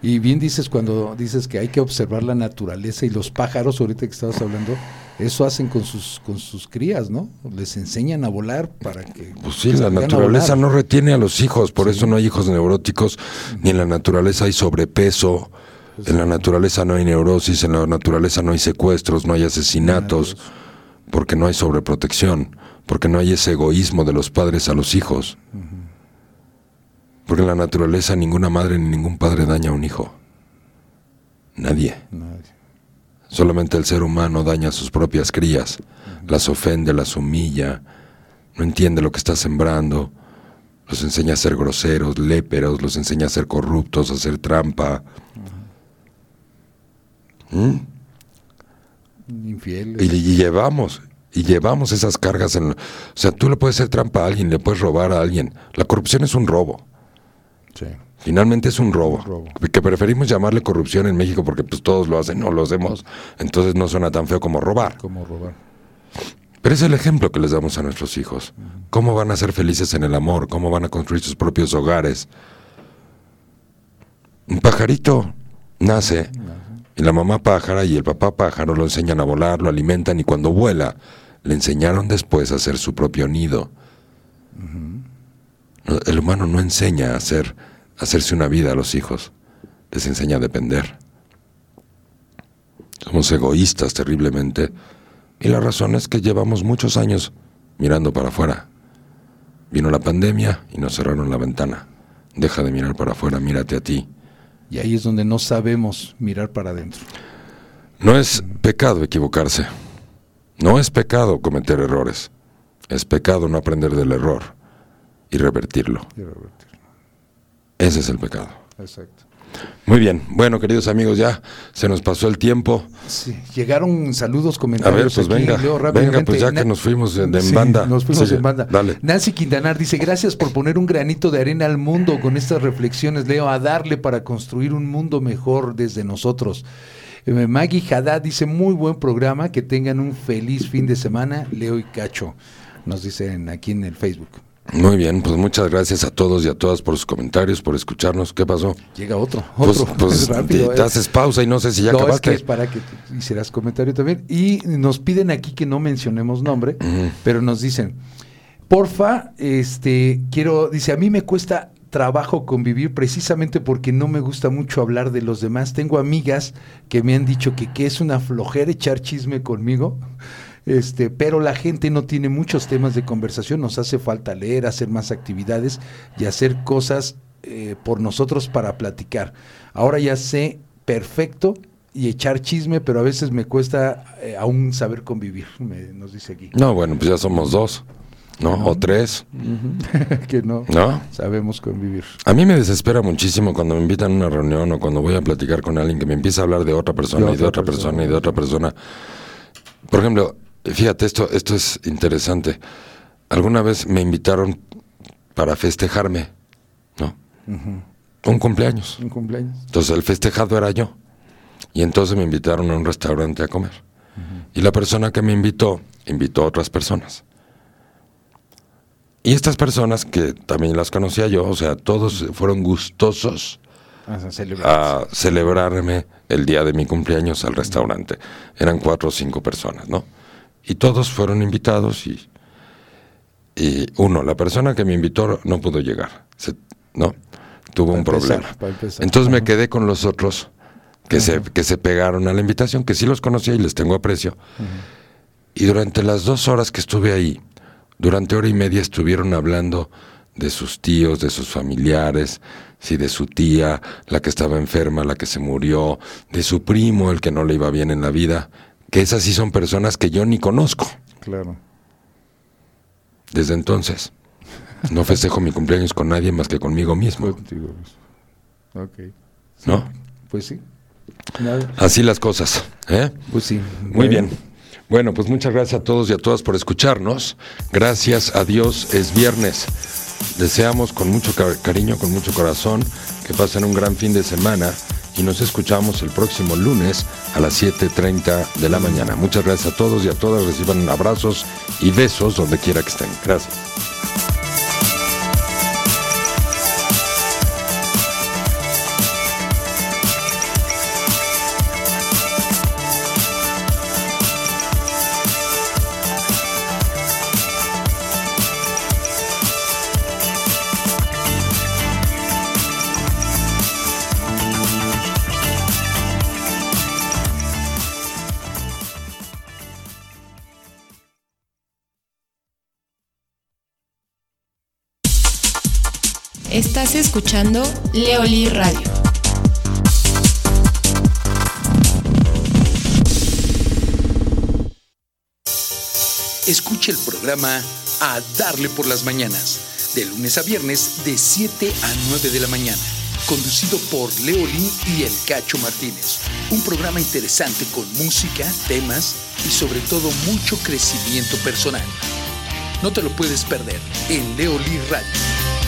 Y bien dices cuando dices que hay que observar la naturaleza y los pájaros, ahorita que estabas hablando, eso hacen con sus con sus crías, ¿no? Les enseñan a volar para que Pues sí, que la naturaleza no retiene a los hijos, por eso no hay hijos neuróticos, ni en la naturaleza hay sobrepeso, en la naturaleza no hay neurosis, en la naturaleza no hay secuestros, no hay asesinatos, porque no hay sobreprotección, porque no hay ese egoísmo de los padres a los hijos. Porque en la naturaleza ninguna madre ni ningún padre daña a un hijo. Nadie. Nadie. Solamente el ser humano daña a sus propias crías, las ofende, las humilla, no entiende lo que está sembrando, los enseña a ser groseros, léperos, los enseña a ser corruptos, a hacer trampa. ¿Mm? Infieles. Y, y llevamos, y llevamos esas cargas en... O sea, tú le puedes hacer trampa a alguien, le puedes robar a alguien. La corrupción es un robo. Sí. Finalmente es un robo, robo. que preferimos llamarle corrupción en México porque pues todos lo hacen, no lo hacemos, entonces no suena tan feo como robar. Como robar. Pero es el ejemplo que les damos a nuestros hijos. ¿Cómo van a ser felices en el amor? ¿Cómo van a construir sus propios hogares? Un pajarito nace y la mamá pájara y el papá pájaro lo enseñan a volar, lo alimentan y cuando vuela le enseñaron después a hacer su propio nido. El humano no enseña a hacer, a hacerse una vida a los hijos, les enseña a depender. Somos egoístas terriblemente y la razón es que llevamos muchos años mirando para afuera. Vino la pandemia y nos cerraron la ventana. Deja de mirar para afuera, mírate a ti. Y ahí es donde no sabemos mirar para adentro. No es pecado equivocarse. No es pecado cometer errores. Es pecado no aprender del error y revertirlo. Ese es el pecado. Exacto. Muy bien. Bueno, queridos amigos, ya se nos pasó el tiempo. Sí. Llegaron saludos, A comentarios. ver, pues aquí, venga. leo Venga, rápidamente. pues ya Na- que nos fuimos de, de en Sí, banda. Nos fuimos en banda. Dale. Nancy Quintanar dice, gracias por poner un granito de arena al mundo con estas reflexiones, Leo, a darle para construir un mundo mejor desde nosotros. Eh, Maggie Haddad dice, muy buen programa, que tengan un feliz fin de semana, Leo y Cacho, nos dicen aquí en el Facebook. Muy bien, pues muchas gracias a todos y a todas por sus comentarios, por escucharnos. ¿Qué pasó? Llega otro, Pues, otro. pues Es rápido, te, eh. te haces pausa y no sé si ya no, es acabaste. que es para que hicieras comentario también. Y nos piden aquí que no mencionemos nombre, pero nos dicen, porfa, este, quiero, dice, a mí me cuesta trabajo convivir precisamente porque no me gusta mucho hablar de los demás. Tengo amigas que me han dicho que, que es una flojera echar chisme conmigo. Este, pero la gente no tiene muchos temas de conversación, nos hace falta leer, hacer más actividades y hacer cosas eh, por nosotros para platicar. Ahora ya sé perfecto y echar chisme, pero a veces me cuesta eh, aún saber convivir, me- nos dice aquí. No, bueno, pues ya somos dos, ¿no? O tres, que no ¿no? sabemos convivir. A mí me desespera muchísimo cuando me invitan a una reunión o cuando voy a platicar con alguien que me empieza a hablar de otra persona De y de otra otra persona, persona. y de otra persona. Por ejemplo, fíjate, esto, esto es interesante. Alguna vez me invitaron para festejarme, ¿no? Un cumpleaños. Un cumpleaños. Entonces el festejado era yo. Y entonces me invitaron a un restaurante a comer. Y la persona que me invitó, invitó a otras personas. Y estas personas, que también las conocía yo, o sea, todos fueron gustosos a celebrarme el día de mi cumpleaños al restaurante. Eran cuatro o cinco personas, ¿no? Y todos fueron invitados y, y uno, la persona que me invitó no pudo llegar, ¿no? Tuvo un problema. Entonces me quedé con los otros que, se, que se pegaron a la invitación, que sí los conocía y les tengo aprecio. Y durante las dos horas que estuve ahí, durante hora y media estuvieron hablando de sus tíos, de sus familiares, sí, de su tía, la que estaba enferma, la que se murió, de su primo, el que no le iba bien en la vida, que esas sí son personas que yo ni conozco. Claro. Desde entonces, no festejo mi cumpleaños con nadie más que conmigo mismo. Ok. ¿No? Pues sí. Así las cosas. ¿eh? Pues sí. Muy bien. Bueno, pues muchas gracias a todos y a todas por escucharnos. Gracias a Dios, es viernes. Deseamos con mucho cariño, con mucho corazón, que pasen un gran fin de semana y nos escuchamos el próximo lunes a las 7.30 de la mañana. Muchas gracias a todos y a todas. Reciban abrazos y besos donde quiera que estén. Gracias. Escuchando Leoli Radio. Escucha el programa A Darle por las Mañanas, de lunes a viernes de 7 a 9 de la mañana, conducido por Leolín y El Cacho Martínez. Un programa interesante con música, temas y sobre todo mucho crecimiento personal. No te lo puedes perder en Leolí Radio.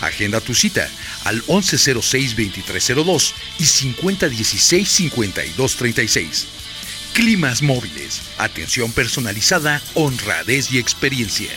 Agenda tu cita al 1106-2302 y 5016-5236. Climas móviles, atención personalizada, honradez y experiencia.